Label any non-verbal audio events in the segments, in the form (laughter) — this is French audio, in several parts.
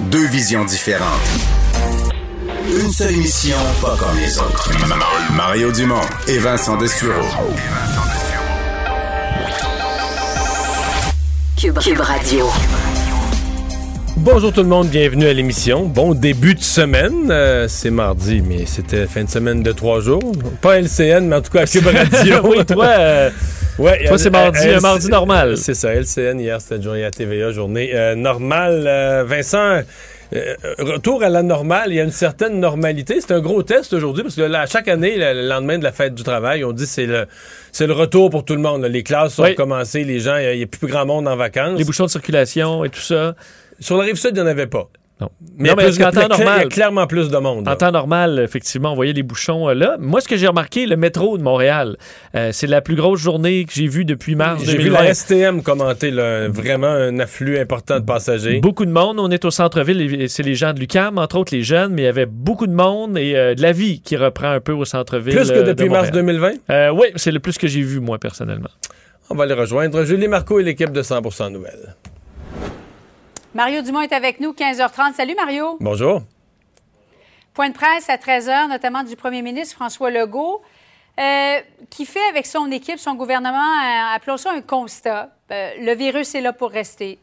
deux visions différentes. Une seule émission, pas comme les autres. Mario Dumont et Vincent Dessureau. Cube, Cube Radio. Bonjour tout le monde, bienvenue à l'émission. Bon début de semaine. Euh, c'est mardi, mais c'était fin de semaine de trois jours. Pas LCN, mais en tout cas à Cube Radio. (laughs) oui, toi, euh, (laughs) ouais, toi c'est mardi, euh, un mardi normal. (laughs) C'est ça, LCN hier, c'était journée à TVA, journée euh, normale. Euh, Vincent, euh, retour à la normale, il y a une certaine normalité. C'est un gros test aujourd'hui parce que là, chaque année, le le lendemain de la fête du travail, on dit que c'est le c'est le retour pour tout le monde. Les classes sont Oui. recommencées, les gens, il n'y a, plus grand monde en vacances. Les bouchons de circulation et tout ça. Sur la rive sud, il n'y en avait pas. Non. Mais, Non, mais plus, en temps il y a normal. clairement plus de monde. là. En temps normal, effectivement, on voyait les bouchons euh, là. Moi, ce que j'ai remarqué, le métro de Montréal, euh, c'est la plus grosse journée que j'ai vue depuis mars J'ai vu 2020. la STM commenter là, vraiment un afflux important de passagers. Beaucoup de monde. On est au centre-ville. C'est les gens de l'UQAM, entre autres les jeunes, mais il y avait beaucoup de monde et euh, de la vie qui reprend un peu au centre-ville. Plus que euh, de depuis mars Montréal. 2020. Euh, oui, c'est le plus que j'ai vu, moi, personnellement. On va les rejoindre. Julie Marco et l'équipe de 100% Nouvelles. Mario Dumont est avec nous, 15h30. Salut Mario. Bonjour. Point de presse à 13h, notamment du premier ministre François Legault, euh, qui fait avec son équipe, son gouvernement, euh, appelons ça un constat. Euh, le virus est là pour rester.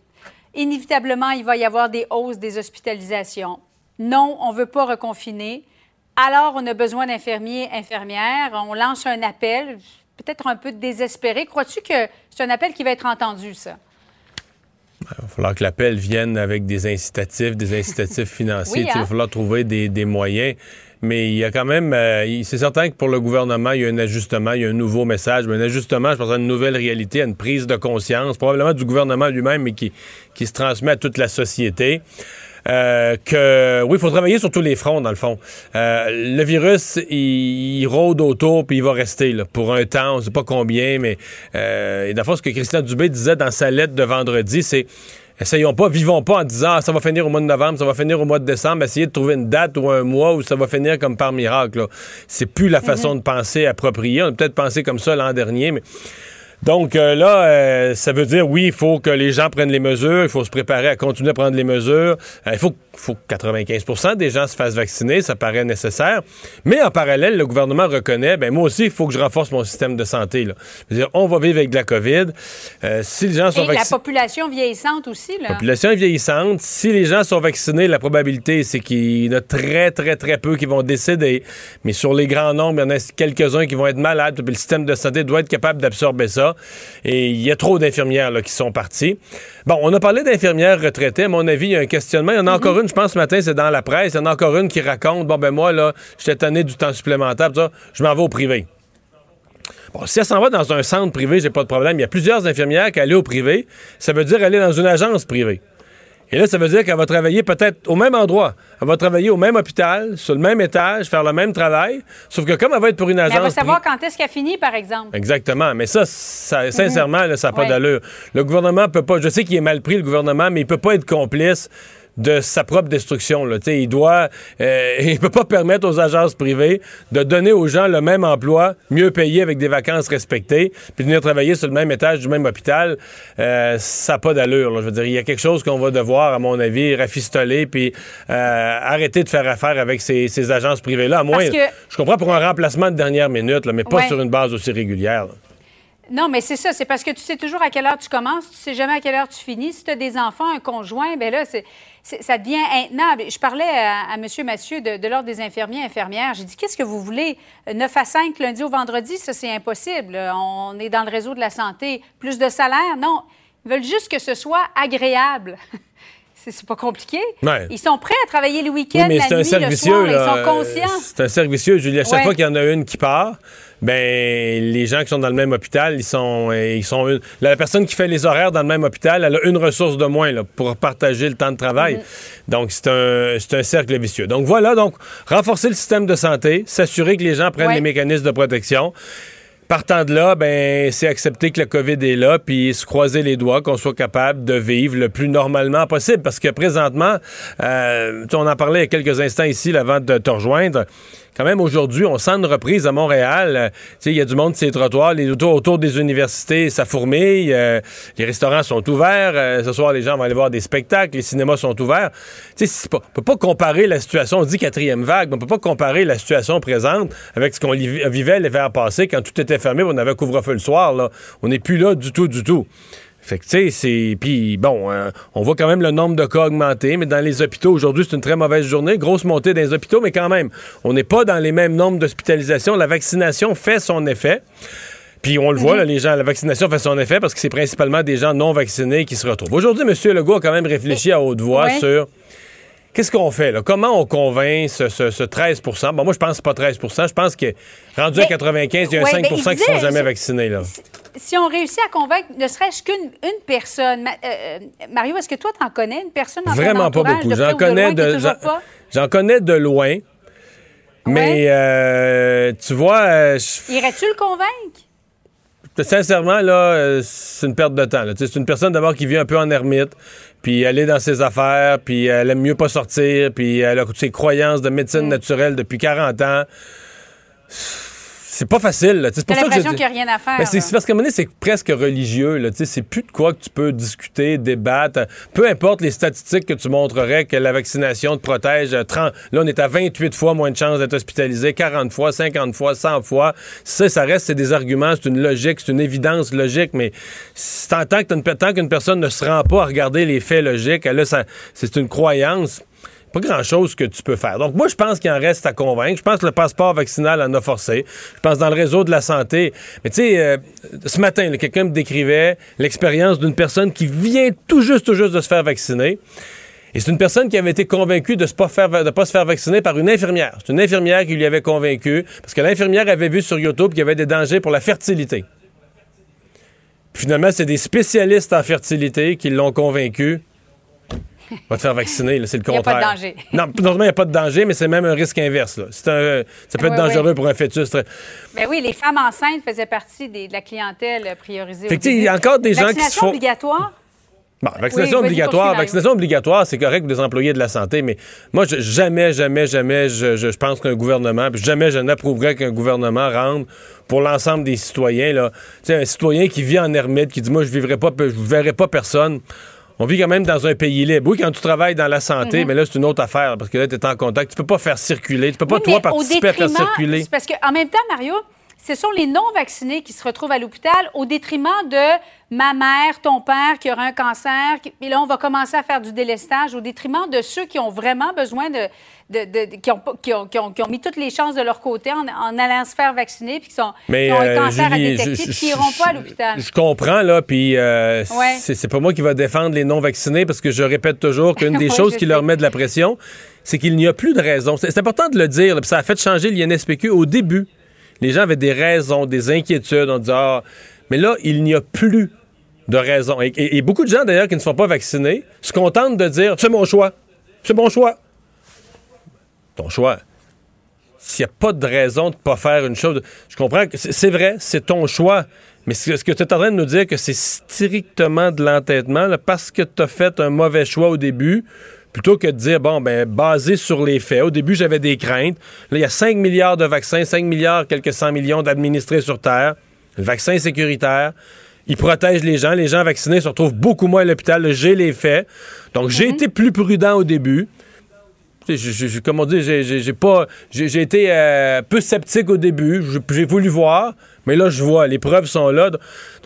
Inévitablement, il va y avoir des hausses des hospitalisations. Non, on ne veut pas reconfiner. Alors, on a besoin d'infirmiers, infirmières. On lance un appel, peut-être un peu désespéré. Crois-tu que c'est un appel qui va être entendu, ça? Il va falloir que l'appel vienne avec des incitatifs, des incitatifs (laughs) financiers. Oui, Il hein? va falloir trouver des, des moyens. Mais il y a quand même, euh, c'est certain que pour le gouvernement, il y a un ajustement, il y a un nouveau message, mais un ajustement, je pense, à une nouvelle réalité, à une prise de conscience, probablement du gouvernement lui-même, mais qui, qui se transmet à toute la société. Euh, que oui, il faut travailler sur tous les fronts, dans le fond. Euh, le virus, il, il rôde autour, puis il va rester là, pour un temps, on ne sait pas combien, mais euh, et dans le fond, ce que Christian Dubé disait dans sa lettre de vendredi, c'est essayons pas, vivons pas en disant ah, ça va finir au mois de novembre, ça va finir au mois de décembre, essayez de trouver une date ou un mois où ça va finir comme par miracle. C'est plus la façon de penser appropriée. On a peut-être pensé comme ça l'an dernier, mais donc euh, là, euh, ça veut dire, oui, il faut que les gens prennent les mesures, il faut se préparer à continuer à prendre les mesures. Euh, il faut, faut que 95% des gens se fassent vacciner, ça paraît nécessaire. Mais en parallèle, le gouvernement reconnaît, ben moi aussi, il faut que je renforce mon système de santé. Là. Dire, on va vivre avec de la COVID. Si les gens sont Et la vaccinés... population vieillissante aussi, là. La population est vieillissante. Si les gens sont vaccinés, la probabilité, c'est qu'il y en a très, très, très peu qui vont décéder. Mais sur les grands nombres, il y en a quelques-uns qui vont être malades. Puis le système de santé doit être capable d'absorber ça. Et il y a trop d'infirmières là, qui sont parties. Bon, on a parlé d'infirmières retraitées. À mon avis, il y a un questionnement. Il y en a encore une, je pense, ce matin, c'est dans la presse. Il y en a encore une qui raconte Bon, ben moi, là, j'étais tanné du temps supplémentaire. ça, je m'en vais au privé. Bon, si elle s'en va dans un centre privé, j'ai pas de problème. Il y a plusieurs infirmières qui allaient au privé. Ça veut dire aller dans une agence privée. Et là, ça veut dire qu'elle va travailler peut-être au même endroit. Elle va travailler au même hôpital, sur le même étage, faire le même travail. Sauf que comme elle va être pour une Mais agence. elle va savoir quand est-ce qu'elle finit, par exemple. Exactement. Mais ça, ça sincèrement, là, ça n'a pas Ouais. d'allure. Le gouvernement peut pas. Je sais qu'il est mal pris, le gouvernement, mais il peut pas être complice de sa propre destruction. Là. Il doit, euh, (laughs) il peut pas permettre aux agences privées de donner aux gens le même emploi, mieux payé avec des vacances respectées, puis de venir travailler sur le même étage du même hôpital. Euh, ça n'a pas d'allure. là. Je veux dire, il y a quelque chose qu'on va devoir, à mon avis, rafistoler, puis euh, arrêter de faire affaire avec ces, ces agences privées-là. À moins, Parce que- je comprends pour un remplacement de dernière minute, là, mais pas Ouais. sur une base aussi régulière. là. Non, mais c'est ça. C'est parce que tu sais toujours à quelle heure tu commences, tu sais jamais à quelle heure tu finis. Si tu as des enfants, un conjoint, ben là, c'est- ça devient intenable. Je parlais à, à M. Mathieu de, de l'Ordre des infirmiers infirmières. J'ai dit, qu'est-ce que vous voulez? 9 à 5, lundi au vendredi, ça, c'est impossible. On est dans le réseau de la santé. Plus de salaire? Non. Ils veulent juste que ce soit agréable. (laughs) c'est, pas compliqué. Ouais. Ils sont prêts à travailler le Oui, week-end, mais la c'est un nuit, le soir. là. Ils sont conscients. C'est un cercle vicieux, Julie. À chaque Ouais. fois qu'il y en a une qui part, ben les gens qui sont dans le même hôpital, ils sont, euh, ils sont une- la personne qui fait les horaires dans le même hôpital, elle a une ressource de moins là, pour partager le temps de travail. Mm-hmm. Donc c'est un, c'est un cercle vicieux. Donc voilà, donc renforcer le système de santé, s'assurer que les gens prennent Ouais. les mécanismes de protection. Partant de là, ben, c'est accepter que le COVID est là, puis se croiser les doigts, qu'on soit capable de vivre le plus normalement possible. Parce que présentement, euh, on en parlait il y a quelques instants ici, là, avant de te rejoindre. Quand même, aujourd'hui, on sent une reprise à Montréal. Euh, il y a du monde sur les trottoirs, les autour, autour des universités, ça fourmille. euh, les restaurants sont ouverts. euh, ce soir, les gens vont aller voir des spectacles. Les cinémas sont ouverts. Tu sais, on peut pas comparer la situation. On dit quatrième vague, mais on peut pas comparer la situation présente avec ce qu'on vivait l'hiver passé quand tout était fermé, on avait couvre-feu le soir. On n'est plus là du tout, du tout. Fait que, tu sais, c'est. Puis, bon, euh, on voit quand même le nombre de cas augmenter, mais dans les hôpitaux, aujourd'hui, c'est une très mauvaise journée. Grosse montée dans les hôpitaux, mais quand même, on n'est pas dans les mêmes nombres d'hospitalisations. La vaccination fait son effet. Puis on le voit, là, les gens, la vaccination fait son effet parce que c'est principalement des gens non vaccinés qui se retrouvent. Aujourd'hui, M. Legault a quand même réfléchi à haute voix Ouais. sur qu'est-ce qu'on fait, là? Comment on convainc ce, ce- ce 13 Bon, moi, je pense que pas 13% Je pense que rendu à Mais- 95, il y a un ouais, 5 mais il qui sont disait- jamais vaccinés, là. Si on réussit à convaincre ne serait-ce qu'une une personne, euh, euh, Mario, est-ce que toi, tu en connais une personne dans ton Vraiment pas beaucoup. J'en connais de, j'en- connais de loin. Mais euh, tu vois, euh, je- Irais-tu le convaincre? sincèrement, là, c'est une perte de temps. C'est une personne d'abord qui vit un peu en ermite, puis elle est dans ses affaires, puis elle aime mieux pas sortir, puis elle a ses croyances de Mm. médecine naturelle depuis 40 ans. C'est pas facile. C'est pour ça que je l'impression dis- qu'il n'y a rien à faire. Ben, c'est parce qu'à un moment donné, c'est presque religieux. C'est plus de quoi que tu peux discuter, débattre. Peu importe les statistiques que tu montrerais que la vaccination te protège. euh, 30 là, on est à 28 fois moins de chances d'être hospitalisé, 40 fois, 50 fois, 100 fois. Ça, ça reste, c'est des arguments, c'est une logique, c'est une évidence logique, mais tant, qu'une personne ne se rend pas à regarder les faits logiques, là, c'est une croyance pas grand-chose que tu peux faire. Donc, moi, je pense qu'il en reste à convaincre. Je pense que le passeport vaccinal en a forcé. Je pense dans le réseau de la santé. Mais tu sais, euh, ce matin, quelqu'un me décrivait l'expérience d'une personne qui vient tout juste, tout juste de se faire vacciner. Et c'est une personne qui avait été convaincue de ne pas, pas se faire vacciner par une infirmière. C'est une infirmière qui lui avait convaincu, parce que l'infirmière avait vu sur YouTube qu'il y avait des dangers pour la fertilité. Puis finalement, c'est des spécialistes en fertilité qui l'ont convaincu. (laughs) Va te faire vacciner, c'est le Il y a contraire. pas de danger. (laughs) Non, seulement il n'y a pas de danger, mais c'est même un risque inverse. là. Un- ça peut être Oui, dangereux oui. pour un fœtus. très- Ben oui, les femmes enceintes faisaient partie des- de la clientèle priorisée. Fait il y a encore des gens qui se Vaccination font- obligatoire? Bon, vaccination Oui, obligatoire, vaccination obligatoire, c'est correct pour des employés de la santé, mais moi, je- jamais, jamais, jamais, je, je- pense qu'un gouvernement, puis jamais je n'approuverais qu'un gouvernement rende pour l'ensemble des citoyens, là. Tu sais, un citoyen qui vit en ermite, qui dit, moi, je vivrai pas, je verrai pas personne. On vit quand même dans un pays libre. Oui, quand tu travailles dans la santé, mais là, c'est une autre affaire, parce que là, tu es en contact. Tu peux pas faire circuler. Tu peux pas, Oui, toi, participer à faire circuler. Parce qu'en même temps, Mario, ce sont les non-vaccinés qui se retrouvent à l'hôpital au détriment de ma mère, ton père qui aura un cancer. qui- Et là, on va commencer à faire du délestage au détriment de ceux qui ont vraiment besoin de. De- de- de- qui, ont, pas- qui, ont, qui ont- qui ont mis toutes les chances de leur côté en, en allant se faire vacciner puis qui, sont, Mais, qui ont un euh, cancer Julie, à détecter puis qui n'iront pas à l'hôpital. Je comprends, là, puis euh, Ouais. c'est pas moi qui va défendre les non-vaccinés parce que je répète toujours qu'une (laughs) des Ouais, choses qui leur met de la pression, c'est qu'il n'y a plus de raison. C'est important de le dire, puis ça a fait changer l'INSPQ au début. Les gens avaient des raisons, des inquiétudes. On disait, ah, mais là, il n'y a plus de raison. Et, et- et beaucoup de gens, d'ailleurs, qui ne sont pas vaccinés, se contentent de dire, c'est mon choix. C'est mon choix. Ton choix s'il n'y a pas de raison de ne pas faire une chose, je comprends que c'est vrai, c'est ton choix. Mais ce que tu es en train de nous dire, que c'est strictement de l'entêtement, là, parce que tu as fait un mauvais choix au début, plutôt que de dire, bon, ben, basé sur les faits. Au début, j'avais des craintes. Là, il y a 5 milliards de vaccins, 5 milliards, quelques 100 millions d'administrés sur Terre. Le vaccin est sécuritaire. Il protège les gens. Les gens vaccinés se retrouvent beaucoup moins à l'hôpital. J'ai les faits. Donc, j'ai été plus prudent au début. J'ai- comme on dit, j'ai- pas. J'ai été euh, peu sceptique au début. J'ai- voulu voir. Mais là, je vois, les preuves sont là. Donc,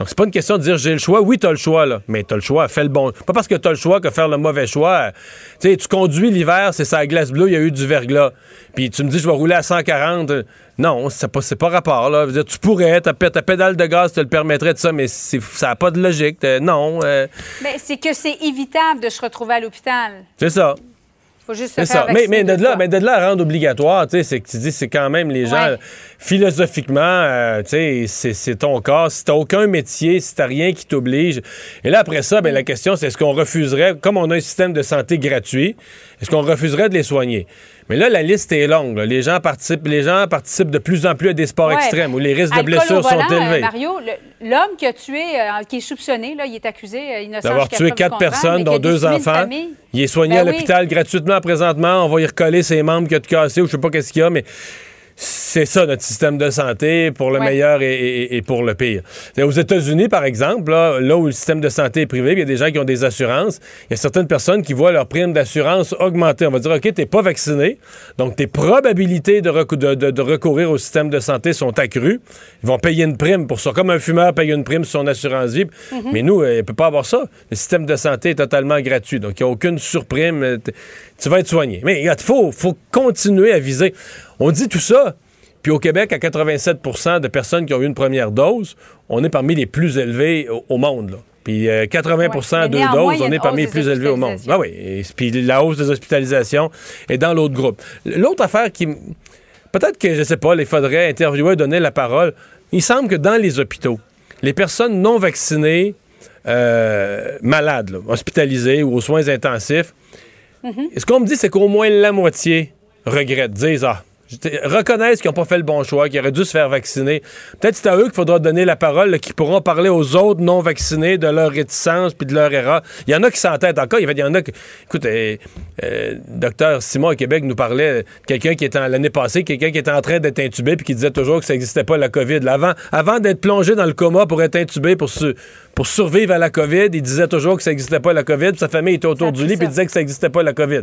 c'est pas une question de dire j'ai le choix. Oui, t'as le choix, là. Mais t'as le choix, fais le bon. Pas parce que t'as le choix que faire le mauvais choix. Tu sais, tu conduis l'hiver, c'est sa glace bleue, il y a eu du verglas. Puis tu me dis, je vais rouler à 140. Non, c'est pas, pas rapport, là. Dire, tu pourrais, ta, ta, pédale de gaz te le permettrait de ça, mais ça n'a pas de logique. Non. Euh. Mais c'est que c'est évitable de se retrouver à l'hôpital. C'est ça faut juste se faire ça. Mais, mais, de là, mais de là à rendre obligatoire, c'est que tu dis, c'est quand même les gens, philosophiquement, euh, c'est ton corps. Si t'as aucun métier, si t'as rien qui t'oblige. Et là, après ça, ben, la question, c'est est-ce qu'on refuserait, comme on a un système de santé gratuit, est-ce qu'on refuserait de les soigner? Mais là, la liste est longue. Les gens participent, les gens participent de plus en plus à des sports extrêmes où les risques de blessures sont élevés. Mario, l'homme qui a tué, euh, qui est soupçonné, là, il est accusé euh, innocent d'avoir tué quatre personnes, dont deux enfants. Il est soigné ben à l'hôpital gratuitement présentement. On va y recoller ses membres qui a cassé ou je sais pas qu'est-ce qu'il y a, mais c'est ça notre système de santé pour le meilleur et, pour le pire. Aux États-Unis, par exemple, là, où le système de santé est privé, il y a des gens qui ont des assurances. Il y a certaines personnes qui voient leur prime d'assurance augmenter. On va dire, OK, t'es pas vacciné, donc tes probabilités de, recourir au système de santé sont accrues. Ils vont payer une prime pour ça, comme un fumeur paye une prime sur son assurance vie. Mm-hmm. Mais nous, il ne peut pas avoir ça. Le système de santé est totalement gratuit, donc il n'y a aucune surprime tu vas être soigné. Mais il faut, faut continuer à viser. On dit tout ça, puis au Québec, à 87% de personnes qui ont eu une première dose, on est parmi les plus élevés au, monde. Puis 80% euh, de doses, on est parmi les plus élevés au monde. Ah oui, et, puis la hausse des hospitalisations est dans l'autre groupe. L'autre affaire qui... Peut-être que, je sais pas, il faudrait interviewer, donner la parole. Il semble que dans les hôpitaux, les personnes non vaccinées, euh, malades, hospitalisées ou aux soins intensifs, ce qu'on me dit, c'est qu'au moins la moitié regrette, disent Ah, reconnaissent qu'ils n'ont pas fait le bon choix, qu'ils auraient dû se faire vacciner. Peut-être c'est à eux qu'il faudra donner la parole, qui pourront parler aux autres non vaccinés de leur réticence puis de leur erreur. Il y en a qui s'entêtent encore. Il y en a qui. Écoute, euh, euh, docteur Simon à Québec nous parlait quelqu'un qui était l'année passée, quelqu'un qui était en train d'être intubé puis qui disait toujours que ça n'existait pas la COVID. avant, avant d'être plongé dans le coma pour être intubé pour se pour survivre à la COVID. Il disait toujours que ça n'existait pas la COVID. Sa famille était autour du lit et disait que ça n'existait pas la COVID.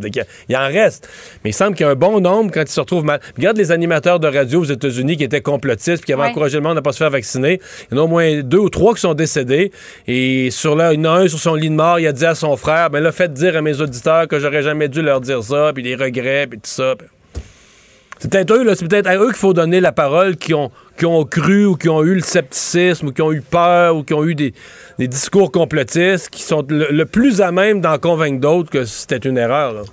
il, en reste. Mais il semble qu'il y a un bon nombre quand ils se retrouvent mal. Regarde les animateurs de radio aux États-Unis qui étaient complotistes et qui avaient encouragé le monde à ne pas se faire vacciner. Il y en a au moins deux ou trois qui sont décédés. Et sur là, il y en a un sur son lit de mort, il a dit à son frère, ben là, faites dire à mes auditeurs que j'aurais jamais dû leur dire ça, puis les regrets, puis tout ça. C'est peut-être eux, c'est peut-être à eux qu'il faut donner la parole qui ont, qui ont cru ou qui ont eu le scepticisme ou qui ont eu peur ou qui ont eu des, discours complotistes qui sont le, plus à même d'en convaincre d'autres que c'était une erreur.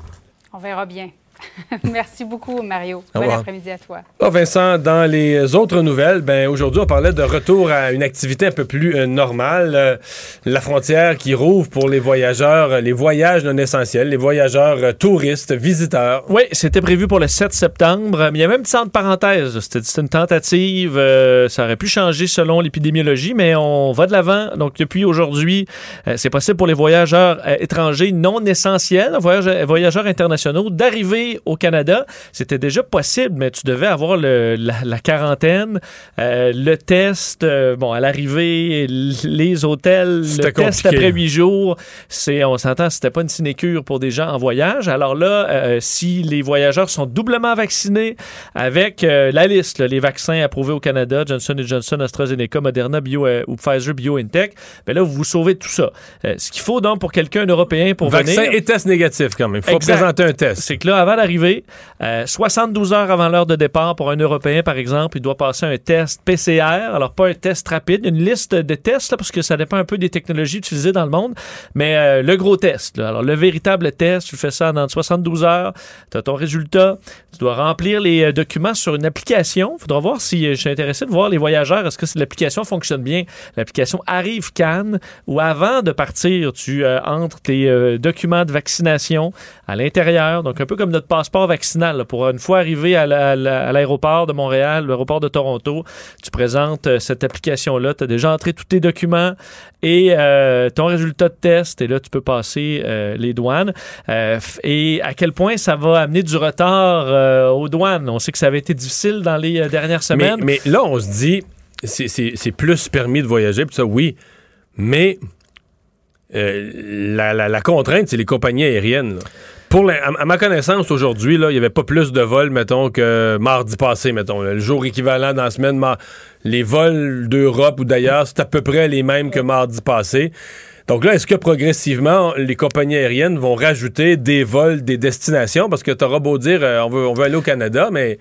On verra bien. (laughs) Merci beaucoup, Mario. Bon après-midi à toi. Ah, Vincent, dans les autres nouvelles, ben, aujourd'hui, on parlait de retour à une activité un peu plus euh, normale. Euh, la frontière qui rouvre pour les voyageurs, euh, les voyages non essentiels, les voyageurs touristes, visiteurs. Oui, c'était prévu pour le 7 septembre. Mais il y a même une petite parenthèse. C'était une tentative. ça aurait pu changer selon l'épidémiologie, mais on va de l'avant. Donc, depuis aujourd'hui, c'est possible pour les voyageurs étrangers non essentiels, voyageurs internationaux, d'arriver au Canada, c'était déjà possible, mais tu devais avoir la, quarantaine, euh, le test, euh, bon, à l'arrivée, les hôtels, le test après huit jours. C'est, on s'entend, c'était pas une sinécure pour des gens en voyage. Alors là, euh, si les voyageurs sont doublement vaccinés avec la liste, les vaccins approuvés au Canada, Johnson Johnson, AstraZeneca, Moderna, Bio, ou Pfizer, BioNTech, ben là, vous vous sauvez tout ça. ce qu'il faut donc pour quelqu'un européen pour venir... Vaccin et test négatif quand même. Il faut présenter un test. C'est que là, avant 72 euh, heures avant l'heure de départ pour un Européen, par exemple, il doit passer un test PCR. Alors, pas un test rapide, une liste de tests, parce que ça dépend un peu des technologies utilisées dans le monde, mais euh, le gros test. Alors, le véritable test, tu fais ça dans 72 heures, tu as ton résultat, tu dois remplir les euh, documents sur une application. Il faudra voir si je suis intéressé de voir les voyageurs, est-ce que l'application fonctionne bien. L'application arrive Cannes, ou avant de partir, tu entres tes documents de vaccination à l'intérieur, donc un peu comme notre passeport vaccinal. pour une fois arrivé à l'aéroport de Montréal, l'aéroport de Toronto, tu présentes euh, cette application-là, tu as déjà entré tous tes documents et euh, ton résultat de test, et là, tu peux passer euh, les douanes. et à quel point ça va amener du retard aux douanes? On sait que ça avait été difficile dans les dernières semaines. Mais, là, on se dit, c'est plus permis de voyager, puis ça, oui, mais la, contrainte, c'est les compagnies aériennes. Pour la- à, à ma connaissance, aujourd'hui, il n'y avait pas plus de vols, mettons, que mardi passé, mettons. là. Le jour équivalent dans la semaine, mar- les vols d'Europe ou d'ailleurs, c'est à peu près les mêmes que mardi passé. Donc là, est-ce que progressivement, les compagnies aériennes vont rajouter des vols, des destinations? Parce que t'auras beau dire, euh, on, veut, on veut aller au Canada, mais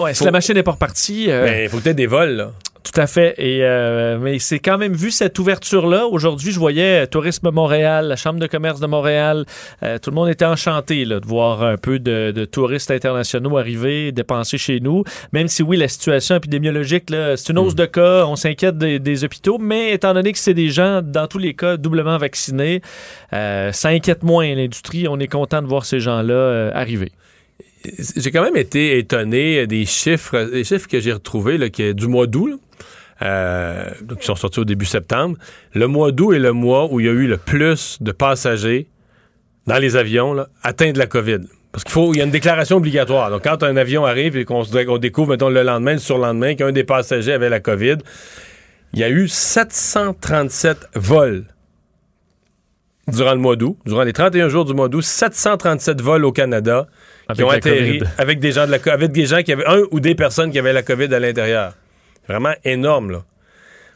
Ouais, si la machine n'est pas repartie. euh, ben, il faut peut-être des vols, là. Tout à fait. Et, euh, mais c'est quand même vu cette ouverture-là. Aujourd'hui, je voyais euh, Tourisme Montréal, la Chambre de commerce de Montréal. euh, tout le monde était enchanté là, de voir un peu de, de touristes internationaux arriver, dépenser chez nous. Même si, oui, la situation épidémiologique, là, c'est une hausse de cas. On s'inquiète des, des hôpitaux. Mais étant donné que c'est des gens, dans tous les cas, doublement vaccinés, euh, ça inquiète moins l'industrie. On est content de voir ces gens-là euh, arriver. J'ai quand même été étonné des chiffres, des chiffres que j'ai retrouvés là, qui, du mois d'août, là, euh, qui sont sortis au début septembre. Le mois d'août est le mois où il y a eu le plus de passagers dans les avions atteints de la COVID. Parce qu'il faut, il y a une déclaration obligatoire. Donc, quand un avion arrive et qu'on découvre, mettons, le lendemain, le surlendemain, qu'un des passagers avait la COVID, il y a eu 737 vols durant le mois d'août, durant les 31 jours du mois d'août, 737 vols au Canada qui Avec ont la atterri COVID. (laughs) avec des gens de la co- avec des gens qui avaient un ou des personnes qui avaient la COVID à l'intérieur. Vraiment énorme là.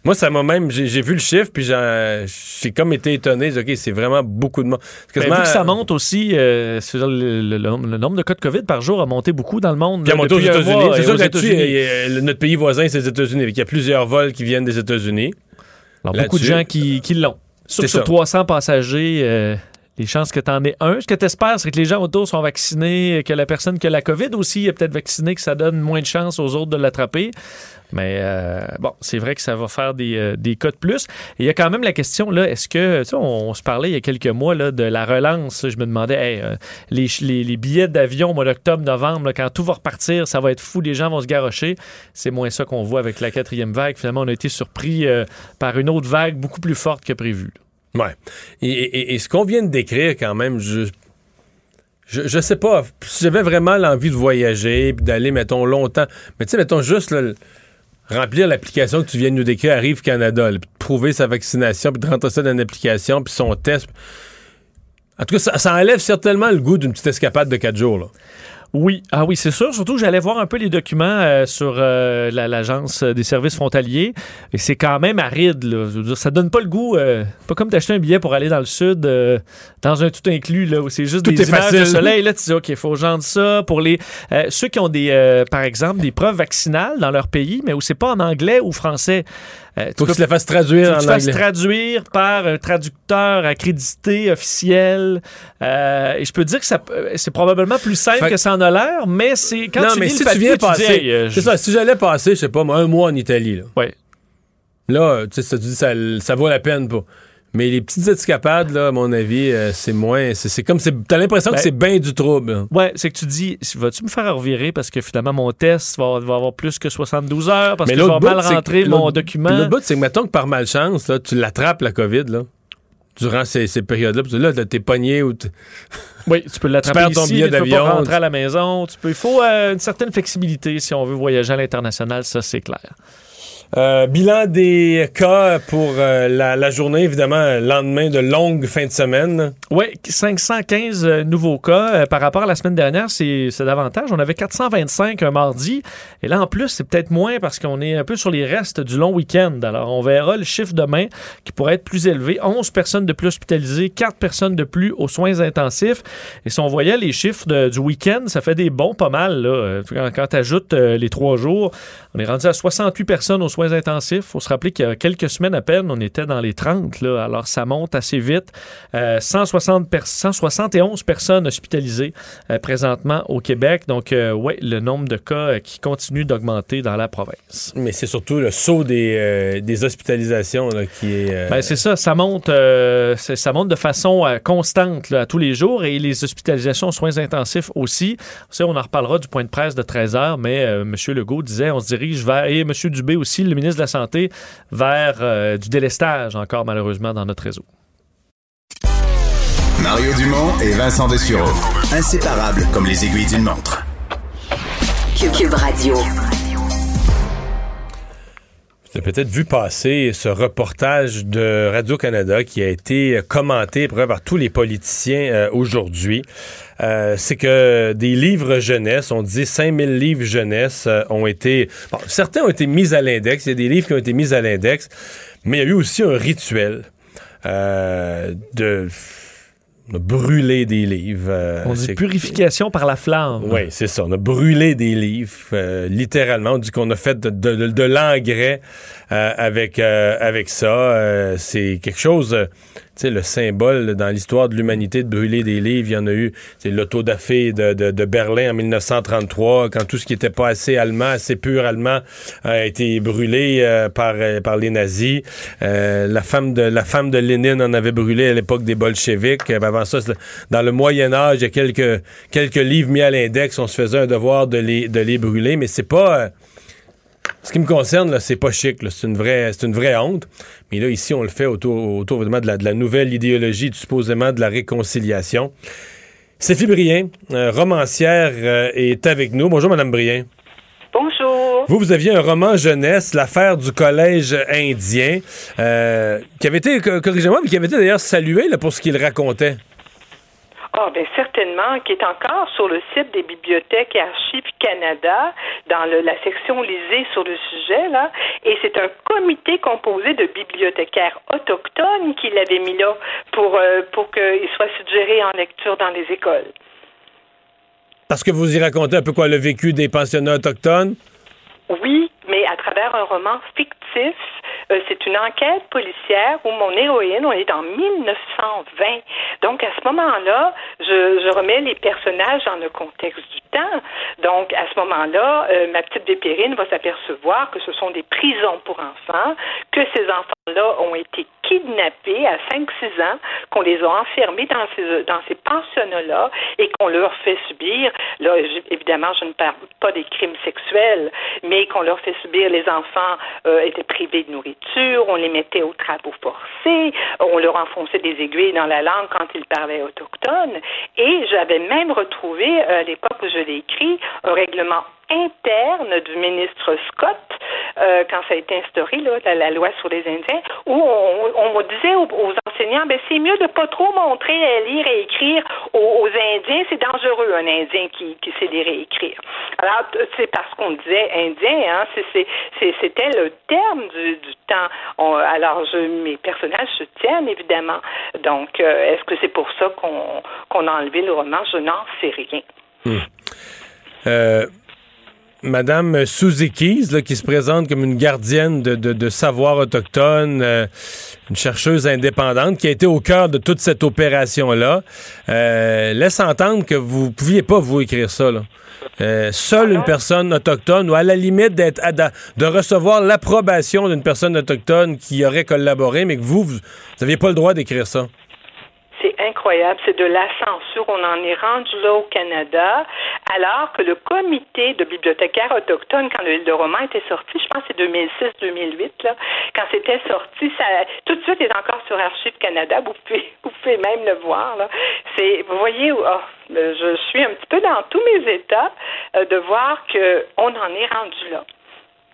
Moi, ça m'a même, j'ai vu le chiffre, puis j'ai comme été étonné. OK, c'est vraiment beaucoup de monde. Ben, vu que ça monte aussi, euh, le, le- le- le nombre de cas de COVID par jour a monté beaucoup dans le monde. Là, aux États-Unis. C'est et sûr aux que États-Unis. a- notre pays voisin, c'est les États-Unis. Il y a plusieurs vols qui viennent des États-Unis. Alors, beaucoup de gens qui, qui l'ont. Sur, C'est sur ça. 300 passagers, euh, les chances que tu en aies un. Ce que tu espères, c'est que les gens autour sont vaccinés, que la personne qui a la COVID aussi est peut-être vaccinée, que ça donne moins de chances aux autres de l'attraper. Mais euh, bon, c'est vrai que ça va faire des, euh, des cas de plus. Il y a quand même la question, là, est-ce que, tu sais, on, se parlait il y a quelques mois là, de la relance. Je me demandais, hey, euh, les, les- billets d'avion au mois d'octobre, novembre, quand tout va repartir, ça va être fou, les gens vont se garrocher. C'est moins ça qu'on voit avec la quatrième vague. Finalement, on a été surpris par une autre vague beaucoup plus forte que prévu. Ouais. Et, ce qu'on vient de décrire, quand même, je. Je, sais pas, si j'avais vraiment l'envie de voyager, puis d'aller, mettons, longtemps. Mais tu sais, mettons juste remplir l'application que tu viens de nous décrire, Arrive Canada, là, prouver sa vaccination, puis de rentrer ça dans une application, puis son test. En tout cas, ça, ça enlève certainement le goût d'une petite escapade de quatre jours. Oui, ah oui, c'est sûr. Surtout j'allais voir un peu les documents euh, sur euh, la- l'agence des services frontaliers. Et c'est quand même aride. Là. Je veux dire, ça donne pas le goût. euh, pas comme d'acheter un billet pour aller dans le sud euh, dans un tout inclus là où c'est juste Tout des images de soleil. Là, tu dis ok, il faut genre ça pour les euh, ceux qui ont des euh, par exemple des preuves vaccinales dans leur pays, mais où c'est pas en anglais ou français. Euh, Faut que tu la fasses traduire faut que en anglais. traduire par un traducteur accrédité, officiel. Euh, et je peux dire que euh, c'est probablement plus simple Fait- que ça en a l'air, mais c'est quand non, tu mais lis si le tu viens tu dis, passer. hey, euh, c'est je- ça, si j'allais passer, je sais pas, moi, un mois en Italie, là. Ouais. Là, tu sais, ça, tu dis, ça, ça vaut la peine pas. Mais les petites escapades, là, à mon avis, euh, c'est moins. C'est comme. T'as l'impression Ben- que c'est bien du trouble. Ouais, c'est que tu dis, vas-tu me faire revirer parce que finalement mon test va, va avoir plus que 72 heures parce Mais que je vais mal rentrer mon document? L'autre bout, c'est que mettons que par malchance, là, tu l'attrapes, la COVID, là, durant ces, ces périodes-là. Puis là, t'es pogné ou. (laughs) Oui, tu peux l'attraper perds ton ici, billet mais tu peux pas rentrer à la maison. Tu peux, il faut euh, une certaine flexibilité si on veut voyager à l'international, ça c'est clair. Euh, bilan des cas pour euh, la, journée, évidemment, lendemain de longue fin de semaine. Oui, 515 euh, nouveaux cas. Euh, par rapport à la semaine dernière, c'est davantage. On avait 425 un mardi. Et là, en plus, c'est peut-être moins parce qu'on est un peu sur les restes du long week-end. Alors, on verra le chiffre demain qui pourrait être plus élevé. 11 personnes de plus hospitalisées, 4 personnes de plus aux soins intensifs. Et si on voyait les chiffres du week-end, ça fait des bons pas mal. Euh, quand tu ajoutes les trois jours, on est rendu à 68 personnes aux soins intensifs. Il faut se rappeler qu'il y a quelques semaines à peine, on était dans les 30. Là. Alors, ça monte assez vite. Euh, 160 per- 171 personnes hospitalisées euh, présentement au Québec. Donc, euh, oui, le nombre de cas euh, qui continue d'augmenter dans la province. Mais c'est surtout le saut des, euh, des hospitalisations là, qui est. euh, Ben, c'est ça, ça monte, euh, ça monte de façon euh, constante là, à tous les jours et les hospitalisations aux soins intensifs aussi. Ça, on en reparlera du point de presse de 13 heures, mais euh, M. Legault disait on se dirige vers, et M. Dubé aussi, le ministre de la Santé, vers euh, du délestage encore malheureusement dans notre réseau. Mario Dumont et Vincent Dessureau. Inséparables comme les aiguilles d'une montre. Cube Radio. Vous avez peut-être vu passer ce reportage de Radio-Canada qui a été commenté par tous les politiciens euh, aujourd'hui. Euh, c'est que des livres jeunesse, on dit 5000 livres jeunesse euh, ont été... Bon, certains ont été mis à l'index, il y a des livres qui ont été mis à l'index, mais il y a eu aussi un rituel de on a brûlé des livres. Euh, on dit purification par la flamme. Oui, c'est ça. On a brûlé des livres, euh, littéralement. On dit qu'on a fait de, l'engrais euh, avec, avec ça. c'est quelque chose le symbole dans l'histoire de l'humanité de brûler des livres. Il y en a eu, c'est l'autodafé de, de, Berlin en 1933, quand tout ce qui n'était pas assez allemand, assez pur allemand, a été brûlé euh, par, euh, par les nazis. Euh, la, femme de, la Lénine en avait brûlé à l'époque des bolcheviks. Avant ça, dans le Moyen Âge, il y a quelques, quelques livres mis à l'index. On se faisait un devoir de les, de les brûler, mais c'est pas... Ce qui me concerne, c'est pas chic. C'est une vraie, c'est une vraie honte. Mais là, ici, on le fait autour, autour de, la, de la nouvelle idéologie, supposément de la réconciliation. Sophie Brien, euh, romancière, euh, est avec nous. Bonjour, Madame Brien. Bonjour. Vous, vous aviez un roman jeunesse, L'affaire du collège indien, euh, qui avait été, corrigez-moi, mais qui avait été d'ailleurs salué là, pour ce qu'il racontait. Ah, bien certainement, qui est encore sur le site des bibliothèques et archives Canada, dans la section lisée sur le sujet, là. Et c'est un comité composé de bibliothécaires autochtones qui l'avait mis là pour, euh, pour qu'il soit suggéré en lecture dans les écoles. Parce que vous y racontez un peu quoi le vécu des pensionnats autochtones? Oui, mais à travers un roman fictif euh, c'est une enquête policière où mon héroïne, on est en 1920. Donc, à ce moment-là, je, remets les personnages dans le contexte du temps. Donc, à ce moment-là, euh, ma petite Dépérine va s'apercevoir que ce sont des prisons pour enfants, que ces enfants-là ont été kidnappés à 5-6 ans, qu'on les a enfermés dans ces, dans ces pensionnats-là et qu'on leur fait subir, là, évidemment, je ne parle pas des crimes sexuels, mais qu'on leur fait subir, les enfants euh, étaient privés de nourriture, on les mettait aux travaux forcés, on leur enfonçait des aiguilles dans la langue quand ils parlaient autochtone. Et j'avais même retrouvé, euh, à l'époque où je l'ai écrit, un règlement interne du ministre Scott, euh, quand ça a été instauré, la, loi sur les Indiens, où on, on disait aux, enseignants, ben, c'est mieux de pas trop montrer à lire et écrire aux, Indiens, c'est dangereux, un Indien qui, qui sait lire et écrire. Alors, c'est parce qu'on disait Indien, hein, c'était le terme du, temps. alors, mes personnages se tiennent, évidemment. Donc, euh, est-ce que c'est pour ça qu'on a enlevé le roman? Je n'en sais rien. Euh, Madame Souzikis, qui se présente comme une gardienne de, de, savoir autochtone, euh, une chercheuse indépendante qui a été au cœur de toute cette opération-là, euh, laisse entendre que vous ne pouviez pas vous écrire ça. seule une personne autochtone, ou à la limite d'être de recevoir l'approbation d'une personne autochtone qui aurait collaboré, mais que vous, vous n'aviez pas le droit d'écrire ça c'est incroyable. C'est de la censure. On en est rendu là au Canada, alors que le comité de bibliothécaires autochtones, quand le, roman était sorti, je pense que c'est 2006-2008, là, quand c'était sorti, ça, tout de suite est encore sur Archives Canada. Vous pouvez, (laughs) vous pouvez même le voir. Là. C'est, vous voyez, oh, je suis un petit peu dans tous mes états euh, de voir qu'on en est rendu là.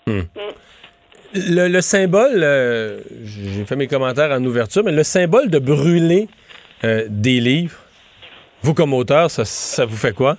Hmm. Hmm. Le, symbole, euh, j'ai fait mes commentaires en ouverture, mais le symbole de brûler euh, des livres. Vous, comme auteur, ça, ça vous fait quoi?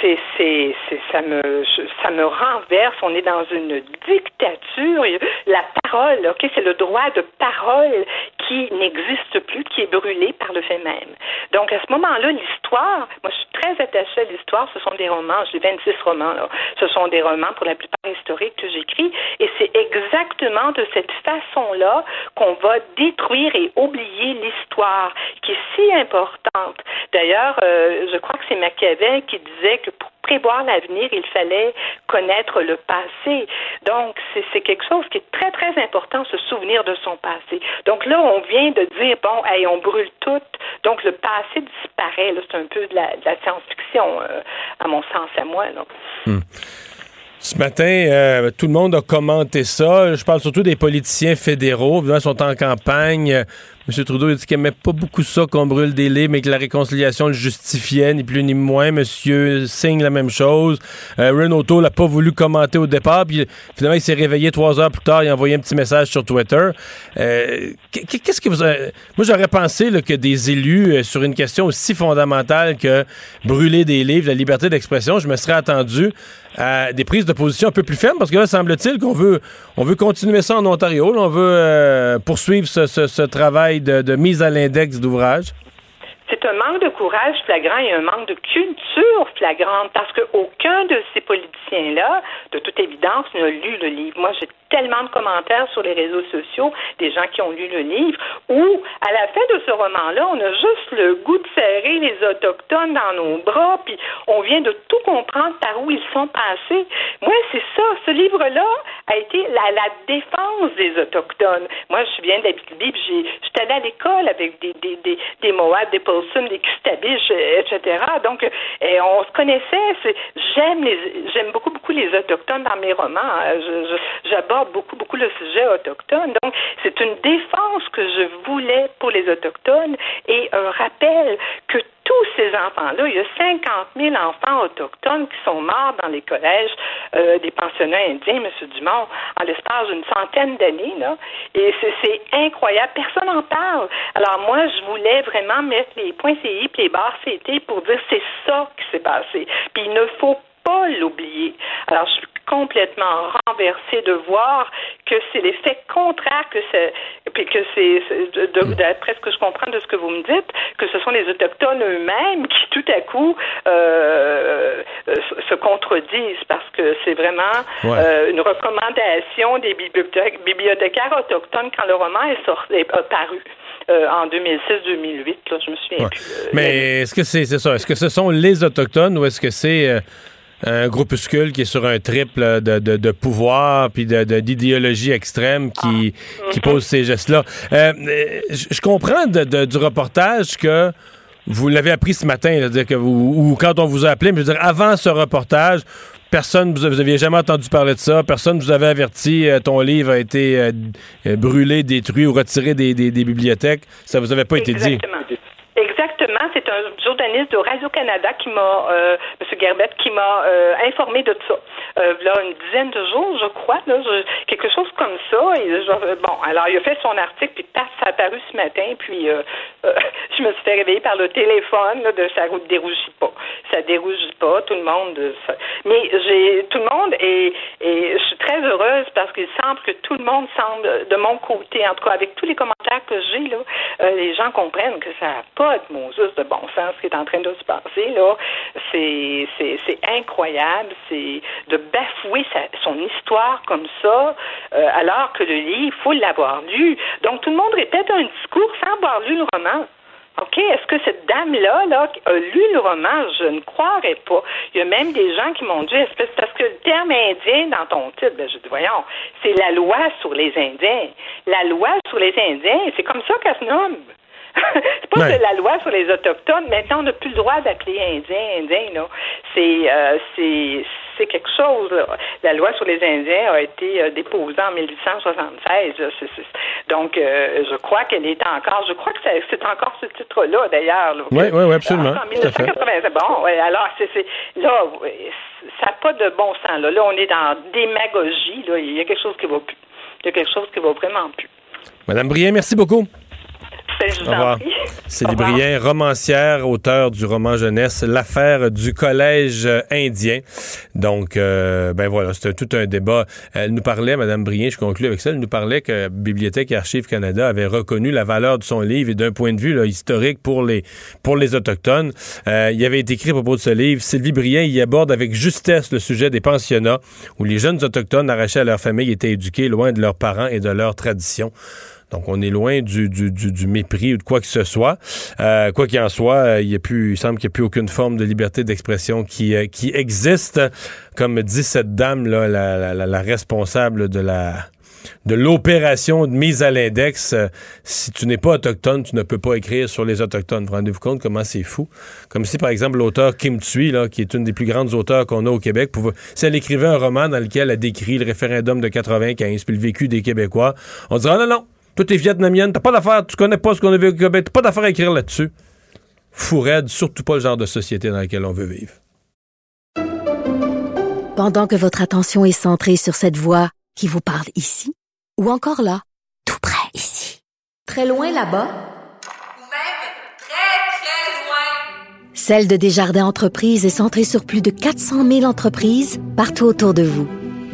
C'est, c'est, c'est, ça me, ça me renverse. On est dans une dictature. La parole, ok, c'est le droit de parole qui n'existe plus, qui est brûlé par le fait même. Donc, à ce moment-là, l'histoire, moi, je suis très attachée à l'histoire. Ce sont des romans, j'ai 26 romans, là. Ce sont des romans, pour la plupart historiques, que j'écris. Et c'est exactement de cette façon-là qu'on va détruire et oublier l'histoire, qui est si importante. D'ailleurs, euh, je crois que c'est Machiavel qui disait que prévoir l'avenir, il fallait connaître le passé. Donc, c'est quelque chose qui est très, très important, se souvenir de son passé. Donc là, on vient de dire, bon, hey, on brûle tout, donc le passé disparaît. C'est un peu de la, science-fiction, euh, à mon sens, à moi. Hmm. Ce matin, euh, tout le monde a commenté ça. Je parle surtout des politiciens fédéraux. Ils sont en campagne. M. Trudeau a dit qu'il n'aimait pas beaucoup ça qu'on brûle des livres, mais que la réconciliation le justifiait, ni plus ni moins. M. Singh, la même chose. Euh, Renault n'a pas voulu commenter au départ, puis finalement, il s'est réveillé trois heures plus tard, il a envoyé un petit message sur Twitter. Euh, qu'est-ce que vous... Moi, j'aurais pensé que des élus, euh, sur une question aussi fondamentale que brûler des livres, la liberté d'expression, je me serais attendu des prises de position un peu plus fermes, parce que là, semble-t-il qu'on veut, on veut continuer ça en Ontario. on veut euh, poursuivre ce, travail de, mise à l'index d'ouvrage. C'est un manque de courage flagrant et un manque de culture flagrante parce qu'aucun de ces politiciens-là, de toute évidence, n'a lu le livre. Moi, j'ai tellement de commentaires sur les réseaux sociaux, des gens qui ont lu le livre, où, à la fin de ce roman-là, on a juste le goût de serrer les Autochtones dans nos bras, puis on vient de tout comprendre par où ils sont passés. Moi, c'est ça. Ce livre-là a été la, la, défense des Autochtones. Moi, je viens d'Abitibi, j'étais allée à l'école avec des, des, Moab, des Paulson, des Kistabiches, etc. Donc, et on se connaissait. J'aime les, j'aime beaucoup, beaucoup les Autochtones dans mes romans. J'aborde beaucoup, beaucoup le sujet autochtone. Donc, c'est une défense que je voulais pour les Autochtones et un rappel que tous ces enfants-là, il y a 50 000 enfants autochtones qui sont morts dans les collèges euh, des pensionnats indiens, M. Dumont, en l'espace d'une centaine d'années. Là. Et c'est incroyable. Personne n'en parle. Alors moi, je voulais vraiment mettre les points CI et les barres CT pour dire c'est ça qui s'est passé. Puis il ne faut pas l'oublier. Alors, je suis complètement renversée de voir que c'est l'effet contraire que c'est, puis que c'est, d'après ce que je comprends de ce que vous me dites, que ce sont les autochtones eux-mêmes qui tout à coup euh, se contredisent parce que c'est vraiment euh, une recommandation des bibliothécaires autochtones quand le roman est, sorti, est paru. Euh, en 2006-2008, je me souviens plus. Mais est-ce que c'est ça? Est-ce que ce sont les Autochtones ou est-ce que c'est un groupuscule qui est sur un triple de, de, pouvoir puis d'idéologie extrême qui, ah. qui pose ces gestes-là. Euh, je comprends du reportage que vous l'avez appris ce matin, dire que vous, ou quand on vous a appelé, mais je veux dire, avant ce reportage, personne, vous, vous aviez jamais entendu parler de ça, personne vous avait averti, euh, ton livre a été euh, brûlé, détruit ou retiré des, des, bibliothèques, ça vous avait pas été dit. C'est un journaliste de Radio-Canada qui m'a, euh, M. Gerbet, qui m'a euh, informé de ça. Euh, là, une dizaine de jours, je crois, là, quelque chose comme ça. Et, bon, alors, il a fait son article, puis paf, ça a apparu ce matin, puis euh, (laughs) je me suis fait réveiller par le téléphone là, de ça ne dérougit pas. Ça dérougit pas, tout le monde. Mais j'ai tout le monde et, je suis très heureuse parce qu'il semble que tout le monde semble de mon côté, en tout cas avec tous les commentaires que j'ai là, les gens comprennent que ça n'a pas de mon de bon sens ce qui est en train de se passer là. C'est incroyable, c'est de bafouer son histoire comme ça, euh, alors que le livre, il faut l'avoir lu. Donc, tout le monde répète un discours sans avoir lu le roman. OK, est-ce que cette dame-là là, a lu le roman? Je ne croirais pas. Il y a même des gens qui m'ont dit, espèce, parce que le terme indien dans ton titre, ben, je dis, voyons, c'est la loi sur les Indiens. La loi sur les Indiens, c'est comme ça qu'elle se nomme. (laughs) c'est pas la loi sur les Autochtones. Maintenant, on n'a plus le droit d'appeler Indiens, Indiens, là. C'est, euh, c'est, c'est quelque chose. La loi sur les Indiens a été euh, déposée en 1876. Donc, euh, je crois qu'elle est encore. Je crois que c'est encore ce titre-là, d'ailleurs. Oui, oui, oui, absolument. En 1980. Bon, alors, c'est, là, ça n'a pas de bon sens. Là. là, on est dans démagogie. Là. Il y a quelque chose qui va plus. Il y a quelque chose qui va vraiment plus. Madame Brien, merci beaucoup. Célie Brien, romancière, auteur du roman jeunesse L'affaire du collège indien. Donc, euh, ben voilà, c'était tout un débat. Elle nous parlait, Madame Brien, je conclue avec ça, elle nous parlait que Bibliothèque et Archives Canada avait reconnu la valeur de son livre et d'un point de vue là, historique pour les, pour les Autochtones. Euh, il avait été écrit à propos de ce livre. Sylvie Brien y aborde avec justesse le sujet des pensionnats où les jeunes Autochtones arrachés à leur famille étaient éduqués loin de leurs parents et de leurs traditions. Donc, on est loin du, du, du, mépris ou de quoi que ce soit. Euh, quoi qu'il en soit, euh, il, y a plus, il semble qu'il n'y a plus aucune forme de liberté d'expression qui, euh, qui existe. Comme dit cette dame, là, la, responsable de la de l'opération de mise à l'index. si tu n'es pas autochtone, tu ne peux pas écrire sur les autochtones. Vous rendez-vous compte comment c'est fou? Comme si, par exemple, l'auteur Kim Tsui, là, qui est une des plus grandes auteurs qu'on a au Québec, pouvait, si elle écrivait un roman dans lequel elle décrit le référendum de 95 puis le vécu des Québécois, on dirait, non, non, Tout est vietnamienne, t'as pas d'affaire, tu connais pas ce qu'on a vu au Québec, t'as pas d'affaire à écrire là-dessus. Fou surtout pas le genre de société dans laquelle on veut vivre. Pendant que votre attention est centrée sur cette voix qui vous parle ici, ou encore là, tout près ici, très loin là-bas, ou même très, très loin, Celle de Desjardins Entreprises est centrée sur plus de 400 000 entreprises partout autour de vous.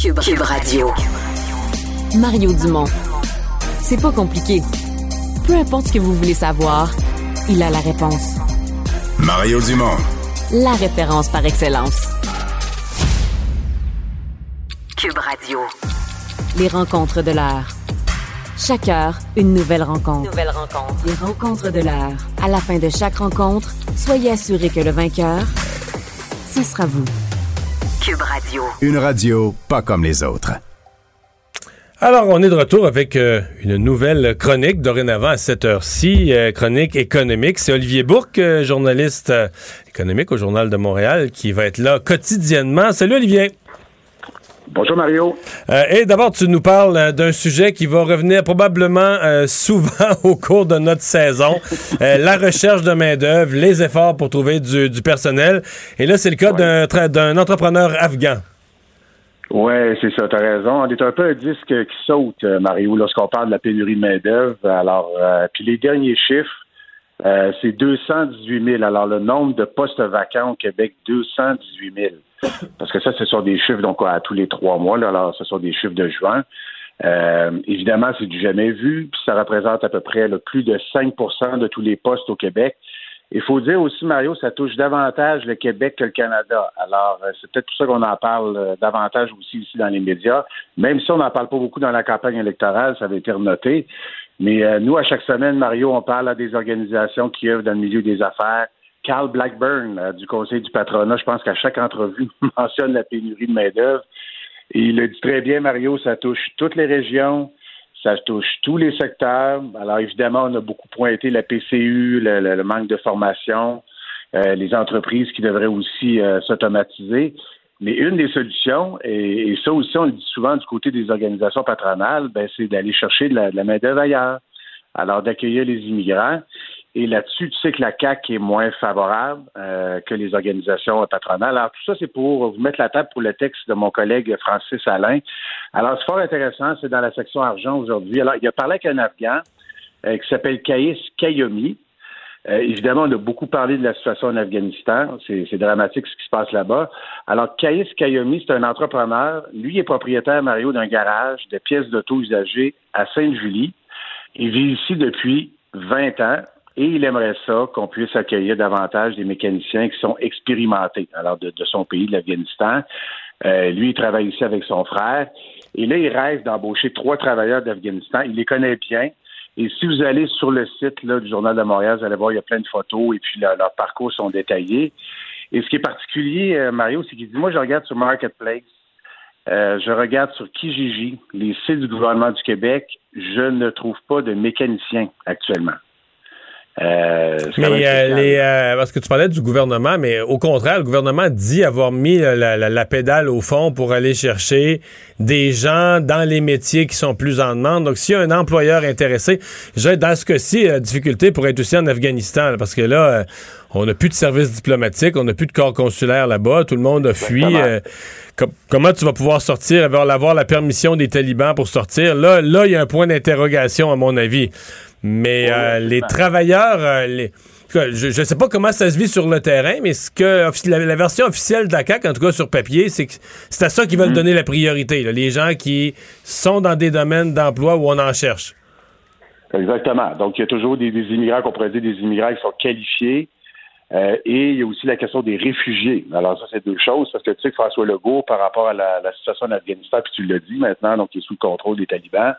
Cube, Cube Radio. Mario Dumont. C'est pas compliqué. Peu importe ce que vous voulez savoir, il a la réponse. Mario Dumont. La référence par excellence. Cube Radio. Les rencontres de l'heure. Chaque heure, une nouvelle rencontre. Nouvelle rencontre. Les rencontres de l'heure. À la fin de chaque rencontre, soyez assurés que le vainqueur, ce sera vous. Cube Radio. Une radio pas comme les autres. Alors, on est de retour avec euh, une nouvelle chronique dorénavant à cette heure-ci, euh, chronique économique. C'est Olivier Bourque, euh, journaliste économique au Journal de Montréal, qui va être là quotidiennement. Salut Olivier. Bonjour Mario. et d'abord, tu nous parles d'un sujet qui va revenir probablement (laughs) souvent au cours de notre saison, la recherche de main-d'œuvre, les efforts pour trouver du, personnel. Et là, c'est le cas d'un entrepreneur afghan. Oui, c'est ça, tu as raison. On est un peu un disque qui saute, euh, Mario, lorsqu'on parle de la pénurie de main-d'œuvre. Alors, euh, puis les derniers chiffres, euh, c'est 218 000. Alors, le nombre de postes vacants au Québec, 218 000. Parce que ça, ce sont des chiffres, donc, à tous les trois mois. Là, alors, ce sont des chiffres de juin. évidemment, c'est du jamais vu, puis ça représente à peu près plus de 5% de tous les postes au Québec. Il faut dire aussi, Mario, ça touche davantage le Québec que le Canada. Alors, euh, c'est peut-être pour ça qu'on en parle euh, davantage aussi ici dans les médias. Même si on n'en parle pas beaucoup dans la campagne électorale, ça avait été renoté. Mais euh, nous, à chaque semaine, Mario, on parle à des organisations qui œuvrent dans le milieu des affaires. Carl Blackburn, du Conseil du patronat, je pense qu'à chaque entrevue, (laughs) mentionne la pénurie de main-d'œuvre. Il le dit très bien, Mario, ça touche toutes les régions, ça touche tous les secteurs. Alors évidemment, on a beaucoup pointé la PCU, le, manque de formation, euh, les entreprises qui devraient aussi euh, s'automatiser. Mais une des solutions, et, ça aussi on le dit souvent du côté des organisations patronales, ben, c'est d'aller chercher de la, la main-d'œuvre ailleurs. Alors d'accueillir les immigrants. Et là-dessus, tu sais que la CAC est moins favorable euh, que les organisations patronales. Alors, tout ça, c'est pour vous mettre la table pour le texte de mon collègue Francis Alain. Alors, c'est fort intéressant, c'est dans la section argent aujourd'hui. Alors, il a parlé avec un Afghan euh, qui s'appelle Kaïs Kayomi. Euh, évidemment, on a beaucoup parlé de la situation en Afghanistan. C'est dramatique ce qui se passe là-bas. Alors, Kaïs Kayomi, c'est un entrepreneur. Lui est propriétaire, Mario, d'un garage de pièces d'auto usagées à Sainte-Julie. Il vit ici depuis 20 ans. Et il aimerait ça qu'on puisse accueillir davantage des mécaniciens qui sont expérimentés, alors de, son pays, de l'Afghanistan. Euh, lui, il travaille ici avec son frère. Et là, il rêve d'embaucher trois travailleurs d'Afghanistan. Il les connaît bien. Et si vous allez sur le site du Journal de Montréal, vous allez voir, il y a plein de photos et puis leurs parcours sont détaillés. Et ce qui est particulier, euh, Mario, c'est qu'il dit, moi, je regarde sur Marketplace, euh, je regarde sur Kijiji, les sites du gouvernement du Québec, je ne trouve pas de mécaniciens actuellement. Euh, mais euh, les, euh, parce que tu parlais du gouvernement, mais au contraire, le gouvernement dit avoir mis la, pédale au fond pour aller chercher des gens dans les métiers qui sont plus en demande. Donc, s'il y a un employeur intéressé, j'ai dans ce cas-ci, la difficulté pour être aussi en Afghanistan, parce que là, on n'a plus de service diplomatique, on n'a plus de corps consulaire là-bas, tout le monde a fui. Euh, com- comment tu vas pouvoir sortir, avoir, avoir la permission des talibans pour sortir? Là, là, il y a un point d'interrogation, à mon avis. Mais Oui, euh, les travailleurs, euh, les- je ne sais pas comment ça se vit sur le terrain, mais ce que la, la version officielle d'ACAC, en tout cas sur papier, c'est que c'est à ça qu'ils Mhm. veulent donner la priorité. là. les gens qui sont dans des domaines d'emploi où on en cherche. Exactement. Donc, il y a toujours des, des immigrants qu'on pourrait dire des immigrants qui sont qualifiés. Euh, et il y a aussi la question des réfugiés. Alors, ça, c'est deux choses, parce que tu sais que François Legault, par rapport à la, la situation en Afghanistan, puis tu l'as dit maintenant, donc il est sous le contrôle des talibans,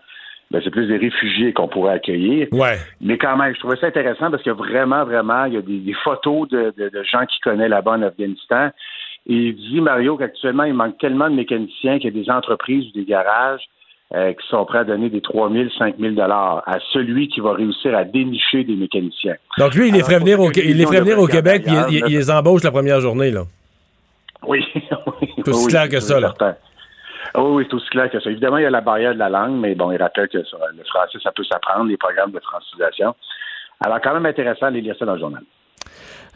ben, c'est plus des réfugiés qu'on pourrait accueillir. Ouais. Mais quand même, je trouvais ça intéressant parce que vraiment, vraiment, il y a des, des photos de, de- de gens qui connaissent là-bas en Afghanistan. Et il dit, Mario, qu'actuellement, il manque tellement de mécaniciens qu'il y a des entreprises ou des garages euh, qui sont prêts à donner des 3 000, 5 000 dollars à celui qui va réussir à dénicher des mécaniciens. Donc lui, il les ferait venir au, il les ferait venir au Québec, il, il- les embauche la première journée. Là. Oui, (laughs) oui. C'est aussi clair que ça, là. certain. Ah oui, c'est aussi clair que ça. Évidemment, il y a la barrière de la langue, mais bon, il rappelle que le français, ça peut s'apprendre, les programmes de francisation. Alors, quand même intéressant de lire ça dans le journal.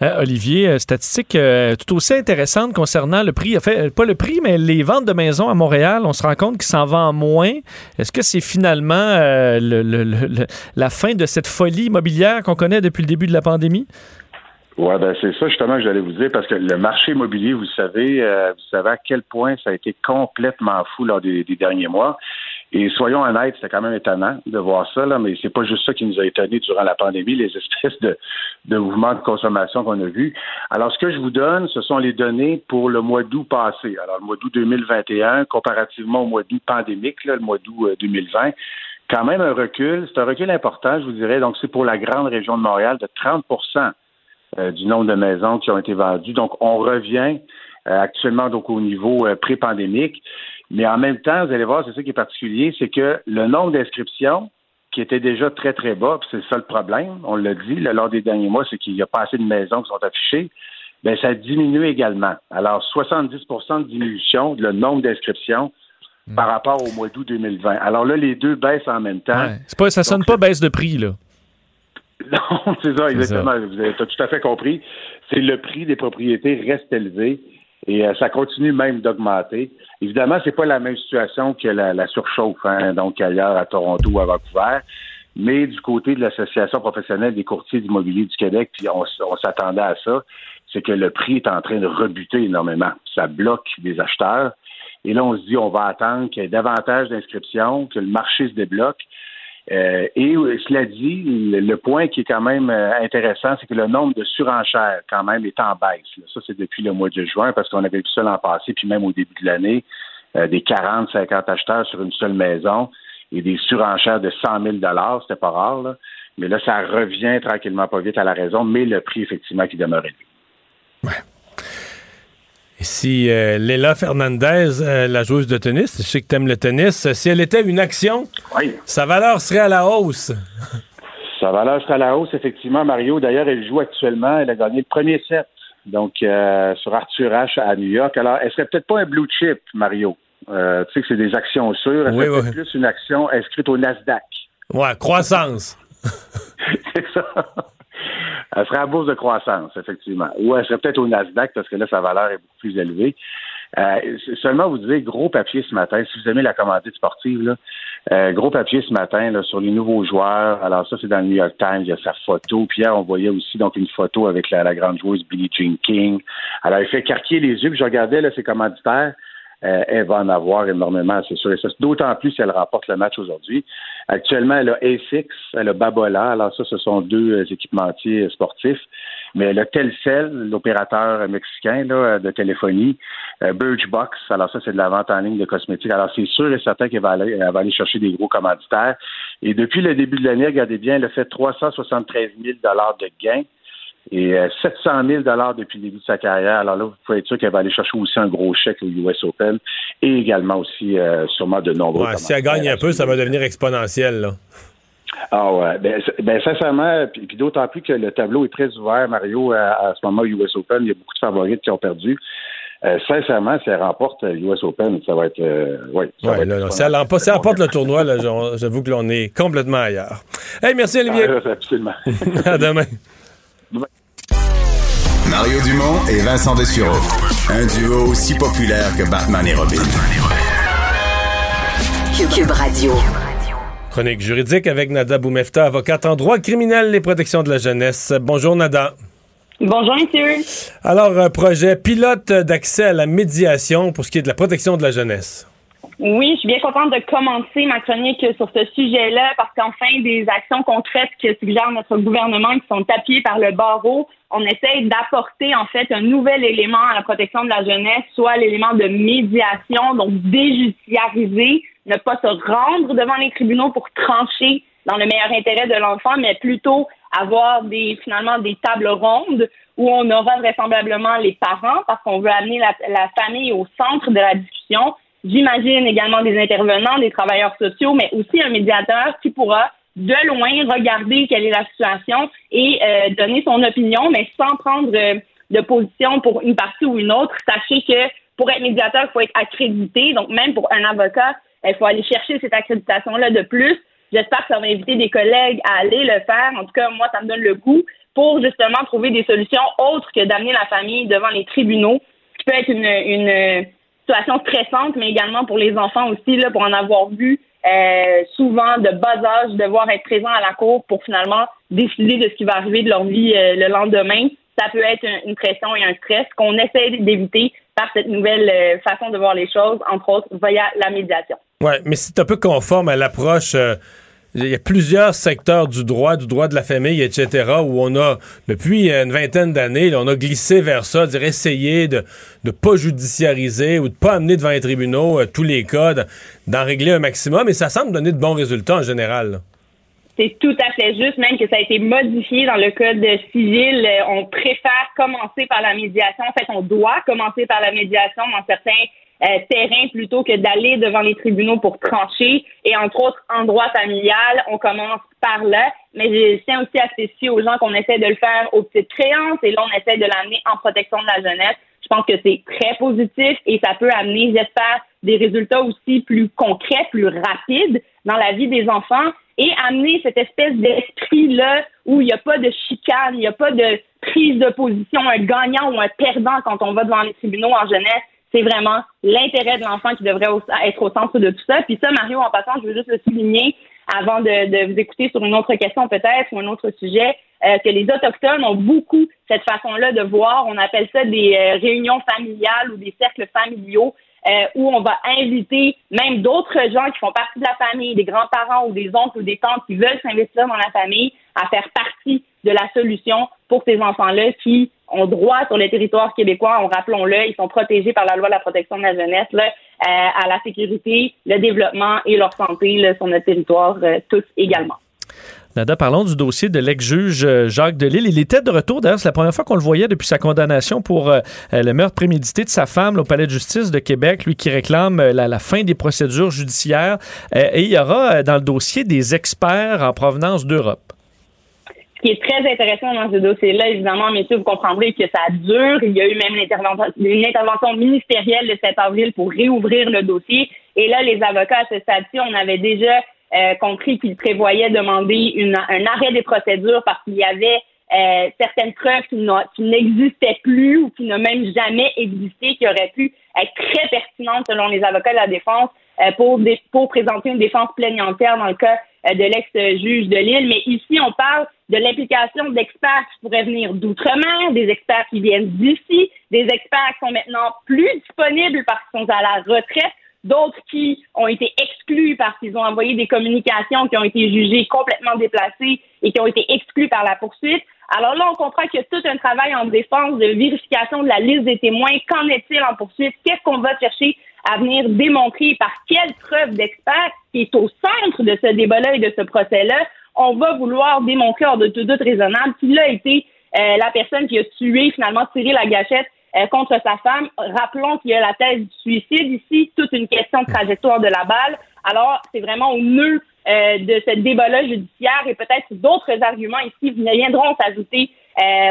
Euh, Olivier, euh, statistique euh, tout aussi intéressante concernant le prix, en fait, euh, pas le prix, mais les ventes de maisons à Montréal. On se rend compte qu'il s'en vend moins. Est-ce que c'est finalement le- le- le- le- la fin de cette folie immobilière qu'on connaît depuis le début de la pandémie? Ouais, ben c'est ça justement que j'allais vous dire parce que le marché immobilier, vous savez, euh, vous savez à quel point ça a été complètement fou lors des, des derniers mois. Et soyons honnêtes, c'était quand même étonnant de voir ça, là, mais c'est pas juste ça qui nous a étonnés durant la pandémie, les (laughs) espèces de, de mouvements de consommation qu'on a vus. Alors, ce que je vous donne, ce sont les données pour le mois d'août passé. Alors, le mois d'août 2021, comparativement au mois d'août pandémique, là, le mois d'août euh, 2020, quand même un recul. C'est un recul important, je vous dirais. Donc, c'est pour la grande région de Montréal de 30 euh, du nombre de maisons qui ont été vendues. Donc, on revient euh, actuellement donc au niveau euh, pré-pandémique. Mais en même temps, vous allez voir, c'est ça qui est particulier, c'est que le nombre d'inscriptions, qui était déjà très, très bas, puis c'est ça le problème, on l'a dit, là, lors des derniers mois, c'est qu'il n'y a pas assez de maisons qui sont affichées, bien, ça diminue également. Alors, 70% de diminution, le nombre d'inscriptions par rapport au mois d'août 2020. Alors là, les deux baissent en même temps. Ouais. C'est pas, ça sonne pas baisse de prix, là. (laughs) Non, c'est ça, exactement. Vous avez t'as tout à fait compris. C'est le prix des propriétés reste élevé et euh, ça continue même d'augmenter. Évidemment, c'est pas la même situation que la, la surchauffe, hein, donc ailleurs à Toronto ou à Vancouver. Mais du côté de l'Association professionnelle des courtiers d'immobilier du Québec, puis on, on s'attendait à ça, c'est que le prix est en train de rebuter énormément. Ça bloque des acheteurs. Et là, on se dit, on va attendre qu'il y ait davantage d'inscriptions, que le marché se débloque. Euh, et euh, cela dit, le, point qui est quand même euh, intéressant, c'est que le nombre de surenchères, quand même, est en baisse. Ça, c'est depuis le mois de juin, parce qu'on avait vu ça l'an passé, puis même au début de l'année, des 40, 50 acheteurs sur une seule maison et des surenchères de 100 000 c'était pas rare. Là. Mais là, ça revient tranquillement pas vite à la raison, mais le prix, effectivement, qui demeure élevé. Et si euh, Léla Fernandez, euh, la joueuse de tennis, je sais que tu aimes le tennis, euh, si elle était une action, Oui. sa valeur serait à la hausse. (laughs) Sa valeur sera à la hausse, effectivement, Mario. D'ailleurs, elle joue actuellement. Elle a gagné le premier set, donc euh, sur Arthur H à New York. Alors, elle serait peut-être pas un blue chip, Mario. Tu sais que c'est des actions sûres. Elle Oui, serait oui. plus une action inscrite au Nasdaq. Ouais, croissance. (laughs) c'est ça. Elle serait à bourse de croissance, effectivement. Ou elle serait peut-être au Nasdaq parce que là, sa valeur est beaucoup plus élevée. Euh, seulement vous dire, gros papier ce matin, si vous aimez la commandite sportive, là, euh, gros papier ce matin là, sur les nouveaux joueurs. Alors ça, c'est dans le New York Times, il y a sa photo. Puis hier, on voyait aussi donc une photo avec la, la grande joueuse Billie Jean King. Alors, il fait carquer les yeux, puis je regardais là, ses commanditaires. Euh, elle va en avoir énormément, c'est sûr. Et ça, d'autant plus si elle remporte le match aujourd'hui. Actuellement, elle a ASICS, elle a Babola. Alors ça, ce sont deux euh, équipementiers euh, sportifs. Mais elle a Telcel, l'opérateur mexicain là, euh, de téléphonie, euh, Birchbox. Alors ça, c'est de la vente en ligne de cosmétiques. Alors c'est sûr et certain qu'elle va aller, elle va aller chercher des gros commanditaires. Et depuis le début de l'année, regardez bien, elle a fait 373 000 de gains et euh, 700 000 depuis le début de sa carrière. Alors là, vous pouvez être sûr qu'elle va aller chercher aussi un gros chèque au US Open et également aussi euh, sûrement de nombreux. Ouais, si elle gagne un peu, ça va devenir exponentiel. Là. Ah ouais, ben, ben sincèrement, puis, puis d'autant plus que le tableau est très ouvert, Mario, à, à ce moment US Open, il y a beaucoup de favorites qui ont perdu. Euh, sincèrement, si elle remporte euh, US Open, ça va être, euh, ouais, ça va Ouais, être là, non, si elle remporte, si le tournoi, j'avoue que l'on est complètement ailleurs. Hey, merci Olivier. Ah, absolument. (laughs) à demain. Mario Dumont et Vincent Dessureau. Un duo aussi populaire que Batman et Robin. Cube Radio. Chronique juridique avec Nada Boumefta, avocate en droit criminel et protection de la jeunesse. Bonjour Nada. Bonjour, monsieur. Alors, un projet pilote d'accès à la médiation pour ce qui est de la protection de la jeunesse. Oui, je suis bien contente de commencer ma chronique sur ce sujet-là parce qu'enfin, des actions concrètes que suggère notre gouvernement qui sont appuyées par le barreau, on essaye d'apporter en fait un nouvel élément à la protection de la jeunesse, soit l'élément de médiation, donc déjudiciariser, ne pas se rendre devant les tribunaux pour trancher dans le meilleur intérêt de l'enfant, mais plutôt avoir des finalement des tables rondes où on aura vraisemblablement les parents parce qu'on veut amener la famille au centre de la discussion J'imagine également des intervenants, des travailleurs sociaux, mais aussi un médiateur qui pourra de loin regarder quelle est la situation et euh, donner son opinion, mais sans prendre euh, de position pour une partie ou une autre. Sachez que pour être médiateur, il faut être accrédité. Donc, même pour un avocat, il faut aller chercher cette accréditation-là de plus. J'espère que ça va inviter des collègues à aller le faire. En tout cas, moi, ça me donne le goût pour justement trouver des solutions autres que d'amener la famille devant les tribunaux, ce qui peut être une, une situation stressante, mais également pour les enfants aussi, là, pour en avoir vu euh, souvent de bas âge, devoir être présent à la cour pour finalement décider de ce qui va arriver de leur vie euh, le lendemain. Ça peut être une pression et un stress qu'on essaie d'éviter par cette nouvelle euh, façon de voir les choses, entre autres via la médiation. Oui, mais c'est un peu conforme à l'approche il y a plusieurs secteurs du droit, du droit de la famille, etc., où on a, depuis une vingtaine d'années, on a glissé vers ça, dire essayer de ne pas judiciariser ou de pas amener devant les tribunaux euh, tous les cas, d'en régler un maximum, et ça semble donner de bons résultats en général. C'est tout à fait juste, même que ça a été modifié dans le code civil. Euh, on préfère commencer par la médiation. En fait, on doit commencer par la médiation dans certains euh, terrain plutôt que d'aller devant les tribunaux pour trancher. Et entre autres, en droit familial, on commence par là. Mais je tiens aussi à spécifier aux gens qu'on essaie de le faire aux petites créances et là, on essaie de l'amener en protection de la jeunesse. Je pense que c'est très positif et ça peut amener, j'espère, des résultats aussi plus concrets, plus rapides dans la vie des enfants et amener cette espèce d'esprit-là où il n'y a pas de chicane, il n'y a pas de prise de position, un gagnant ou un perdant quand on va devant les tribunaux en jeunesse c'est vraiment l'intérêt de l'enfant qui devrait être au centre de tout ça. Puis ça, Mario, en passant, je veux juste le souligner avant de, vous écouter sur une autre question peut-être ou un autre sujet, euh, que les Autochtones ont beaucoup cette façon-là de voir. On appelle ça des euh, réunions familiales ou des cercles familiaux. Euh, où on va inviter même d'autres gens qui font partie de la famille, des grands-parents ou des oncles ou des tantes qui veulent s'investir dans la famille à faire partie de la solution pour ces enfants-là qui ont droit sur le territoire québécois, on rappelons-le, ils sont protégés par la loi de la protection de la jeunesse là, euh, à la sécurité, le développement et leur santé là, sur notre territoire, euh, tous également. Nada, parlons du dossier de l'ex-juge euh, Jacques Delille. Il était de retour, d'ailleurs, c'est la première fois qu'on le voyait depuis sa condamnation pour le meurtre prémédité de sa femme au Palais de justice de Québec, lui qui réclame la, la fin des procédures judiciaires. et il y aura dans le dossier des experts en provenance d'Europe qui est très intéressant dans ce dossier-là, évidemment, messieurs, vous comprendrez que ça dure. Il y a eu même une intervention ministérielle le 7 avril pour réouvrir le dossier. Et là, les avocats à ce stade-ci, on avait déjà euh, compris qu'ils prévoyaient demander un arrêt des procédures parce qu'il y avait euh, certaines preuves qui n'existaient plus ou qui n'ont même jamais existé, qui auraient pu être très pertinentes selon les avocats de la défense euh, pour, présenter une défense plaignantière dans le cas de l'ex-juge de Lille. Mais ici, on parle de l'implication d'experts qui pourraient venir d'outre-mer, des experts qui viennent d'ici, des experts qui sont maintenant plus disponibles parce qu'ils sont à la retraite, d'autres qui ont été exclus parce qu'ils ont envoyé des communications qui ont été jugées complètement déplacées et qui ont été exclus par la poursuite. Alors là, on comprend qu'il y a tout un travail en défense de vérification de la liste des témoins. Qu'en est-il en poursuite? Qu'est-ce qu'on va chercher à venir démontrer par quelle preuve d'expert qui est au centre de ce débat-là et de ce procès-là? on va vouloir démontrer hors de tout doute raisonnable qu'il a été euh, la personne qui a tué, finalement tiré la gâchette euh, contre sa femme. Rappelons qu'il y a la thèse du suicide ici, toute une question de trajectoire de la balle. Alors, c'est vraiment au nœud euh, de ce débat-là judiciaire et peut-être d'autres arguments ici viendront s'ajouter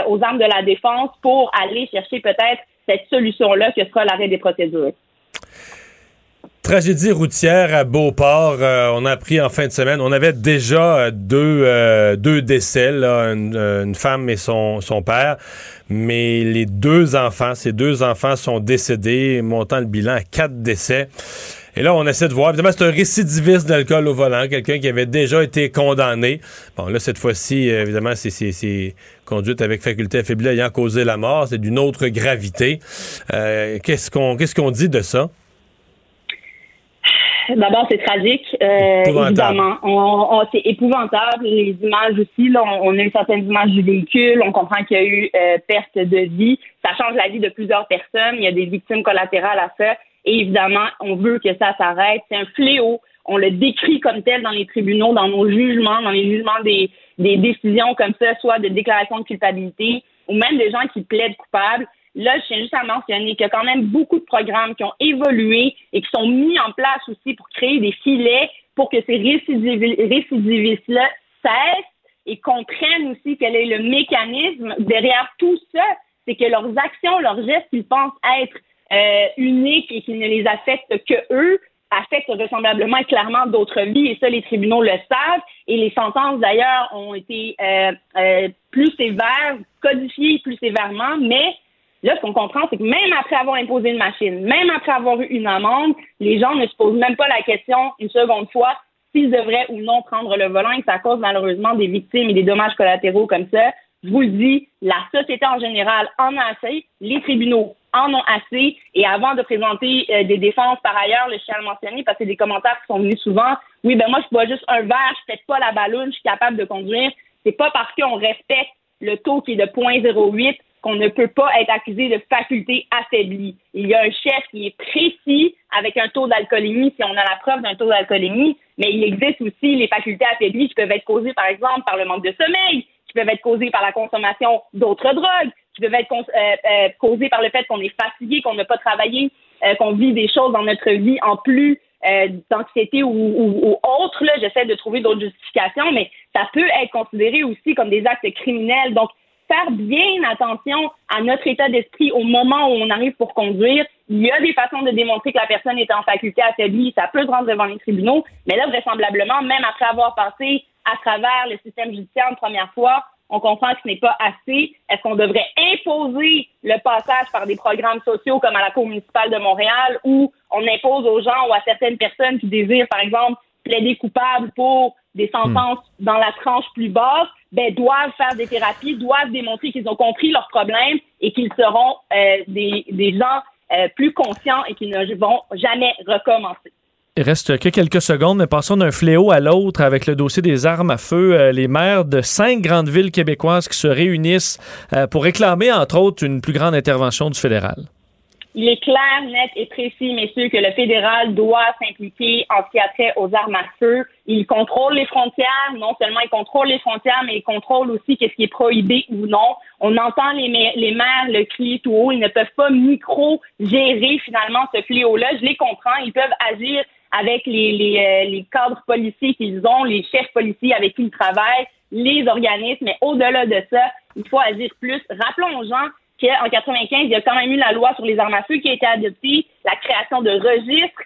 aux armes de la défense pour aller chercher peut-être cette solution-là que sera l'arrêt des procédures. Tragédie routière à Beauport. Euh, on a appris en fin de semaine. On avait déjà euh, deux, euh, deux décès, une, femme et son, son père. Mais les deux enfants, ces deux enfants sont décédés, montant le bilan à quatre décès. Et là, on essaie de voir. Évidemment, c'est un récidiviste d'alcool au volant, quelqu'un qui avait déjà été condamné. Bon, là, cette fois-ci, évidemment, c'est conduite avec faculté affaiblie ayant causé la mort. C'est d'une autre gravité. Euh, qu'est-ce qu'on qu'est-ce qu'on dit de ça? D'abord, c'est tragique, euh, évidemment. On, c'est épouvantable. Les images aussi, là, on, a eu certaines images du véhicule. On comprend qu'il y a eu euh, perte de vie. Ça change la vie de plusieurs personnes. Il y a des victimes collatérales à ça. Et évidemment, on veut que ça s'arrête. C'est un fléau. On le décrit comme tel dans les tribunaux, dans nos jugements, dans les jugements des, des décisions comme ça, soit de déclaration de culpabilité ou même des gens qui plaident coupables. Là, je tiens juste à mentionner qu'il y a quand même beaucoup de programmes qui ont évolué et qui sont mis en place aussi pour créer des filets pour que ces récidivistes-là cessent et comprennent aussi quel est le mécanisme derrière tout ça. C'est que leurs actions, leurs gestes qu'ils pensent être euh, uniques et qui ne les affectent que eux, affectent vraisemblablement et clairement d'autres vies, et ça, les tribunaux le savent. Et les sentences, d'ailleurs, ont été euh, euh, plus sévères, codifiées plus sévèrement, mais Là, ce qu'on comprend, c'est que même après avoir imposé une machine, même après avoir eu une amende, les gens ne se posent même pas la question une seconde fois s'ils devraient ou non prendre le volant et ça cause malheureusement des victimes et des dommages collatéraux comme ça. Je vous le dis, la société en général en a assez, les tribunaux en ont assez. Et avant de présenter euh, des défenses, par ailleurs, le chien mentionné, parce que des commentaires qui sont venus souvent, oui, ben moi, je bois juste un verre, je pète pas la ballonne, je suis capable de conduire. C'est pas parce qu'on respecte le taux qui est de 0.08 qu'on ne peut pas être accusé de faculté affaiblie. Il y a un chef qui est précis avec un taux d'alcoolémie si on a la preuve d'un taux d'alcoolémie, mais il existe aussi les facultés affaiblies qui peuvent être causées, par exemple, par le manque de sommeil, qui peuvent être causées par la consommation d'autres drogues, qui peuvent être euh, euh, causées par le fait qu'on est fatigué, qu'on n'a pas travaillé, euh, qu'on vit des choses dans notre vie en plus d'anxiété ou, ou, ou, autre. J'essaie de trouver d'autres justifications, mais ça peut être considéré aussi comme des actes criminels. Donc, faire bien attention à notre état d'esprit au moment où on arrive pour conduire. Il y a des façons de démontrer que la personne est en faculté affaiblie. Ça peut se rendre devant les tribunaux. Mais là, vraisemblablement, même après avoir passé à travers le système judiciaire une première fois, on comprend que ce n'est pas assez. Est-ce qu'on devrait imposer le passage par des programmes sociaux comme à la Cour municipale de Montréal où on impose aux gens ou à certaines personnes qui désirent, par exemple, plaider coupable pour des sentences hmm. dans la tranche plus basse, ben, doivent faire des thérapies, doivent démontrer qu'ils ont compris leurs problèmes et qu'ils seront euh, des, des, gens euh, plus conscients et qui ne vont jamais recommencer. Il reste que quelques secondes, mais passons d'un fléau à l'autre avec le dossier des armes à feu. Euh, les maires de cinq grandes villes québécoises qui se réunissent pour réclamer, entre autres, une plus grande intervention du fédéral. Il est clair, net et précis, messieurs, que le fédéral doit s'impliquer en ce qui a trait aux armes à feu. Il contrôle les frontières. Non seulement il contrôle les frontières, mais il contrôle aussi qu'est-ce qui est prohibé ou non. On entend les, les maires le crier tout haut. Ils ne peuvent pas micro-gérer finalement ce fléau-là. Je les comprends. Ils peuvent agir avec les, les, euh, les cadres policiers qu'ils ont, les chefs policiers avec qui ils travaillent, les organismes. Mais au-delà de ça, il faut agir plus. Rappelons aux gens qu'en 95, il y a quand même eu la loi sur les armes à feu qui a été adoptée, la création de registres,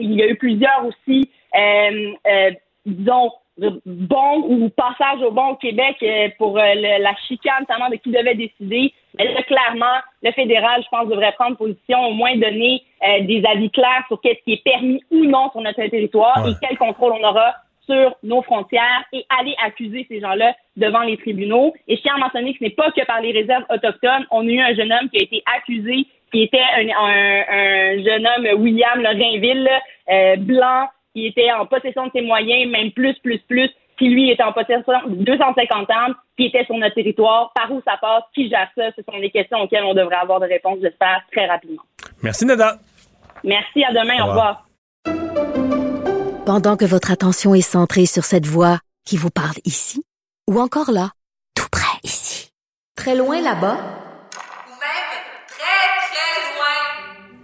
il y a eu plusieurs aussi, euh, euh, disons, bons ou passage au bon au Québec euh, pour la chicane, notamment de qui devait décider. Mais là, clairement, le fédéral, je pense, devrait prendre position, au moins donner des avis clairs sur qu'est-ce qui est permis ou non sur notre territoire et quel contrôle on aura sur nos frontières et aller accuser ces gens-là devant les tribunaux. Et je tiens à mentionner que ce n'est pas que par les réserves autochtones. On a eu un jeune homme qui a été accusé, qui était un, un, jeune homme, William Lorrainville, euh, blanc, qui était en possession de ses moyens, même plus, plus, plus, qui lui était en possession de 250 armes, qui était sur notre territoire, par où ça passe, qui gère ça, ce sont des questions auxquelles on devrait avoir des réponses, j'espère, très rapidement. Merci, Nada. Merci, à demain, au revoir. Pendant que votre attention est centrée sur cette voix qui vous parle ici, ou encore là, tout près ici, très loin là-bas, ou même très, très loin,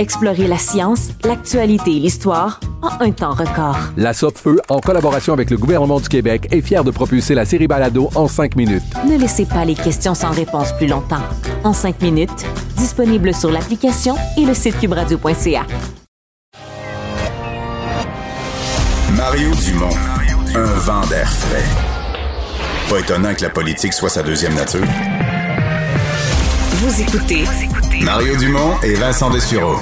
Explorez la science, l'actualité et l'histoire en un temps record. La Feu, en collaboration avec le gouvernement du Québec, est fière de propulser la série Balado en cinq minutes. Ne laissez pas les questions sans réponse plus longtemps. En cinq minutes, disponible sur l'application et le site cubradio.ca. Mario Dumont, un vent d'air frais. Pas étonnant que la politique soit sa deuxième nature. Vous écoutez Mario Dumont et Vincent Dessureau.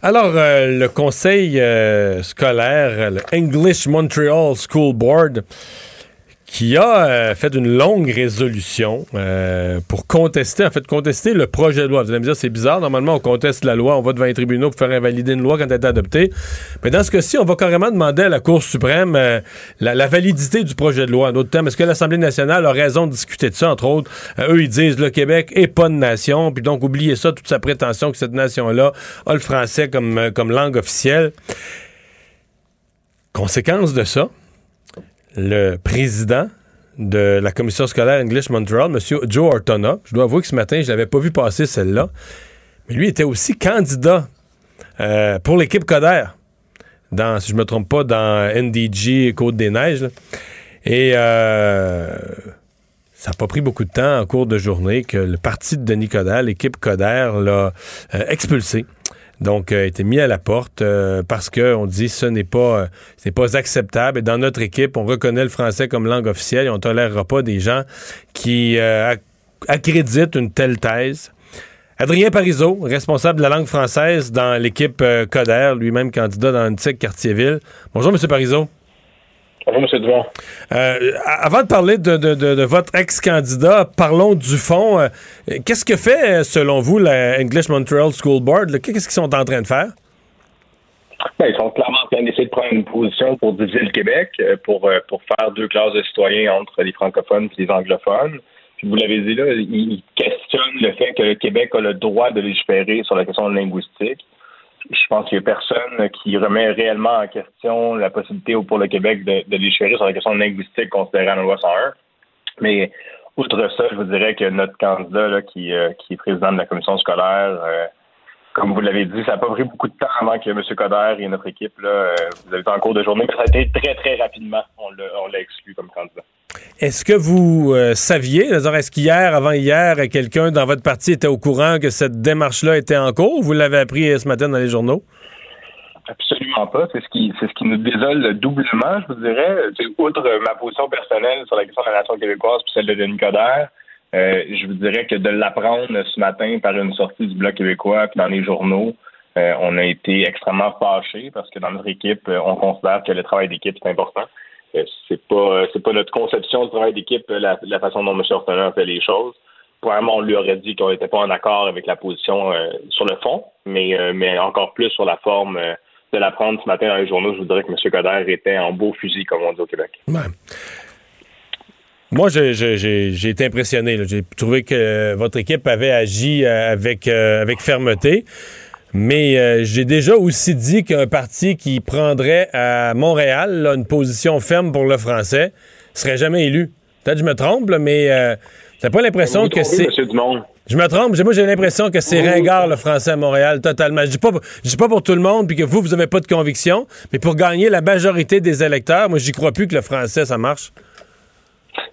Alors, euh, le conseil euh, scolaire, le English Montreal School Board, qui a euh, fait une longue résolution euh, pour contester, en fait, contester le projet de loi. Vous allez me dire, c'est bizarre. Normalement, on conteste la loi, on va devant les tribunaux pour faire invalider une loi quand elle est adoptée. Mais dans ce cas-ci, on va carrément demander à la Cour suprême euh, la, validité du projet de loi. En d'autres termes, est-ce que l'Assemblée nationale a raison de discuter de ça, entre autres? eux, ils disent, le Québec est pas une nation, puis donc, oubliez ça, toute sa prétention que cette nation-là a le français comme, comme langue officielle. Conséquence de ça, le président de la commission scolaire English Montreal, M. Joe Ortona. Je dois avouer que ce matin, je l'avais pas vu passer celle-là. Mais lui était aussi candidat euh, pour l'équipe Coder. Dans, si je me trompe pas, dans NDG Côte-des-Neiges. Et euh, ça n'a pas pris beaucoup de temps en cours de journée que le parti de Denis Coderre, l'équipe Coder, l'a euh, expulsé donc a été mis à la porte euh, parce qu'on dit ce n'est pas, euh, pas acceptable. Et dans notre équipe, on reconnaît le français comme langue officielle et on ne tolérera pas des gens qui euh, accréditent une telle thèse. Adrien Parizeau, responsable de la langue française dans l'équipe Coder, lui-même candidat dans Antique Quartier-Ville. Bonjour, M. Parizeau. Bonjour, M. Dumont. Euh, avant de parler de, votre ex-candidat, parlons du fond. Euh, qu'est-ce que fait, selon vous, la English Montreal School Board? Qu'est-ce qu'ils sont en train de faire? Ben, ils sont clairement en train d'essayer de prendre une position pour diviser le Québec, euh, pour, pour faire deux classes de citoyens entre les francophones et les anglophones. Puis vous l'avez dit là, ils questionnent le fait que le Québec a le droit de légiférer sur la question linguistique je pense qu'il n'y a personne qui remet réellement en question la possibilité pour le Québec de, de légiférer sur la question linguistique considérée en loi 101. Mais outre ça, je vous dirais que notre candidat là, qui, euh, qui est président de la commission scolaire, euh, comme vous l'avez dit, ça n'a pas pris beaucoup de temps avant que M. Coder et notre équipe, là, euh, vous avez été en cours de journée, mais ça a été très, très rapidement. On l'a exclu comme candidat. Est-ce que vous saviez, est-ce qu'hier, avant hier, quelqu'un dans votre parti était au courant que cette démarche-là était en cours ou vous l'avez appris ce matin dans les journaux? Absolument pas. C'est ce qui c'est ce qui nous désole doublement, je vous dirais. Outre ma position personnelle sur la question de la nation québécoise puis celle de Denis Coderre, euh, je vous dirais que de l'apprendre ce matin par une sortie du Bloc québécois puis dans les journaux, euh, on a été extrêmement fâchés parce que dans notre équipe, euh, on considère que le travail d'équipe est important. c'est pas c'est pas notre conception du travail d'équipe la, façon dont M. Ortonin fait les choses. Probablement, on lui aurait dit qu'on n'était pas en accord avec la position sur le fond, mais mais encore plus sur la forme de l'apprendre ce matin dans les journaux. Je vous dirais que M. Coder était en beau fusil, comme on dit au Québec. Moi, j'ai été impressionné. J'ai trouvé que votre équipe avait agi euh, avec, euh, avec fermeté. Mais euh, j'ai déjà aussi dit qu'un parti qui prendrait à Montréal une position ferme pour le français serait jamais élu. Peut-être que je me trompe, mais t'as pas l'impression que c'est. Je me trompe. Moi, j'ai l'impression que c'est ringard le français à Montréal, totalement. Je dis pas, dis pas pour tout le monde, puis que vous, vous avez pas de conviction, mais pour gagner la majorité des électeurs, moi, j'y crois plus que le français, ça marche.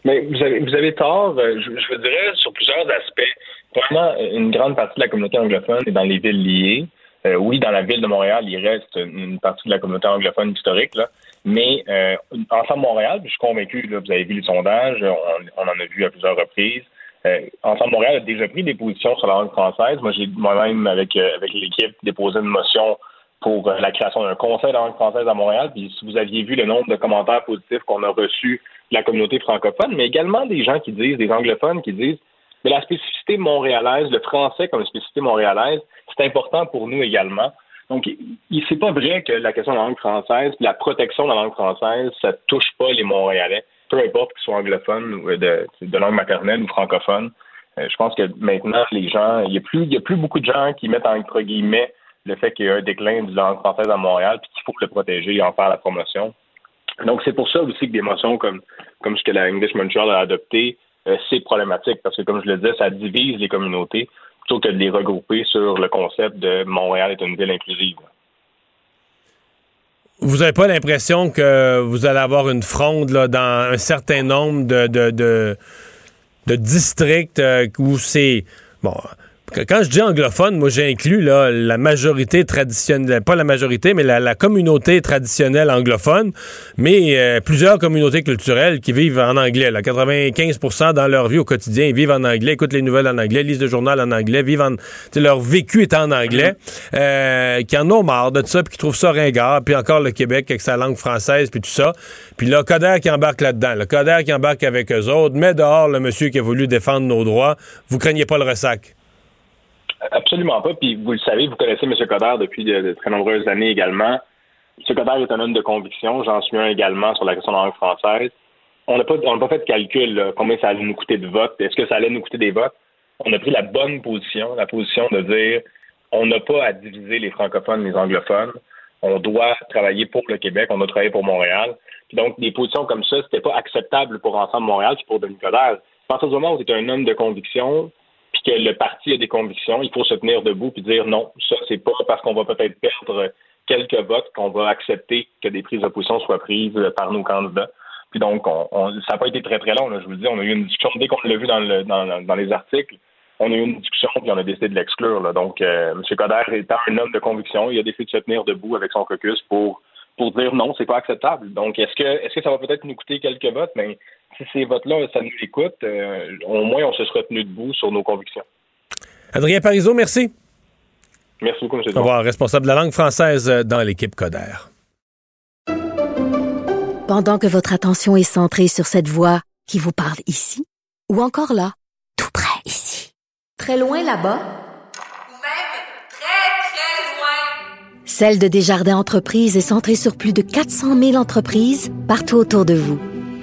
Mais vous avez, vous avez tort, euh, je, je vous dirais, sur plusieurs aspects. Vraiment, une grande partie de la communauté anglophone est dans les villes liées. Euh, oui, dans la ville de Montréal, il reste une partie de la communauté anglophone historique, là. mais euh, Ensemble Montréal, je suis convaincu, là, vous avez vu les sondages, on, en a vu à plusieurs reprises. Euh, Ensemble Montréal a déjà pris des positions sur la langue française. Moi, j'ai moi-même, avec, avec l'équipe, déposé une motion pour la création d'un conseil de langue française à Montréal. Puis si vous aviez vu le nombre de commentaires positifs qu'on a reçus la communauté francophone, mais également des gens qui disent, des anglophones qui disent, mais la spécificité montréalaise, le français comme spécificité montréalaise, c'est important pour nous également. Donc, c'est pas vrai que la question de la langue française, la protection de la langue française, ça touche pas les Montréalais, peu importe qu'ils soient anglophones ou de, de langue maternelle ou francophone. Euh, je pense que maintenant, les gens, il y a plus, il y a plus beaucoup de gens qui mettent entre guillemets le fait qu'il y a un déclin de la langue française à Montréal, puis qu'il faut le protéger et en faire la promotion. Donc, c'est pour ça aussi que des motions comme, comme ce que la English Montreal a adopté, euh, c'est problématique, parce que, comme je le disais, ça divise les communautés plutôt que de les regrouper sur le concept de Montréal est une ville inclusive. Vous n'avez pas l'impression que vous allez avoir une fronde là, dans un certain nombre de, de, de, de districts euh, où c'est... Bon, quand je dis anglophone, moi j'inclus là, la majorité traditionnelle, pas la majorité, mais la, communauté traditionnelle anglophone, mais euh, plusieurs communautés culturelles qui vivent en anglais. Là. 95% dans leur vie au quotidien, ils vivent en anglais, écoutent les nouvelles en anglais, lisent le journal en anglais, vivent en, leur vécu est en anglais, euh, qui en ont marre de ça, puis qui trouvent ça ringard, puis encore le Québec avec sa langue française, puis tout ça. Puis le Coder qui embarque là-dedans, le Coder qui embarque avec eux autres, met dehors le monsieur qui a voulu défendre nos droits. Vous craignez pas le ressac? Absolument pas. Puis vous le savez, vous connaissez M. Coder depuis de, très nombreuses années également. M. Coder est un homme de conviction. J'en suis un également sur la question de la langue française. On n'a pas, fait de calcul combien ça allait nous coûter de votes. Est-ce que ça allait nous coûter des votes? On a pris la bonne position, la position de dire on n'a pas à diviser les francophones et les anglophones. On doit travailler pour le Québec, on doit travailler pour Montréal. donc, des positions comme ça, c'était pas acceptable pour Ensemble Montréal puis pour Denis Coderre. À partir du moment où un homme de conviction, que le parti a des convictions, il faut se tenir debout et dire non, ça, c'est pas parce qu'on va peut-être perdre quelques votes qu'on va accepter que des prises de position soient prises par nos candidats. Puis donc, on, ça n'a pas été très, très long. je vous le dis, on a eu une discussion, dès qu'on l'a vu dans, le, dans, les articles, on a eu une discussion puis on a décidé de l'exclure. Donc, euh, M. Coder étant un homme de conviction, il a décidé de se tenir debout avec son caucus pour pour dire non, c'est pas acceptable. Donc, est-ce que est-ce que ça va peut-être nous coûter quelques votes? Mais si ces votes-là, ça nous écoute, euh, au moins on se sera tenu debout sur nos convictions. Adrien Parizeau, merci. Merci beaucoup, M. Au revoir, responsable de la langue française dans l'équipe Coder. Pendant que votre attention est centrée sur cette voix qui vous parle ici, ou encore là, tout près ici, très loin là-bas, Celle de Desjardins Entreprises est centrée sur plus de 400 000 entreprises partout autour de vous.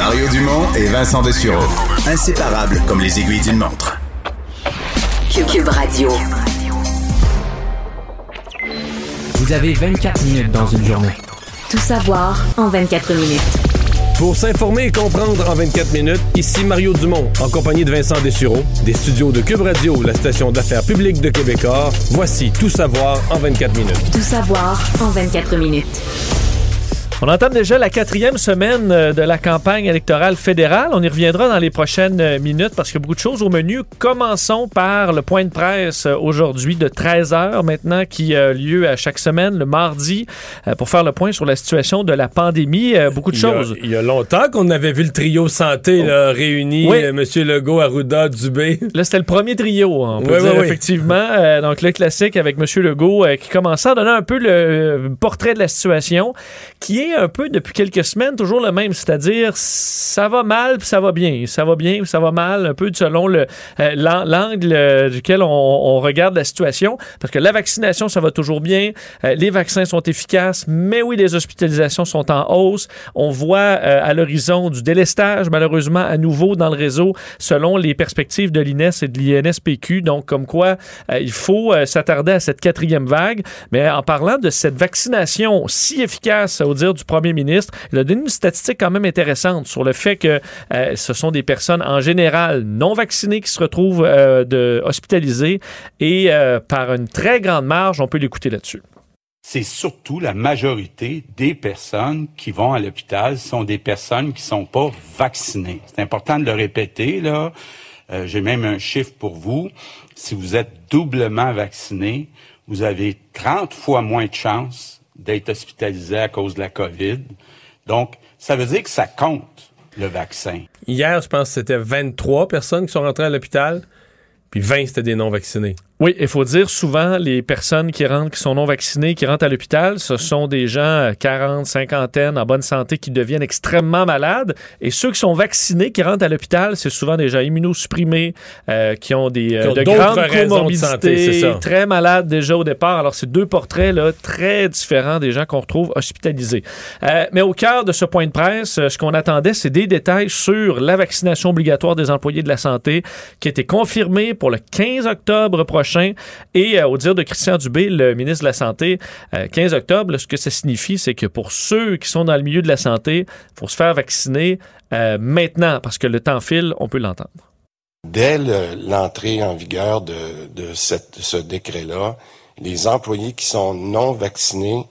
Mario Dumont et Vincent Dessureau. Inséparables comme les aiguilles d'une montre. Cube Radio. Vous avez 24 minutes dans une journée. Tout savoir en 24 minutes. Pour s'informer et comprendre en 24 minutes, ici Mario Dumont, en compagnie de Vincent Dessureau, des studios de Cube Radio, la station d'affaires publique de Québecor. Voici Tout savoir en 24 minutes. Tout savoir en 24 minutes. On entame déjà la quatrième semaine euh, de la campagne électorale fédérale. On y reviendra dans les prochaines euh, minutes parce qu'il y a beaucoup de choses au menu. Commençons par le point de presse euh, aujourd'hui de 13 heures maintenant qui a lieu à chaque semaine le mardi pour faire le point sur la situation de la pandémie. Beaucoup de choses. Il y a longtemps qu'on avait vu le trio santé là, réuni, oui. M. Legault, Arruda, Dubé. Là, c'était le premier trio, on peut dire, effectivement. donc, le classique avec M. Legault qui commençait à donner un peu le portrait de la situation qui est un peu depuis quelques semaines toujours le même, c'est-à-dire ça va mal puis ça va bien, ça va bien ça va mal, un peu selon euh, l'angle euh, duquel on, regarde la situation, parce que la vaccination ça va toujours bien, euh, les vaccins sont efficaces, mais oui les hospitalisations sont en hausse, on voit à l'horizon du délestage malheureusement à nouveau dans le réseau selon les perspectives de l'INES et de l'INSPQ, donc comme quoi il faut s'attarder à cette quatrième vague, mais en parlant de cette vaccination si efficace au dire premier ministre. Il a donné une statistique quand même intéressante sur le fait que euh, ce sont des personnes en général non vaccinées qui se retrouvent euh, hospitalisées et euh, par une très grande marge, on peut l'écouter là-dessus. C'est surtout la majorité des personnes qui vont à l'hôpital sont des personnes qui sont pas vaccinées. C'est important de le répéter là. J'ai même un chiffre pour vous. Si vous êtes doublement vacciné, vous avez 30 fois moins de chances d'être hospitalisé à cause de la COVID. Donc, ça veut dire que ça compte, le vaccin. Hier, je pense que c'était 23 personnes qui sont rentrées à l'hôpital, puis 20, c'était des non-vaccinés. Oui, il faut dire souvent, les personnes qui rentrent, qui sont non vaccinées, qui rentrent à l'hôpital, ce sont des gens 40, cinquantaine, en bonne santé, qui deviennent extrêmement malades. Et ceux qui sont vaccinés, qui rentrent à l'hôpital, c'est souvent des gens immunosupprimés, euh, qui ont des euh, Qui ont de grandes de santé, comorbidités, ça. très malades déjà au départ. Alors, c'est deux portraits là, très différents des gens qu'on retrouve hospitalisés. Euh, mais au cœur de ce point de presse, euh, ce qu'on attendait, c'est des détails sur la vaccination obligatoire des employés de la santé qui a été confirmée pour le 15 octobre prochain. Et euh, au dire de Christian Dubé, le ministre de la Santé, euh, 15 octobre, là, ce que ça signifie, c'est que pour ceux qui sont dans le milieu de la santé, il faut se faire vacciner euh, maintenant parce que le temps file, on peut l'entendre. Dès le- l'entrée en vigueur de, ce décret-là, les employés qui sont non vaccinés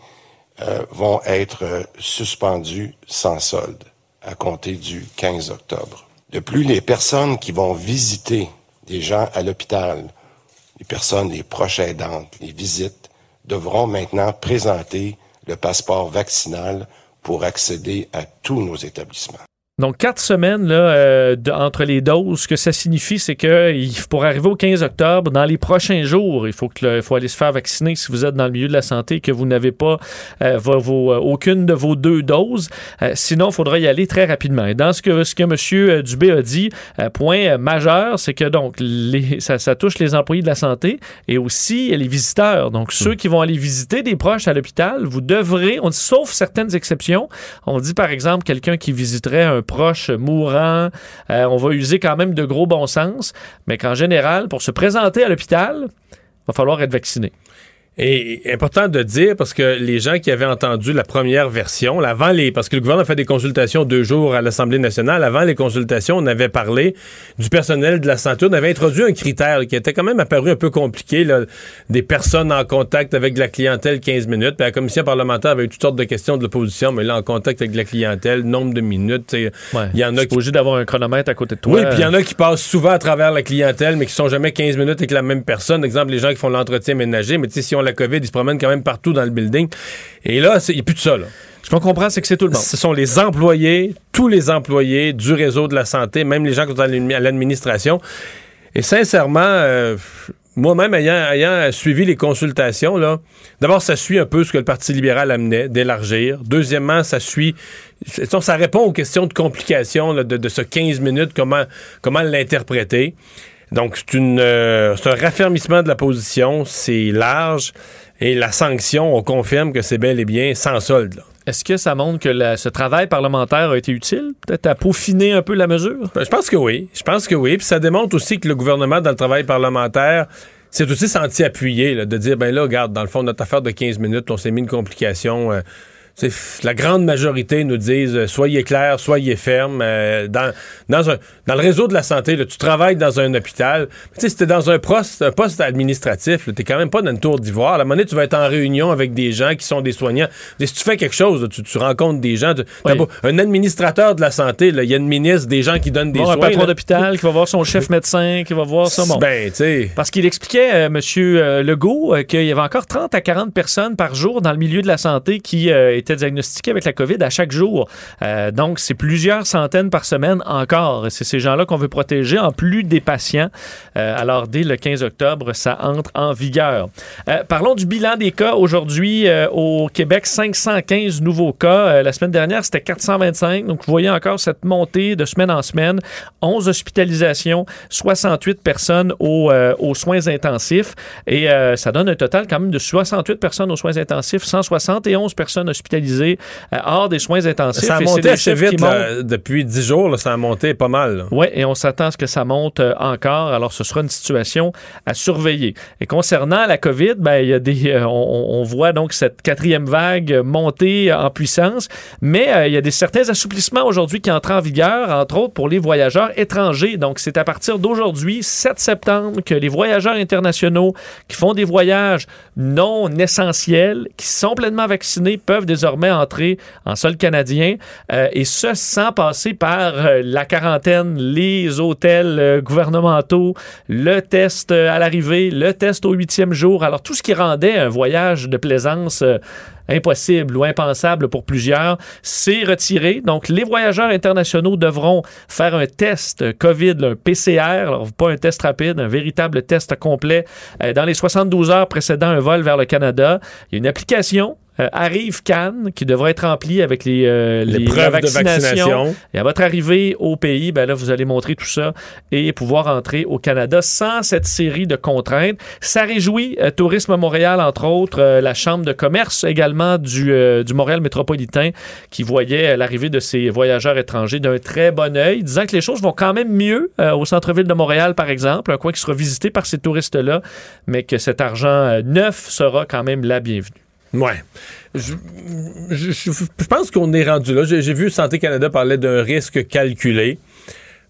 euh, vont être euh, suspendus sans solde à compter du 15 octobre. De plus, les personnes qui vont visiter des gens à l'hôpital, les personnes, les proches aidantes, les visites, devront maintenant présenter le passeport vaccinal pour accéder à tous nos établissements. Donc, quatre semaines là, euh, de- entre les doses, ce que ça signifie, c'est que pour arriver au 15 octobre, dans les prochains jours, il faut, que il faut aller se faire vacciner si vous êtes dans le milieu de la santé et que vous n'avez pas euh, vos- vos- euh, aucune de vos deux doses. Euh, sinon, il faudra y aller très rapidement. Et dans ce que, ce que M. Dubé a dit, euh, point euh, majeur, c'est que donc les, ça, ça touche les employés de la santé et aussi les visiteurs. Donc, ceux qui vont aller visiter des proches à l'hôpital, vous devrez, on dit, sauf certaines exceptions, on dit par exemple quelqu'un qui visiterait un proche mourant, euh, on va user quand même de gros bon sens, mais qu'en général, pour se présenter à l'hôpital, il va falloir être vacciné. Et important de dire, parce que les gens qui avaient entendu la première version, là, avant les, parce que le gouvernement a fait des consultations deux jours à l'Assemblée nationale, avant les consultations, on avait parlé du personnel de la santé, on avait introduit un critère qui était quand même apparu un peu compliqué, là, des personnes en contact avec de la clientèle 15 minutes. Puis la commission parlementaire avait eu toutes sortes de questions de l'opposition, mais là, en contact avec de la clientèle, nombre de minutes, il y en a qui... obligé d'avoir un chronomètre à côté de toi. Oui, puis il y en a qui passent souvent à travers la clientèle, mais qui sont jamais 15 minutes avec la même personne. Exemple, les gens qui font l'entretien ménager, mais tu sais, si on la COVID, ils se promènent quand même partout dans le building. Et là, il n'y a plus de ça, là. Ce qu'on comprend, c'est que c'est tout le monde. Ce sont les employés, tous les employés du réseau de la santé, même les gens qui sont à l'admi- à l'administration. Et sincèrement, euh, moi-même, ayant, ayant suivi les consultations, là, d'abord, ça suit un peu ce que le Parti libéral amenait, d'élargir. Deuxièmement, ça suit, ça ça répond aux questions de complications là, de, de ce 15 minutes, comment, comment l'interpréter. Donc, c'est une, euh, un raffermissement de la position, c'est large, et la sanction, on confirme que c'est bel et bien sans solde. Est-ce que ça montre que la- ce travail parlementaire a été utile, peut-être à peaufiner un peu la mesure? Ben, je pense que oui. Je pense que oui. Puis ça démontre aussi que le gouvernement, dans le travail parlementaire, s'est aussi senti appuyé, là, de dire, ben là, regarde, dans le fond, notre affaire de 15 minutes, on s'est mis une complication. euh, la grande majorité nous disent euh, soyez clair, soyez ferme. euh, dans, dans, un, dans le réseau de la santé, là, tu travailles dans un hôpital. Tu sais, si t'es dans un poste, un poste administratif, t'es quand même pas dans une tour d'ivoire. À la monnaie, tu vas être en réunion avec des gens qui sont des soignants. Si tu fais quelque chose, là, tu, tu rencontres des gens. tu- t'as beau- un administrateur de la santé, il y a une ministre, des gens qui donnent des Bon, soins. un patron d'hôpital qui va voir son chef (laughs) médecin, qui va voir ça. Bon. Ben. Parce qu'il expliquait, euh, M. euh, Legault, euh, qu'il y avait encore 30 à 40 personnes par jour dans le milieu de la santé qui euh, étaient diagnostiquées avec la COVID à chaque jour. Euh, donc, c'est plusieurs centaines par semaine encore. C'est ces gens-là qu'on veut protéger en plus des patients. Euh, alors, dès le 15 octobre, ça entre en vigueur. Euh, parlons du bilan des cas. Aujourd'hui, au Québec, 515 nouveaux cas. La semaine dernière, c'était 425. Donc, vous voyez encore cette montée de semaine en semaine. 11 hospitalisations, 68 personnes aux, aux soins intensifs. Et ça donne un total quand même de 68 personnes aux soins intensifs, 171 personnes hospitalisées hospitalisés euh, hors des soins intensifs. Ça a monté assez vite là, depuis dix jours. là, ça a monté pas mal. Oui, et on s'attend à ce que ça monte euh, encore. Alors, ce sera une situation à surveiller. Et concernant la COVID, ben, y a des, euh, on, on voit donc cette quatrième vague monter en puissance, mais euh, il y a des certains assouplissements aujourd'hui qui entrent en vigueur, entre autres pour les voyageurs étrangers. Donc, c'est à partir d'aujourd'hui, 7 septembre, que les voyageurs internationaux qui font des voyages non essentiels, qui sont pleinement vaccinés, peuvent désormais entrer en sol canadien, euh, et ce, sans passer par euh, la quarantaine, les hôtels euh, gouvernementaux, le test à l'arrivée, le test au huitième jour. Alors, tout ce qui rendait un voyage de plaisance impossible ou impensable pour plusieurs, c'est retiré. Donc, les voyageurs internationaux devront faire un test COVID, un PCR, alors pas un test rapide, un véritable test complet dans les 72 heures précédant un vol vers le Canada. Il y a une application. Euh, arrive Cannes qui devra être remplie avec les, euh, Les les- preuves la de vaccination. Et à votre arrivée au pays, ben là, vous allez montrer tout ça et pouvoir entrer au Canada sans cette série de contraintes. Ça réjouit euh, Tourisme Montréal, entre autres, la Chambre de commerce également du, du Montréal métropolitain qui voyait l'arrivée de ces voyageurs étrangers d'un très bon œil, disant que les choses vont quand même mieux au centre-ville de Montréal, par exemple, un coin qui sera visité par ces touristes-là, mais que cet argent neuf sera quand même la bienvenue. Ouais. Je, je- pense qu'on est rendu là. J'ai vu Santé Canada parler d'un risque calculé.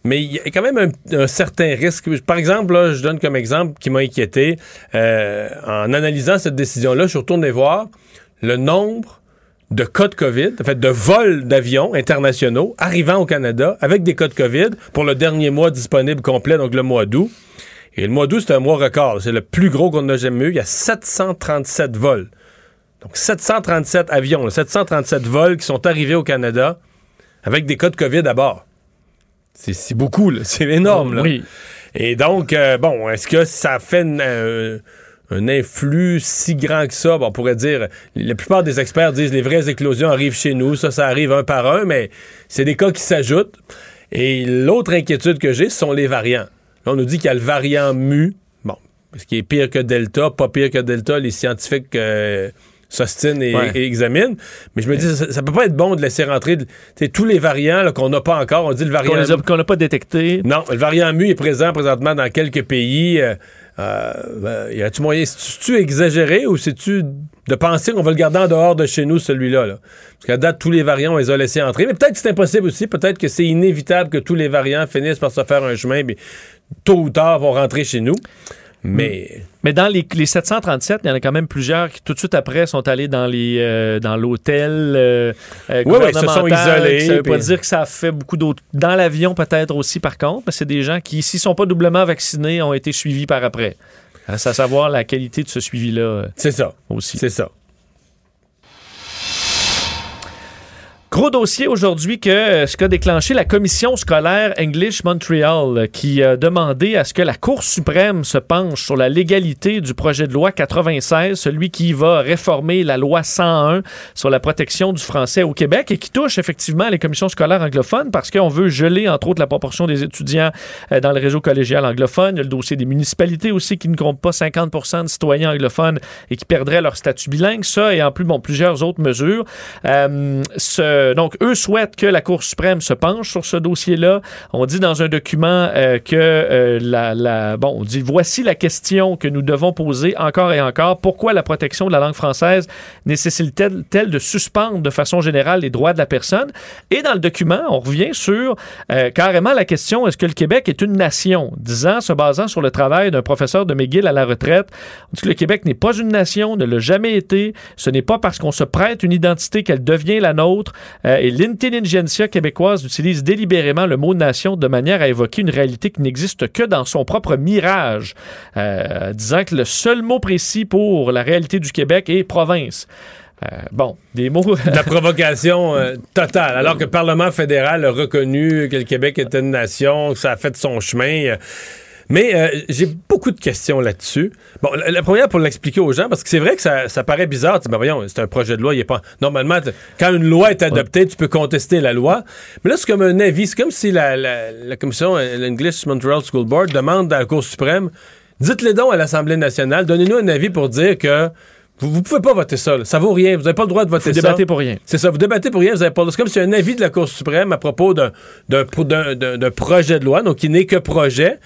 Mais il y a quand même un, un certain risque. Par exemple, là, je donne comme exemple qui m'a inquiété. euh, en analysant cette décision-là, je suis retourné voir le nombre de cas de COVID, en fait, de vols d'avions internationaux arrivant au Canada avec des cas de COVID pour le dernier mois disponible complet, donc le mois d'août. Et le mois d'août, c'est un mois record. C'est le plus gros qu'on a jamais eu. Il y a 737 vols. Donc 737 avions, là, 737 vols qui sont arrivés au Canada avec des cas de COVID à bord. C'est beaucoup, c'est énorme. Là. Oui. Et donc, euh, bon, est-ce que ça fait une, euh, un influx si grand que ça? Bon, on pourrait dire, la plupart des experts disent les vraies éclosions arrivent chez nous, ça, ça arrive un par un, mais c'est des cas qui s'ajoutent. Et l'autre inquiétude que j'ai, ce sont les variants. Là, on nous dit qu'il y a le variant mu. Bon, ce qui est pire que Delta, pas pire que Delta, les scientifiques euh, s'ostinent et, Ouais. et examinent. Mais je me dis, ça, ça peut pas être bon de laisser rentrer tous les variants là, qu'on n'a pas encore. On dit le variant qu'on n'a pas détecté. non, le variant mu est présent présentement dans quelques pays. Euh, euh, ben, y a-tu moyen, c'est-tu exagéré ou c'est-tu de penser qu'on va le garder en dehors de chez nous, celui-là? Là? Parce qu'à date, tous les variants, on les a laissés entrer. Mais peut-être que c'est impossible aussi. Peut-être que c'est inévitable que tous les variants finissent par se faire un chemin, mais tôt ou tard vont rentrer chez nous. Mais. Mais dans les, les 737, il y en a quand même plusieurs qui tout de suite après sont allés dans les euh, dans l'hôtel euh, euh, se sont isolés, Ça veut pas dire que ça a fait beaucoup d'autres. Dans l'avion peut-être aussi par contre, mais c'est des gens qui, s'ils sont pas doublement vaccinés, ont été suivis par après. C'est à savoir la qualité de ce suivi-là. euh, C'est ça. Aussi. C'est ça. Gros dossier aujourd'hui que euh, ce qu'a déclenché la commission scolaire English Montreal euh, qui a demandé à ce que la Cour suprême se penche sur la légalité du projet de loi 96, celui qui va réformer la loi 101 sur la protection du français au Québec et qui touche effectivement les commissions scolaires anglophones parce qu'on veut geler entre autres la proportion des étudiants euh, dans le réseau collégial anglophone. Il y a le dossier des municipalités aussi qui ne comptent pas 50% de citoyens anglophones et qui perdraient leur statut bilingue. Ça et en plus, bon, plusieurs autres mesures. Ce- donc, eux souhaitent que la Cour suprême se penche sur ce dossier-là. On dit dans un document euh, que euh, la, la- bon, on dit voici la question que nous devons poser encore et encore. Pourquoi la protection de la langue française nécessite-t-elle de suspendre de façon générale les droits de la personne? Et dans le document, on revient sur euh, carrément la question est-ce que le Québec est une nation? Disant, se basant sur le travail d'un professeur de McGill à la retraite, on dit que le Québec n'est pas une nation, ne l'a jamais été. Ce n'est pas parce qu'on se prête une identité qu'elle devient la nôtre. Euh, et l'intelligentsia québécoise utilise délibérément le mot nation de manière à évoquer une réalité qui n'existe que dans son propre mirage, euh, disant que le seul mot précis pour la réalité du Québec est province. Euh, bon, des mots. (laughs) la provocation totale. Alors que le Parlement fédéral a reconnu que le Québec était une nation, que ça a fait son chemin. Mais euh, j'ai beaucoup de questions là-dessus. Bon, la, la première pour l'expliquer aux gens, parce que c'est vrai que ça, ça paraît bizarre. Tu dis, ben voyons, c'est un projet de loi, il est pas. Normalement, quand une loi est adoptée, tu peux contester la loi. Mais là, c'est comme un avis. C'est comme si la, la, la commission, euh, l'English Montreal School Board, demande à la Cour suprême dites-les donc à l'Assemblée nationale, donnez-nous un avis pour dire que Vous, vous pouvez pas voter ça. là. Ça vaut rien. Vous n'avez pas le droit de voter Vous ça. débattez pour rien. C'est ça. Vous débattez pour rien. Vous avez pas. C'est comme si un avis de la Cour suprême à propos d'un d'un pro- d'un- d'un- d'un projet de loi, donc qui n'est que projet,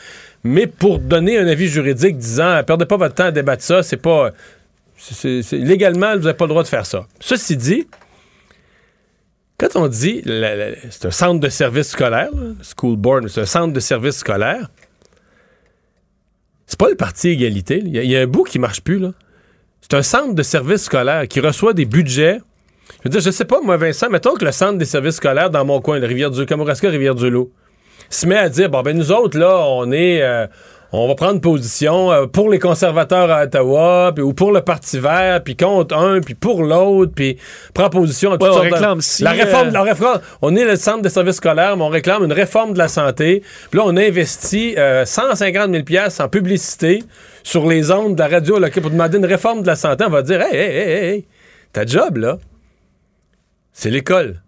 mais pour donner un avis juridique disant perdez pas votre temps à débattre ça, c'est pas. légalement, vous n'avez pas le droit de faire ça. Ceci dit, quand on dit c'est un centre de service scolaire, là, school board, mais c'est un centre de service scolaire, c'est pas le parti égalité. Il y, y a un bout qui marche plus. là. C'est un centre de service scolaire qui reçoit des budgets. Je veux dire, je sais pas, moi, Vincent, mettons que le centre des services scolaires dans mon coin, le Rivière-du Kamouraska, Rivière-du-Loup, se met à dire, bon, ben nous autres, là, on est... euh, on va prendre position euh, pour les conservateurs à Ottawa, puis, ou pour le Parti vert, puis contre un, puis pour l'autre, puis prend position à toutes Ouais, on sortes de- réclame si, La réforme, euh, la réforme, on est le centre des services scolaires, mais on réclame une réforme de la santé. Puis là, on a investi euh, 150 000 pièces en publicité sur les ondes de la radio là, pour demander une réforme de la santé. On va dire, hey, hey, hey, hey, ta job, là, c'est l'école.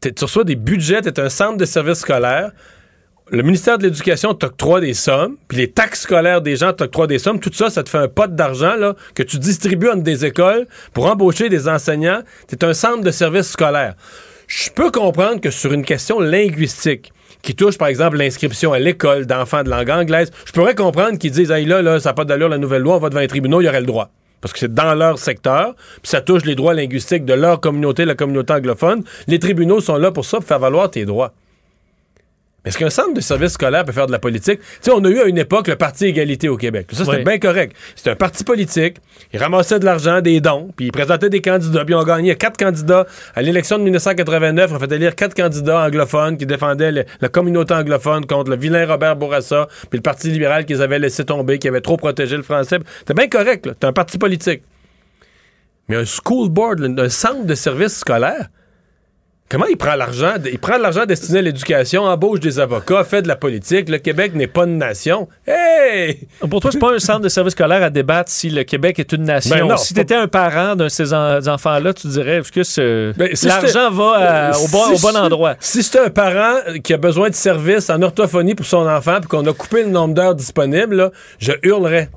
Tu reçois des budgets, tu un centre de services scolaires. Le ministère de l'Éducation t'octroie des sommes, puis les taxes scolaires des gens t'octroient des sommes. Tout ça, ça te fait un pot d'argent là, que tu distribues entre des écoles pour embaucher des enseignants. Tu un centre de services scolaires. Je peux comprendre que sur une question linguistique, qui touche par exemple l'inscription à l'école d'enfants de langue anglaise, je pourrais comprendre qu'ils disent Hey là, là, ça n'a pas d'allure la nouvelle loi, on va devant les tribunaux, il y aurait le droit. Parce que c'est dans leur secteur, puis ça touche les droits linguistiques de leur communauté, la communauté anglophone. Les tribunaux sont là pour ça, pour faire valoir tes droits. Mais est-ce qu'un centre de service scolaire peut faire de la politique? Tu sais, on a eu à une époque le Parti Égalité au Québec. Ça, c'était Oui. bien correct. C'était un parti politique. Il ramassait de l'argent, des dons, puis il présentait des candidats. Puis on gagnait quatre candidats. À l'élection de 1989, on fait élire quatre candidats anglophones qui défendaient le- la communauté anglophone contre le vilain Robert Bourassa, puis le Parti libéral qu'ils avaient laissé tomber, qui avait trop protégé le français. C'était bien correct, là. C'était un parti politique. Mais un school board, un centre de service scolaire, Comment il prend l'argent? Il prend l'argent destiné à l'éducation, embauche des avocats, fait de la politique. Le Québec n'est pas une nation. Hey! Pour toi, c'est pas un centre de service scolaire à débattre si le Québec est une nation. Ben non, si tu étais un parent d'un de ces en- enfants-là, tu dirais est-ce que ce- Ben, si l'argent va à- Euh, au, bon, au endroit. Si c'est un parent qui a besoin de services en orthophonie pour son enfant, puis qu'on a coupé le nombre d'heures disponibles, là, je hurlerais.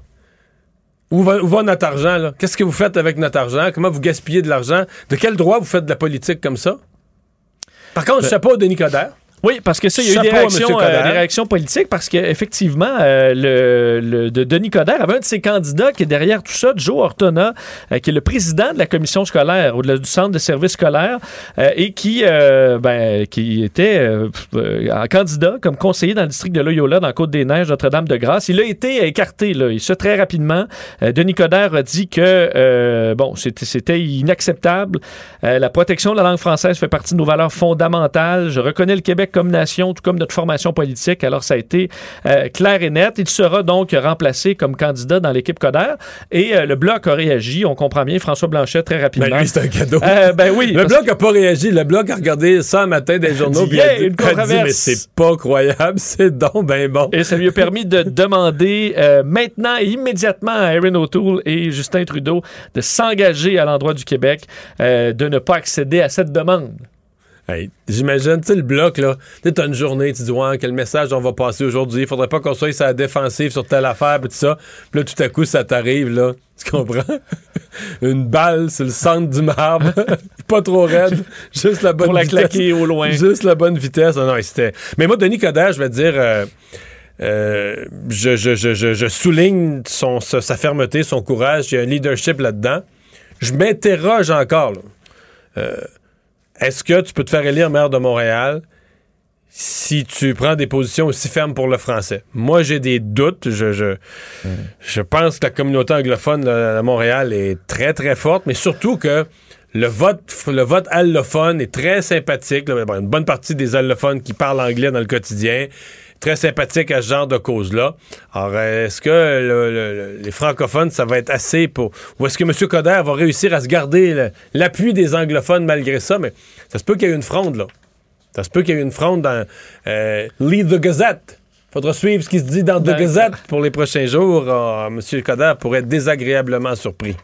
Où va, où va notre argent? Qu'est-ce que vous faites avec notre argent? Comment vous gaspillez de l'argent? De quel droit vous faites de la politique comme ça? Par contre, Ben- chapeau à Denis Coderre. Oui, parce que ça, il y a eu des réactions, euh, des réactions politiques parce qu'effectivement, le, le- de Denis Coderre avait un de ses candidats qui est derrière tout ça, Joe Ortona, euh, qui est le président de la commission scolaire ou de la- du centre de services scolaires euh, et qui, euh, ben, qui était euh, euh, en candidat comme conseiller dans le district de Loyola dans Côte-des-Neiges, Notre-Dame-de-Grâce. Il a été écarté, là, et ça très rapidement. Euh, Denis Coderre a dit que, euh, bon, c'était inacceptable. Euh, la protection de la langue française fait partie de nos valeurs fondamentales. Je reconnais le Québec comme nation, tout comme notre formation politique. Alors, ça a été euh, clair et net. Il sera donc remplacé comme candidat dans l'équipe Coder. Et euh, le Bloc a réagi. On comprend bien François Blanchet très rapidement. Ben c'est un cadeau. Euh, ben oui. Le Bloc n'a pas réagi. Le Bloc a regardé ça un matin des journaux. dit, puis il a Yeah, dit- une a dit, controverse. mais c'est pas croyable. (laughs) C'est donc ben bon. Et ça lui a permis de (laughs) demander maintenant et immédiatement à Erin O'Toole et Justin Trudeau de s'engager à l'endroit du Québec, de ne pas accéder à cette demande. Hey, J'imagine, tu sais, le bloc, là, tu sais, t'as une journée, tu dis, ouais, quel message on va passer aujourd'hui, il faudrait pas qu'on soit sur la défensive sur telle affaire, puis tout ça. Puis là, tout à coup, ça t'arrive, là. Tu comprends? (laughs) une balle sur le centre du marbre, (laughs) pas trop raide, (laughs) juste la bonne Pour la vitesse. claquer au loin. Juste la bonne vitesse. Ah non, c'était... Mais moi, Denis Coderre, je vais te dire... euh, euh, je, je- je- je- souligne son, sa, sa fermeté, son courage. Il y a un leadership là-dedans. Je m'interroge encore. là. Euh, est-ce que tu peux te faire élire maire de Montréal si tu prends des positions aussi fermes pour le français? Moi, j'ai des doutes. Je, je, je pense que la communauté anglophone là, à Montréal est très, très forte, mais surtout que le vote, le vote allophone est très sympathique. là. Bon, une bonne partie des allophones qui parlent anglais dans le quotidien, très sympathique à ce genre de cause-là. Alors, est-ce que le- le- le- les francophones, ça va être assez pour... Ou est-ce que M. Coder va réussir à se garder l'appui des anglophones malgré ça? Mais ça se peut qu'il y ait une fronde, là. Ça se peut qu'il y ait une fronde dans euh, Lead the Gazette. Faudra suivre ce qui se dit dans The. Gazette pour les prochains jours. Ah, M. Coder pourrait être désagréablement surpris.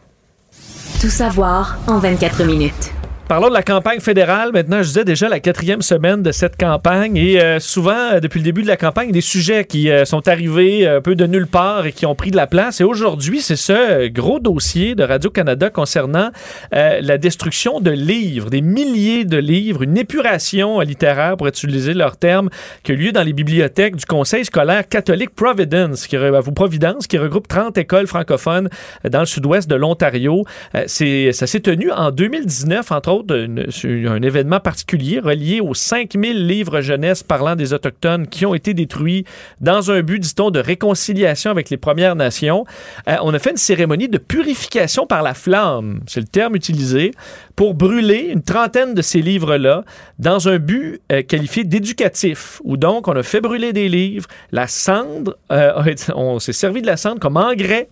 Tout savoir en 24 minutes. Parlons de la campagne fédérale. Maintenant, je disais déjà la quatrième semaine de cette campagne. Et euh, souvent, euh, depuis le début de la campagne, des sujets qui euh, sont arrivés un peu de nulle part et qui ont pris de la place. Et aujourd'hui, c'est ce gros dossier de Radio-Canada concernant la destruction de livres, des milliers de livres, une épuration littéraire, pour utiliser leur terme, qui a lieu dans les bibliothèques du Conseil scolaire catholique Providence, qui, Providence, qui regroupe 30 écoles francophones dans le sud-ouest de l'Ontario. ça s'est tenu en 2019, entre un événement particulier relié aux 5000 livres jeunesse parlant des Autochtones qui ont été détruits dans un but, dit-on, de réconciliation avec les Premières Nations. Euh, on a fait une cérémonie de purification par la flamme, c'est le terme utilisé, pour brûler une trentaine de ces livres-là dans un but euh, qualifié d'éducatif, où donc on a fait brûler des livres, la cendre, euh, (laughs) on s'est servi de la cendre comme engrais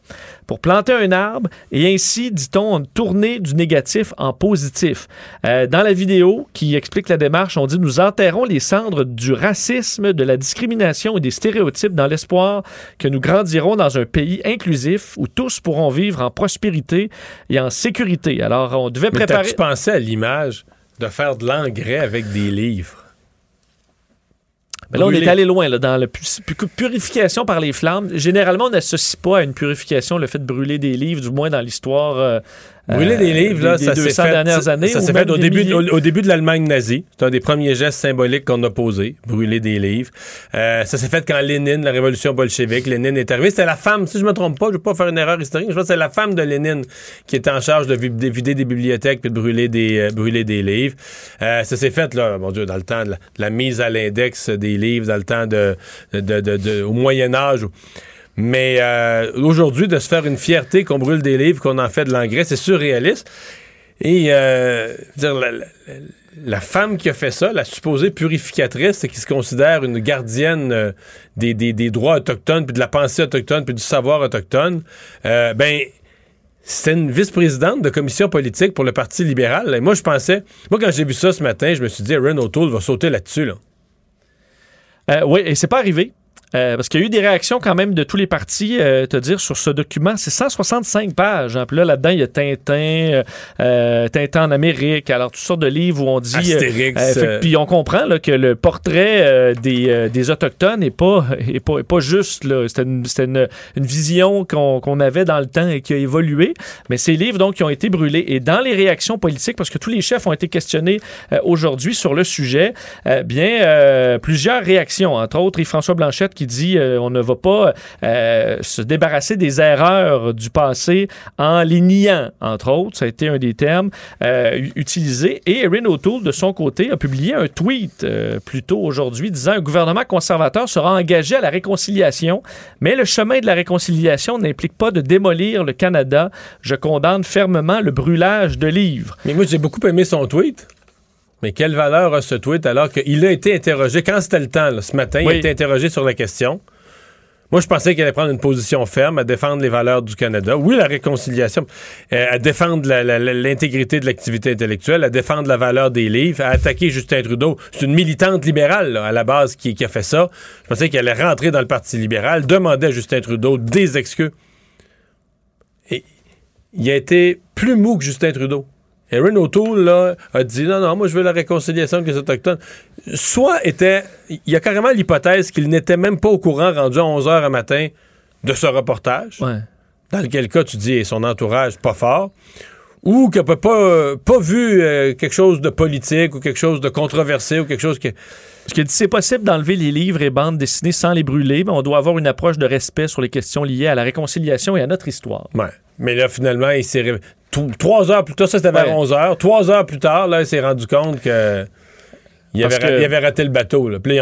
pour planter un arbre et ainsi, dit-on, tourner du négatif en positif. Euh, dans la vidéo qui explique la démarche, on dit Nous enterrons les cendres du racisme, de la discrimination et des stéréotypes dans l'espoir que nous grandirons dans un pays inclusif où tous pourront vivre en prospérité et en sécurité. Alors, on devait préparer. Tu pensais à l'image de faire de l'engrais avec des livres? Mais là, on est allé loin là, dans la purification par les flammes. Généralement, on n'associe pas à une purification le fait de brûler des livres, du moins dans l'histoire euh, Brûler des livres, là, ça s'est fait, dernières années. Ça s'est fait au début, au, début de l'Allemagne nazie. C'est un des premiers gestes symboliques qu'on a posés, brûler des livres. Euh, ça s'est fait quand Lénine, la révolution bolchevique, Lénine est arrivé. C'était la femme, si je me trompe pas, je ne vais pas faire une erreur historique, je pense que c'est la femme de Lénine qui était en charge de vider des bibliothèques puis de brûler des, euh, brûler des livres. Euh, ça s'est fait, là, mon Dieu, dans le temps de la, mise à l'index des livres, dans le temps de, de, de au Moyen Âge. Mais euh, aujourd'hui, de se faire une fierté qu'on brûle des livres, qu'on en fait de l'engrais, c'est surréaliste. Et euh, la, femme qui a fait ça, la supposée purificatrice, qui se considère une gardienne euh, des, droits autochtones, puis de la pensée autochtone, puis du savoir autochtone, ben c'est une vice-présidente de commission politique pour le Parti libéral. Et moi, je pensais, moi, quand j'ai vu ça ce matin, je me suis dit, Renault O'Toole va sauter là-dessus. Là. oui, et c'est pas arrivé. Euh, parce qu'il y a eu des réactions quand même de tous les partis, euh, te dire, sur ce document. C'est 165 pages. Hein. Puis là, là-dedans, il y a Tintin, euh, euh, Tintin en Amérique, alors toutes sortes de livres où on dit... Astérix. puis on comprend là, que le portrait des, des, Autochtones n'est pas, est pas, est pas juste. C'était une, une, une, vision qu'on avait dans le temps et qui a évolué. Mais ces livres, donc, qui ont été brûlés. Et dans les réactions politiques, parce que tous les chefs ont été questionnés aujourd'hui sur le sujet, bien, plusieurs réactions, entre autres, et François Blanchette qui qui dit euh, on ne va pas euh, se débarrasser des erreurs du passé en les niant, entre autres. Ça a été un des termes euh, utilisés. Et Erin O'Toole, de son côté, a publié un tweet plus tôt aujourd'hui disant un gouvernement conservateur sera engagé à la réconciliation, mais le chemin de la réconciliation n'implique pas de démolir le Canada. Je condamne fermement le brûlage de livres. Mais moi, j'ai beaucoup aimé son tweet. Mais quelle valeur a ce tweet alors qu'il a été interrogé, quand c'était le temps, ce matin, il a été interrogé sur la question? Moi, je pensais qu'il allait prendre une position ferme à défendre les valeurs du Canada. Oui, la réconciliation, euh, à défendre l'intégrité de l'activité intellectuelle, à défendre la valeur des livres, à attaquer Justin Trudeau. C'est une militante libérale, à la base, qui, a fait ça. Je pensais qu'elle allait rentrer dans le Parti libéral, demander à Justin Trudeau des excuses. Et il a été plus mou que Justin Trudeau. Aaron O'Toole là, a dit non, non, moi je veux la réconciliation avec les Autochtones. Soit était. Il y a carrément l'hypothèse qu'il n'était même pas au courant, rendu à 11 h un matin, de ce reportage. Dans lequel cas, tu dis son entourage pas fort. Ou qu'il n'a pas, pas vu euh, quelque chose de politique ou quelque chose de controversé ou quelque chose qui. Parce que c'est possible d'enlever les livres et bandes dessinées sans les brûler, mais on doit avoir une approche de respect sur les questions liées à la réconciliation et à notre histoire. Ouais. Mais là, finalement, il s'est trois heures plus tard, ça c'était vers 11 heures. Trois heures plus tard, là, il s'est rendu compte que. Il avait, raté le bateau. Là. Puis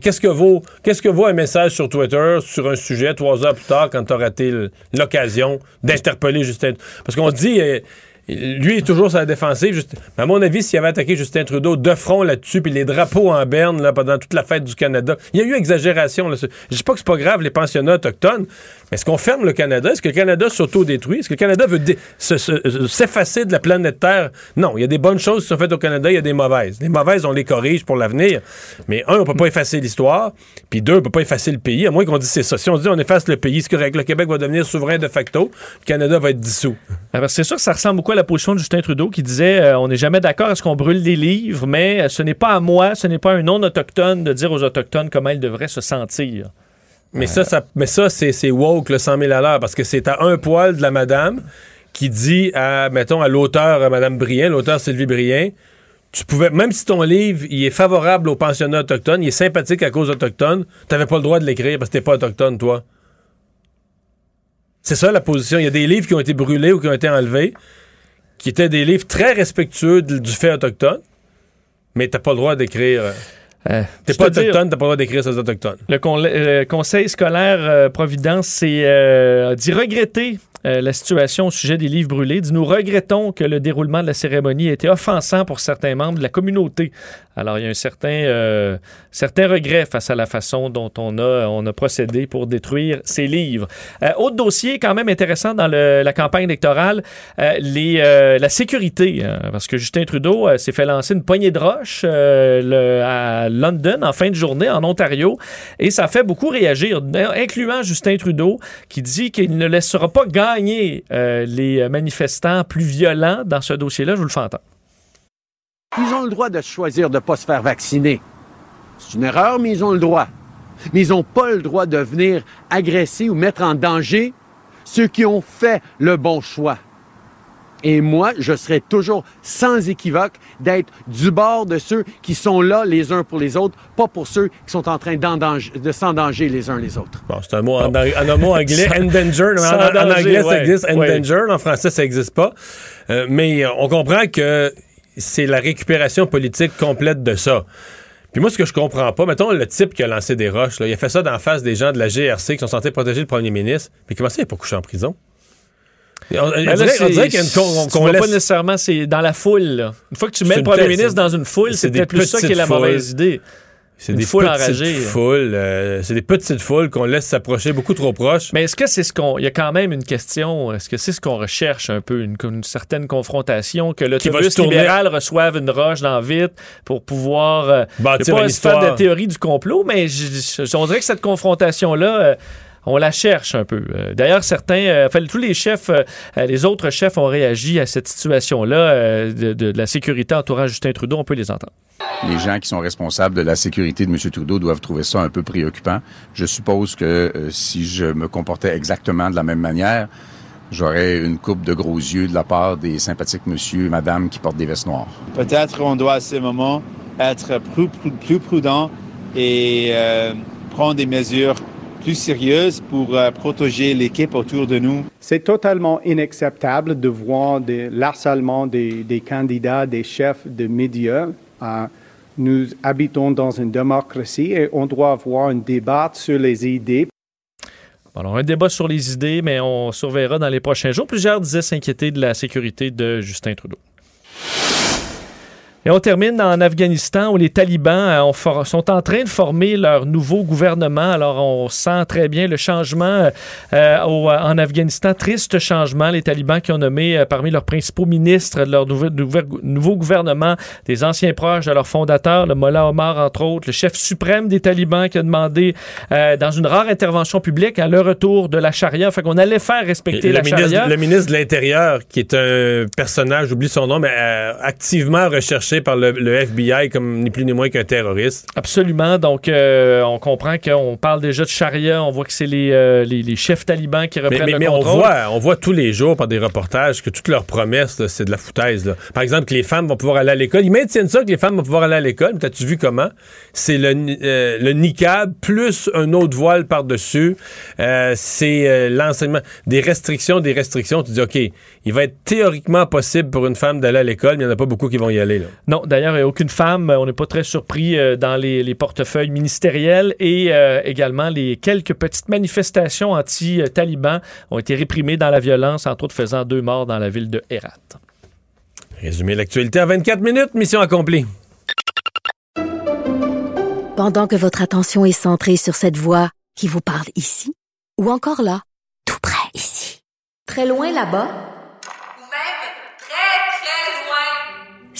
qu'est-ce que vaut qu'est-ce que vaut un message sur Twitter sur un sujet trois heures plus tard quand tu as raté l'occasion d'interpeller Justin? Parce qu'on dit euh, lui est toujours sur la défensive. Juste, à mon avis, s'il avait attaqué Justin Trudeau de front là-dessus, puis les drapeaux en berne pendant toute la fête du Canada, il y a eu exagération. Là. Je dis pas que c'est pas grave les pensionnats autochtones, mais est-ce qu'on ferme le Canada? Est-ce que le Canada s'auto-détruit? Est-ce que le Canada veut s'effacer de la planète Terre? Non, il y a des bonnes choses qui sont faites au Canada, il y a des mauvaises. Les mauvaises, on les corrige pour l'avenir. Mais un, on peut pas effacer l'histoire, puis deux, on peut pas effacer le pays, à moins qu'on dise c'est ça. Si on dit on efface le pays, c'est correct. Le Québec va devenir souverain de facto, le Canada va être dissous. Ah, c'est sûr que ça ressemble beaucoup la position de Justin Trudeau qui disait euh, on n'est jamais d'accord, est-ce qu'on brûle des livres, mais euh, ce n'est pas à moi, ce n'est pas un non-autochtone de dire aux Autochtones comment ils devraient se sentir. Mais ça, ça, mais ça c'est, c'est woke, le 100 000 à l'heure, parce que c'est à un poil de la madame qui dit à, mettons, à l'auteur, à Madame Brien, l'auteur Sylvie Brien, tu pouvais, même si ton livre, il est favorable aux pensionnats autochtones, il est sympathique à cause autochtone, t'avais pas le droit de l'écrire parce que t'es pas autochtone, toi. C'est ça la position. Il y a des livres qui ont été brûlés ou qui ont été enlevés, qui étaient des livres très respectueux du, du fait autochtone, mais t'as pas le droit d'écrire. euh, Euh, T'es pas autochtone, t'as pas le droit d'écrire sur les autochtones. Le, con- le conseil scolaire euh, Providence euh, dit regretter euh, la situation au sujet des livres brûlés. Nous regrettons que le déroulement de la cérémonie ait été offensant pour certains membres de la communauté. Alors il y a un certain, euh, certain regret face à la façon dont on a, on a procédé pour détruire ces livres. Euh, autre dossier quand même intéressant dans la campagne électorale, euh, la sécurité. hein, parce que Justin Trudeau s'est fait lancer une poignée de roches à London en fin de journée en Ontario et ça fait beaucoup réagir, incluant Justin Trudeau qui dit qu'il ne laissera pas gagner euh, les manifestants plus violents dans ce dossier-là. Je vous le fais entendre. Ils ont le droit de choisir de ne pas se faire vacciner. C'est une erreur, mais ils ont le droit. Mais ils n'ont pas le droit de venir agresser ou mettre en danger ceux qui ont fait le bon choix. Et moi, je serai toujours sans équivoque d'être du bord de ceux qui sont là les uns pour les autres, pas pour ceux qui sont en train d'endanger- de s'endanger les uns les autres. Bon, c'est un mot en, en un mot (laughs) anglais, Sans- endanger. mais en, anglais, ça ouais, existe, ouais. endanger. En français, ça n'existe pas. Euh, mais euh, on comprend que c'est la récupération politique complète de ça. Puis moi, ce que je comprends pas, mettons le type qui a lancé des roches, là, il a fait ça d'en face des gens de la GRC qui sont censés protéger le premier ministre. Mais comment ça, il n'est pas couché en prison? On, Ben là, dirait, on dirait qu'on vois laisse- pas nécessairement, c'est dans la foule. là. Une fois que tu mets le premier tête, ministre dans une foule, c'est peut-être plus ça qui est la mauvaise idée. C'est des foule euh, c'est des petites foules qu'on laisse s'approcher beaucoup trop proches. Mais est-ce que c'est ce qu'on. Il y a quand même une question. Est-ce que c'est ce qu'on recherche un peu, une, une certaine confrontation, que va l'autobus libéral reçoive une roche dans vite pour pouvoir. Euh, Bâtir je pas une faire de histoire. théorie du complot, mais je- je- on dirait que cette confrontation-là. euh, on la cherche un peu. Euh, D'ailleurs, certains, euh, enfin, tous les chefs, euh, les autres chefs ont réagi à cette situation-là euh, de, de- de la sécurité entourant Justin Trudeau. On peut les entendre. Les gens qui sont responsables de la sécurité de M. Trudeau doivent trouver ça un peu préoccupant. Je suppose que euh, si je me comportais exactement de la même manière, j'aurais une coupe de gros yeux de la part des sympathiques monsieur et madame qui portent des vestes noires. Peut-être on doit à ce moment être plus, plus, plus prudent et euh, prendre des mesures plus sérieuses pour euh, protéger l'équipe autour de nous. C'est totalement inacceptable de voir de l'harcèlement des, des candidats, des chefs de médias. Euh, nous habitons dans une démocratie et on doit avoir un débat sur les idées. Alors, un débat sur les idées, mais on surveillera dans les prochains jours. Plusieurs disaient s'inquiéter de la sécurité de Justin Trudeau. Et on termine en Afghanistan où les talibans euh, ont for- sont en train de former leur nouveau gouvernement. Alors on sent très bien le changement euh, au- en Afghanistan. Triste changement. Les talibans qui ont nommé euh, parmi leurs principaux ministres de leur nouveau, gouvernement des anciens proches de leur fondateur, le Mollah Omar entre autres, le chef suprême des talibans qui a demandé euh, dans une rare intervention publique à le retour de la charia. Fait qu'on allait faire respecter le, la ministre, charia. le ministre de l'Intérieur, qui est un personnage, j'oublie son nom, mais euh, activement recherché par le, le FBI comme ni plus ni moins qu'un terroriste. Absolument. Donc, euh, on comprend qu'on parle déjà de charia. On voit que c'est les, euh, les, les chefs talibans qui Mais, reprennent mais- le mais on, contrôle. voit, on voit tous les jours par des reportages que toutes leurs promesses, c'est de la foutaise. là. Par exemple, que les femmes vont pouvoir aller à l'école. Ils maintiennent ça, que les femmes vont pouvoir aller à l'école. Mais T'as-tu vu comment? C'est le, euh, le niqab plus un autre voile par-dessus. Euh, c'est l'enseignement. Des restrictions, des restrictions. Tu dis, OK, il va être théoriquement possible pour une femme d'aller à l'école, mais il n'y en a pas beaucoup qui vont y aller. Là. Non, d'ailleurs, il n'y a aucune femme. On n'est pas très surpris euh, dans les, les portefeuilles ministériels et euh, également les quelques petites manifestations anti-talibans ont été réprimées dans la violence, entre autres faisant deux morts dans la ville de Herat. Résumer l'actualité en 24 minutes, mission accomplie. Pendant que votre attention est centrée sur cette voix qui vous parle ici, ou encore là, tout près ici, très loin là-bas,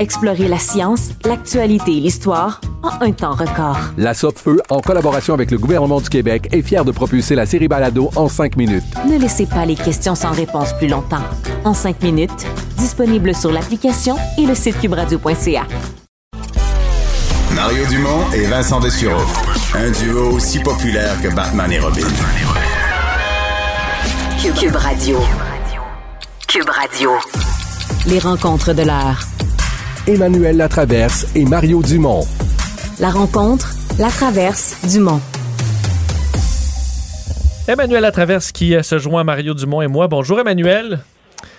Explorez la science, l'actualité et l'histoire en un temps record. La Feu, en collaboration avec le gouvernement du Québec, est fière de propulser la série Balado en cinq minutes. Ne laissez pas les questions sans réponse plus longtemps. En cinq minutes, disponible sur l'application et le site cubradio.ca. Mario Dumont et Vincent Dessureau. Un duo aussi populaire que Batman et Robin. Cube Radio. Cube Radio. Les rencontres de l'heure. Emmanuel Latraverse et Mario Dumont. La rencontre, la traverse, Dumont. Emmanuel Latraverse qui euh, se joint à Mario Dumont et moi. Bonjour Emmanuel.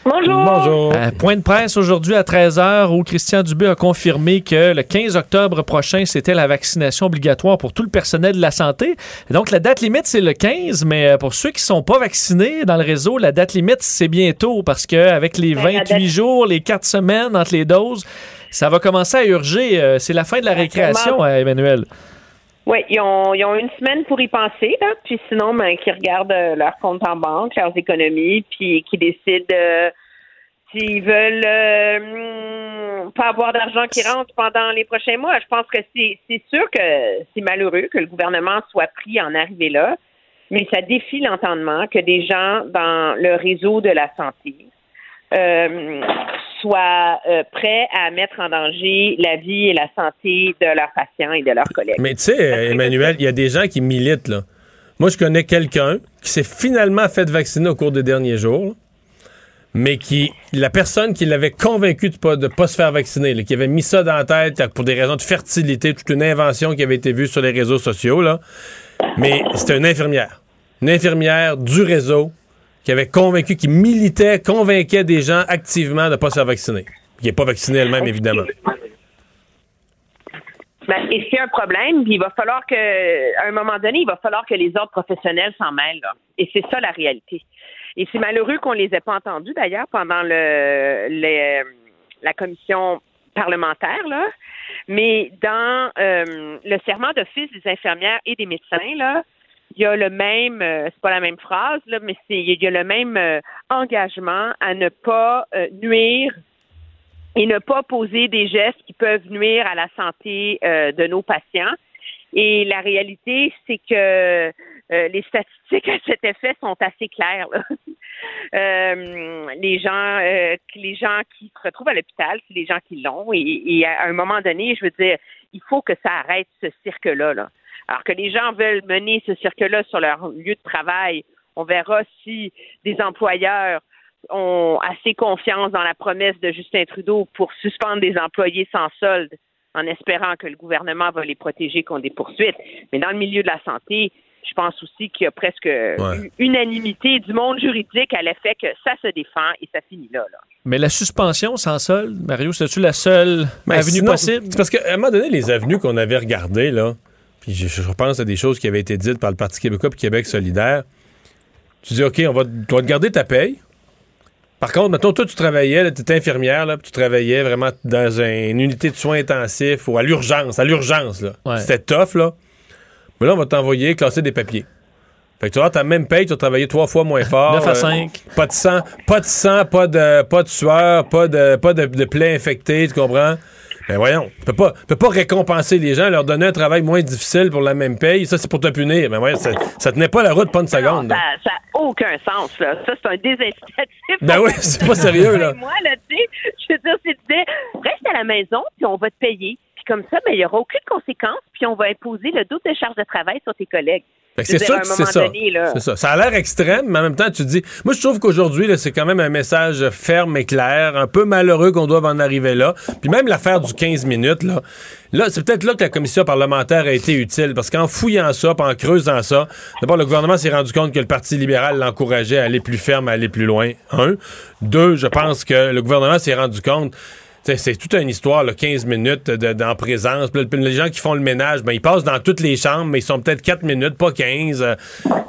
Bonjour. Bonjour. Euh, point de presse aujourd'hui à 13h où Christian Dubé a confirmé que le 15 octobre prochain, c'était la vaccination obligatoire pour tout le personnel de la santé. Et donc, la date limite, c'est le 15, mais euh, pour ceux qui sont pas vaccinés dans le réseau, la date limite, c'est bientôt parce qu'avec les Ben, la 28 date- jours, les 4 semaines entre les doses, ça va commencer à urger. Euh, c'est la fin de la récréation, Emmanuel. Oui, ils ont, ils ont une semaine pour y penser, là. Puis sinon, ben, qu'ils regardent euh, leur compte en banque, leurs économies, puis qu'ils décident euh, s'ils veulent euh, pas avoir d'argent qui rentre pendant les prochains mois. Je pense que c'est c'est sûr que c'est malheureux que le gouvernement soit pris en arriver là, mais ça défie l'entendement que des gens dans le réseau de la santé euh, soient euh, prêts à mettre en danger la vie et la santé de leurs patients et de leurs collègues. Mais tu sais, euh, Emmanuel, il y a des gens qui militent, là. Moi, je connais quelqu'un qui s'est finalement fait vacciner au cours des derniers jours, mais qui, la personne qui l'avait convaincu de pas, de pas se faire vacciner, là, qui avait mis ça dans la tête pour des raisons de fertilité, toute une invention qui avait été vue sur les réseaux sociaux, là. Mais c'était une infirmière. Une infirmière du réseau qui avait convaincu, qui militait, convainquait des gens activement de pas se faire vacciner. Qui n'est pas vaccinée elle-même, évidemment. Ben, et c'est un problème, puis il va falloir que, à un moment donné, il va falloir que les ordres professionnels s'en mêlent. Et c'est ça la réalité. Et c'est malheureux qu'on les ait pas entendus d'ailleurs pendant le, le- la commission parlementaire là. Mais dans euh, le serment d'office des infirmières et des médecins là, il y a le même, euh, c'est pas la même phrase là, mais c'est il y a le même euh, engagement à ne pas euh, nuire et ne pas poser des gestes qui peuvent nuire à la santé de nos patients. Et la réalité, c'est que euh, les statistiques à cet effet sont assez claires. (laughs) Euh, les gens, euh, les gens qui se retrouvent à l'hôpital, c'est les gens qui l'ont. Et, et à un moment donné, je veux dire, il faut que ça arrête ce cirque-là. Là. Alors que les gens veulent mener ce cirque-là sur leur lieu de travail, on verra si des employeurs ont assez confiance dans la promesse de Justin Trudeau pour suspendre des employés sans solde en espérant que le gouvernement va les protéger contre des poursuites. Mais dans le milieu de la santé, je pense aussi qu'il y a presque une unanimité du monde juridique à l'effet que ça se défend et ça finit là. là. Mais la suspension sans solde, Mario, c'est-tu la seule Mais avenue sinon, possible? C'est parce qu'à un moment donné, les avenues qu'on avait regardées, là, puis je, je repense à des choses qui avaient été dites par le Parti québécois et Québec solidaire. Tu dis, OK, on va, te garder ta paye. Par contre, mettons, toi, tu travaillais, tu étais infirmière, là, puis tu travaillais vraiment dans un- une unité de soins intensifs ou à l'urgence, à l'urgence, là. Ouais. C'était tough, là. Mais là, on va t'envoyer classer des papiers. Fait que tu vas avoir ta même paye, tu vas travailler trois fois moins (laughs) fort. 9 à euh, 5. pas de sang, pas de sang, pas de, pas de sueur, pas de, pas de, de plaies infectées, tu comprends? Ben voyons, tu peux pas, peux pas récompenser les gens, leur donner un travail moins difficile pour la même paye. Ça, c'est pour te punir. Ben voyons, ça, ça tenait pas la route, pas une seconde. Ça n'a aucun sens. Là. Ça, c'est un désincitatif. Ben oui, c'est pas sérieux, là. (laughs) Moi, là, tu sais, je veux dire, c'est reste à la maison, puis on va te payer. Puis comme ça, ben, il n'y aura aucune conséquence, puis on va imposer le double de charge de travail sur tes collègues. C'est un c'est ça. là, ça. Ça a l'air extrême, mais en même temps, tu te dis. Moi, je trouve qu'aujourd'hui, c'est quand même un message ferme et clair. Un peu malheureux qu'on doive en arriver là. Puis même l'affaire du 15 minutes, là. Là, c'est peut-être là que la commission parlementaire a été utile. Parce qu'en fouillant ça, puis en creusant ça, d'abord, le gouvernement s'est rendu compte que le Parti libéral l'encourageait à aller plus ferme, à aller plus loin. Un. Deux, je pense que le gouvernement s'est rendu compte c'est toute une histoire, là, 15 minutes de- d'en présence. Les gens qui font le ménage, ben, ils passent dans toutes les chambres, mais ils sont peut-être 4 minutes, pas 15. euh,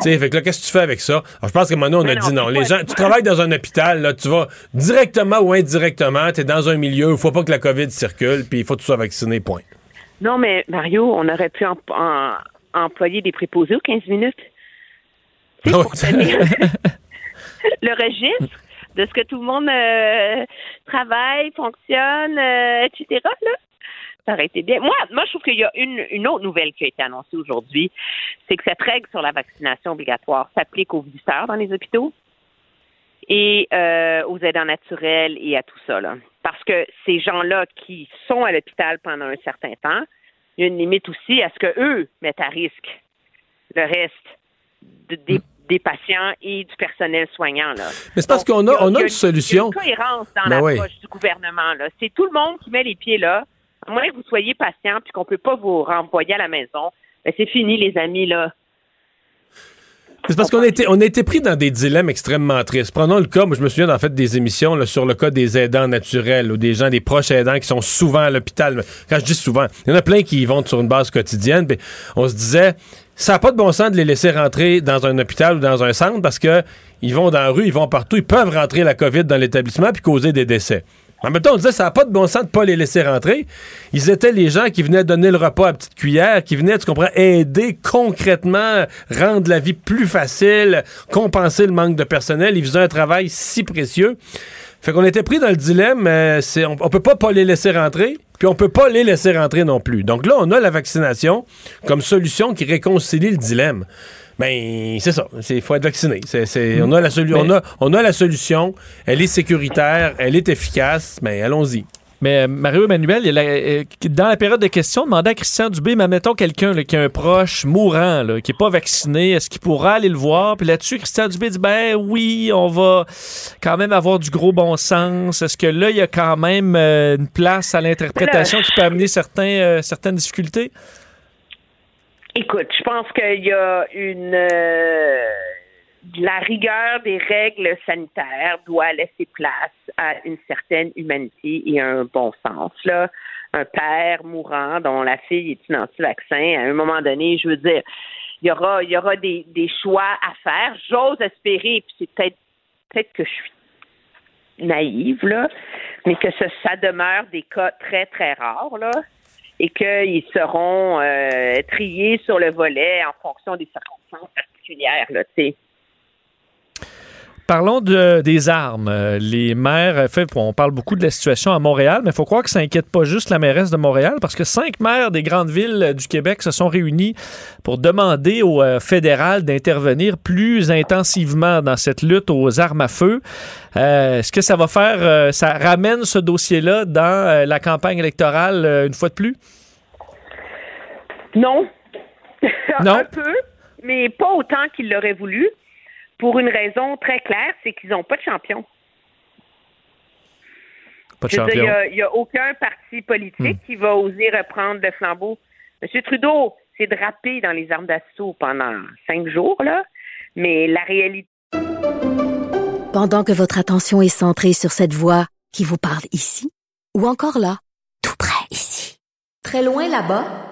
fait que là, qu'est-ce que tu fais avec ça? Alors, je pense que maintenant, on a dit non. Les gens, tu travailles dans un hôpital, là, tu vas directement ou indirectement, tu es dans un milieu où il faut pas que la COVID circule, puis il faut que tu sois vacciné, point. Non, mais Mario, on aurait pu en- employer des préposés aux 15 minutes. Tu sais, pour tenir (laughs) le registre de ce que tout le monde euh, travaille, fonctionne, euh, etc. Là. Ça aurait été bien. Moi, moi, je trouve qu'il y a une, une autre nouvelle qui a été annoncée aujourd'hui. C'est que cette règle sur la vaccination obligatoire s'applique aux visiteurs dans les hôpitaux et euh, aux aidants naturels et à tout ça. Là. Parce que ces gens-là qui sont à l'hôpital pendant un certain temps, il y a une limite aussi à ce que eux mettent à risque le reste de- des, des patients et du personnel soignant. Là. Mais c'est parce qu'on a, on a une il y solution. une cohérence dans Ben oui. l'approche du gouvernement. Là. C'est tout le monde qui met les pieds là. À moins que vous soyez patient puis qu'on peut pas vous renvoyer à la maison, ben c'est fini, les amis. là. C'est parce qu'on a été, on a été pris dans des dilemmes extrêmement tristes. Prenons le cas, moi je me souviens en fait des émissions là, sur le cas des aidants naturels ou des gens, des proches aidants qui sont souvent à l'hôpital. Mais Quand je dis souvent, il y en a plein qui y vont sur une base quotidienne. puis on se disait, ça n'a pas de bon sens de les laisser rentrer dans un hôpital ou dans un centre parce que ils vont dans la rue, ils vont partout, ils peuvent rentrer la COVID dans l'établissement puis causer des décès. En même temps, on disait, ça n'a pas de bon sens de pas les laisser rentrer. Ils étaient les gens qui venaient donner le repas à petite cuillère, qui venaient, tu comprends, aider concrètement, rendre la vie plus facile, compenser le manque de personnel. Ils faisaient un travail si précieux. Fait qu'on était pris dans le dilemme, euh, c'est, on, on peut pas pas les laisser rentrer, puis on peut pas les laisser rentrer non plus. Donc là, on a la vaccination comme solution qui réconcilie le dilemme. Ben, c'est ça. Il faut être vacciné. C'est, c'est- on, a la solu- on, a, on a la solution. Elle est sécuritaire. Elle est efficace. Mais allons-y. Mais euh, Mario Emmanuel, il a- euh, dans la période de questions, demandait à Christian Dubé, mais mettons quelqu'un qui a un proche mourant, là, qui n'est pas vacciné, est-ce qu'il pourra aller le voir? Puis là-dessus, Christian Dubé dit, ben oui, on va quand même avoir du gros bon sens. Est-ce que là, il y a quand même euh, une place à l'interprétation qui peut amener certains, euh, certaines difficultés? Écoute, je pense qu'il y a une euh, la rigueur des règles sanitaires doit laisser place à une certaine humanité et un bon sens. Là, un père mourant dont la fille est une anti-vaccin, à un moment donné, je veux dire, il y aura, il y aura des, choix à faire. J'ose espérer, puis c'est peut-être peut-être que je suis naïve, là, mais que ça demeure des cas très, très rares, là, et qu'ils seront euh, triés sur le volet en fonction des circonstances particulières, là. Parlons de- des armes. Euh, Les maires, fait, on parle beaucoup de la situation à Montréal, mais il faut croire que ça inquiète pas juste la mairesse de Montréal, parce que cinq maires des grandes villes euh, du Québec se sont réunis pour demander au euh, fédéral d'intervenir plus intensivement dans cette lutte aux armes à feu. Euh, Est-ce que ça va faire, euh, ça ramène ce dossier-là dans euh, la campagne électorale euh, une fois de plus? Non. (laughs) Non? Un peu, mais pas autant qu'ils l'auraient voulu, pour une raison très claire, c'est qu'ils n'ont pas de champion. Pas de champion. Il n'y a, aucun parti politique qui va oser reprendre le flambeau. M. Trudeau s'est drapé dans les armes d'assaut pendant cinq jours, là, mais la réalité. Pendant que votre attention est centrée sur cette voix qui vous parle ici, ou encore là, tout près ici, très loin là-bas,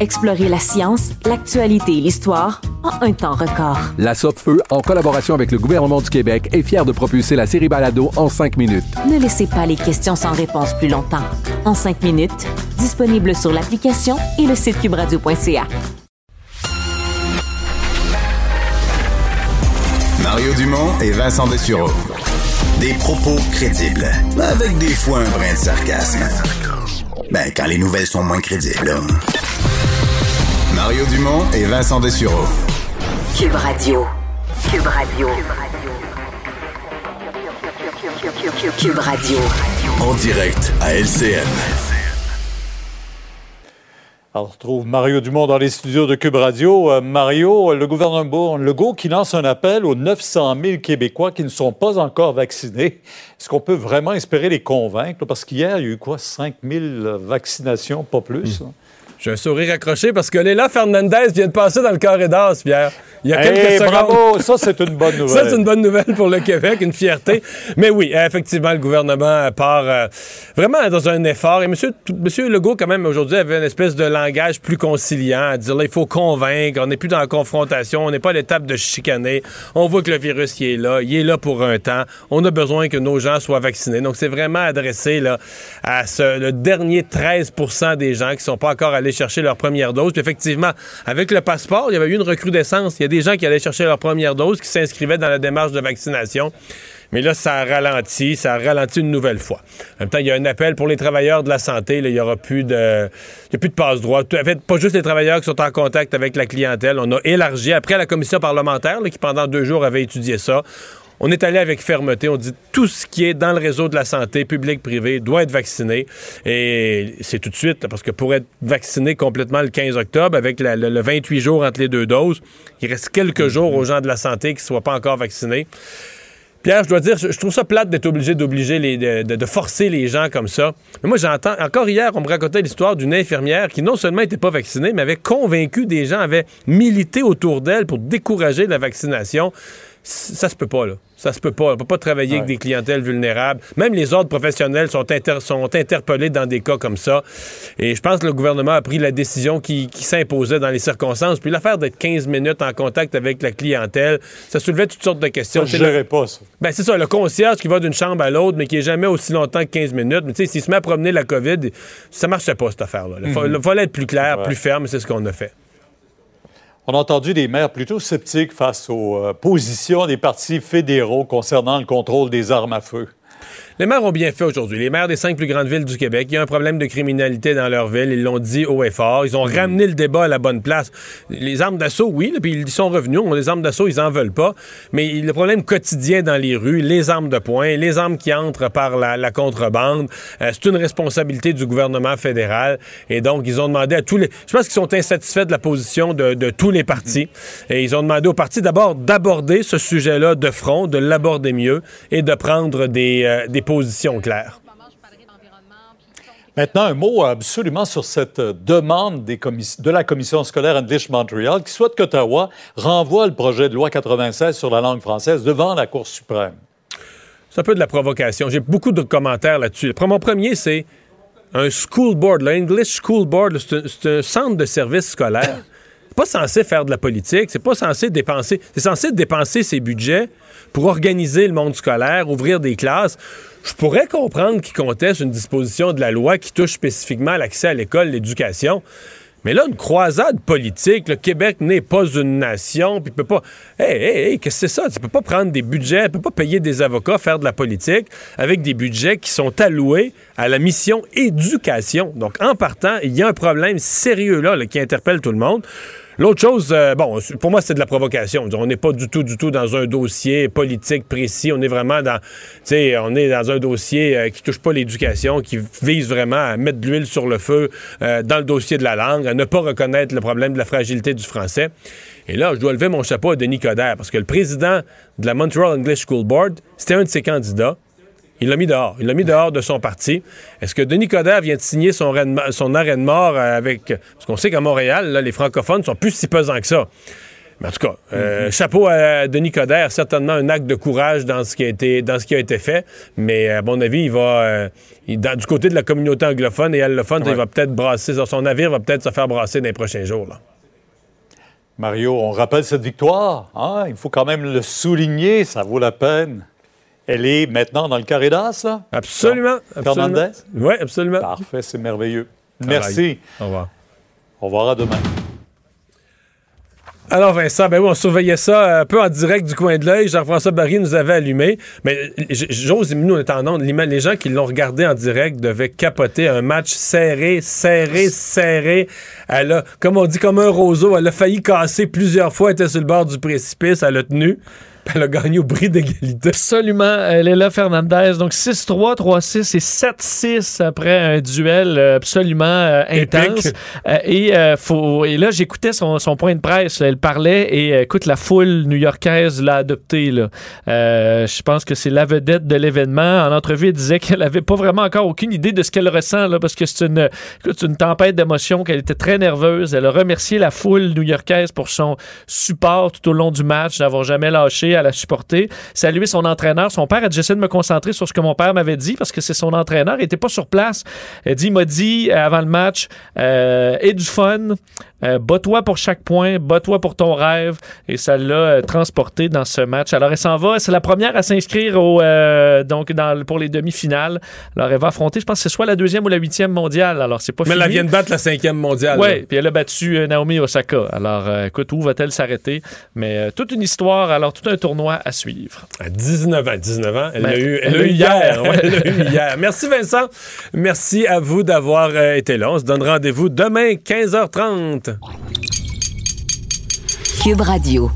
Explorez la science, l'actualité et l'histoire en un temps record. La Feu, en collaboration avec le gouvernement du Québec, est fière de propulser la série Balado en cinq minutes. Ne laissez pas les questions sans réponse plus longtemps. En cinq minutes, disponible sur l'application et le site cubradio.ca. Mario Dumont et Vincent Dessureau. Des propos crédibles, avec des fois un brin de sarcasme. Ben, quand les nouvelles sont moins crédibles. Mario Dumont et Vincent Dessureau. Cube Radio. Cube Radio. Cube Radio. En direct à LCN. Alors, on retrouve Mario Dumont dans les studios de Cube Radio. Euh, Mario, le gouvernement Legault qui lance un appel aux 900 000 Québécois qui ne sont pas encore vaccinés. Est-ce qu'on peut vraiment espérer les convaincre? Parce qu'hier, il y a eu quoi? 5 000 vaccinations, pas plus. hein? J'ai un sourire accroché parce que Léla Fernandez vient de passer dans le corridor, Pierre. Il y a Hey, quelques secondes. bravo! Ça, c'est une bonne (laughs) Ça, nouvelle. c'est une bonne nouvelle pour le Québec, une fierté. Mais oui, effectivement, le gouvernement part euh, vraiment dans un effort. Et M. Monsieur Legault, quand même, aujourd'hui, avait une espèce de langage plus conciliant, à dire là, il faut convaincre, on n'est plus dans la confrontation, on n'est pas à l'étape de chicaner. On voit que le virus, il est là, il est là pour un temps. On a besoin que nos gens soient vaccinés. Donc, c'est vraiment adressé là, à ce, le dernier 13% des gens qui ne sont pas encore allés chercher leur première dose. Puis effectivement, avec le passeport, il y avait eu une recrudescence. Il y a des gens qui allaient chercher leur première dose, qui s'inscrivaient dans la démarche de vaccination. Mais là, ça a ralenti, ça a ralenti une nouvelle fois. En même temps, il y a un appel pour les travailleurs de la santé. il n'y aura plus de, il y a plus de passe-droit. En fait, pas juste les travailleurs qui sont en contact avec la clientèle. On a élargi, après la commission parlementaire, qui pendant deux jours avait étudié ça, on est allé avec fermeté. On dit tout ce qui est dans le réseau de la santé, public-privé, doit être vacciné. Et c'est tout de suite, parce que pour être vacciné complètement le 15 octobre, avec la- le, le 28 jours entre les deux doses, il reste quelques jours aux gens de la santé qui ne soient pas encore vaccinés. Pierre, je dois dire, je je trouve ça plate d'être obligé d'obliger les, de, de- de forcer les gens comme ça. Mais moi, j'entends, encore hier, on me racontait l'histoire d'une infirmière qui non seulement n'était pas vaccinée, mais avait convaincu des gens, avait milité autour d'elle pour décourager la vaccination. Ça se peut pas, là. Ça se peut pas. On peut pas travailler avec des clientèles vulnérables. Même les ordres professionnels sont, inter- sont interpellés dans des cas comme ça. Et je pense que le gouvernement a pris la décision qui, qui s'imposait dans les circonstances. Puis l'affaire d'être 15 minutes en contact avec la clientèle, ça soulevait toutes sortes de questions. Ça, je le- pas ça. ben, c'est ça, le concierge qui va d'une chambre à l'autre, mais qui est jamais aussi longtemps que 15 minutes. Mais tu sais, s'il se met à promener la COVID, ça marchait pas, cette affaire-là. Il Mhm. il fallait être plus clair, Ouais. plus ferme, et c'est ce qu'on a fait. On a entendu des maires plutôt sceptiques face aux euh, positions des partis fédéraux concernant le contrôle des armes à feu. Les maires ont bien fait aujourd'hui. Les maires des cinq plus grandes villes du Québec, il y a un problème de criminalité dans leur ville. Ils l'ont dit haut et fort. Ils ont ramené le débat à la bonne place. Les armes d'assaut, oui, puis ils sont revenus. Les armes d'assaut, ils en veulent pas. Mais le problème quotidien dans les rues, les armes de poing, les armes qui entrent par la, la contrebande, euh, c'est une responsabilité du gouvernement fédéral. Et donc, ils ont demandé à tous les... Je pense qu'ils sont insatisfaits de la position de, de tous les partis. Et ils ont demandé aux partis d'abord d'aborder ce sujet-là de front, de l'aborder mieux et de prendre des, euh, des Maintenant, un mot absolument sur cette euh, demande des de la Commission scolaire English Montréal qui souhaite qu'Ottawa renvoie le projet de loi 96 sur la langue française devant la Cour suprême. C'est un peu de la provocation. J'ai beaucoup de commentaires là-dessus. Mon premier, c'est un school board, le English School Board, c'est un, centre de services scolaire. C'est pas censé faire de la politique, c'est pas censé dépenser, c'est censé dépenser ses budgets pour organiser le monde scolaire, ouvrir des classes. Je pourrais comprendre qu'ils contestent une disposition de la loi qui touche spécifiquement à l'accès à l'école, l'éducation. Mais là, une croisade politique, le Québec n'est pas une nation, puis peut pas. Hey, hey, hey, qu'est-ce que c'est ça? Tu peux pas prendre des budgets, tu peux pas payer des avocats, faire de la politique avec des budgets qui sont alloués à la mission éducation. Donc, en partant, il y a un problème sérieux là, qui interpelle tout le monde. L'autre chose, euh, bon, pour moi, c'est de la provocation. On n'est pas du tout, du tout dans un dossier politique précis. On est vraiment dans, on est dans un dossier euh, qui touche pas l'éducation, qui vise vraiment à mettre de l'huile sur le feu euh, dans le dossier de la langue, à ne pas reconnaître le problème de la fragilité du français. Et là, je dois lever mon chapeau à Denis Coderre, parce que le président de la Montreal English School Board, c'était un de ses candidats. Il l'a mis dehors. Il l'a mis dehors de son parti. Est-ce que Denis Coderre vient de signer son, arrêt de mo- son arrêt de mort euh, avec... Parce qu'on sait qu'à Montréal, là, les francophones sont plus si pesants que ça. Mais en tout cas, euh, chapeau à Denis Coderre, certainement un acte de courage dans ce qui a été, dans ce qui a été fait. Mais à mon avis, il va, euh, il- dans- du côté de la communauté anglophone et allophone, il va peut-être brasser, son navire va peut-être se faire brasser dans les prochains jours. Là. Mario, on rappelle cette victoire. hein? Il faut quand même le souligner, ça vaut la peine. Elle est maintenant dans le carré d'as, là? Absolument. Fernandez? Oui, absolument. Parfait, c'est merveilleux. Merci. Au revoir. Au revoir à demain. Alors Vincent, ben oui, on surveillait ça un peu en direct du coin de l'œil. Jean-François Barry nous avait allumé. Mais j'ose, nous, on est en onde. Les gens qui l'ont regardé en direct devaient capoter un match serré, serré, serré. Elle a, comme on dit, comme un roseau, elle a failli casser plusieurs fois, elle était sur le bord du précipice, elle a tenu. (laughs) Elle a gagné au prix d'égalité. Absolument. Elle est là, Fernandez. Donc 6-3, 3-6 et 7-6 après un duel euh, absolument euh, intense. Euh, et, faut, et là, j'écoutais son, son, point de presse. Elle parlait et écoute, la foule new-yorkaise l'a adopté. je pense que c'est la vedette de l'événement. En entrevue, elle disait qu'elle avait pas vraiment encore aucune idée de ce qu'elle ressent là, parce que c'est une, une tempête d'émotions, qu'elle était très nerveuse. Elle a remercié la foule new-yorkaise pour son support tout au long du match, d'avoir jamais lâché à la supporter, saluer son entraîneur. Son père a dit, j'essaie de me concentrer sur ce que mon père m'avait dit parce que c'est son entraîneur. Il n'était pas sur place. Il m'a dit euh, avant le match, euh, du fun, euh, bats-toi pour chaque point, bats-toi pour ton rêve. Et ça l'a euh, transporté dans ce match. Alors, elle s'en va. C'est la première à s'inscrire au, donc dans, pour les demi-finales. Alors, elle va affronter, je pense que c'est soit la deuxième ou la huitième mondiale. Alors, c'est pas Mais elle vient de battre la cinquième mondiale. Oui, puis elle a battu Naomi Osaka. Alors, écoute, où va-t-elle s'arrêter? Mais toute une histoire, alors tout un tournoi à suivre. À 19 ans, 19 ans, elle l'a eu, elle eu hier. (laughs) elle l'a eu hier. Merci Vincent. Merci à vous d'avoir été là. On se donne rendez-vous demain, 15h30. Cube Radio.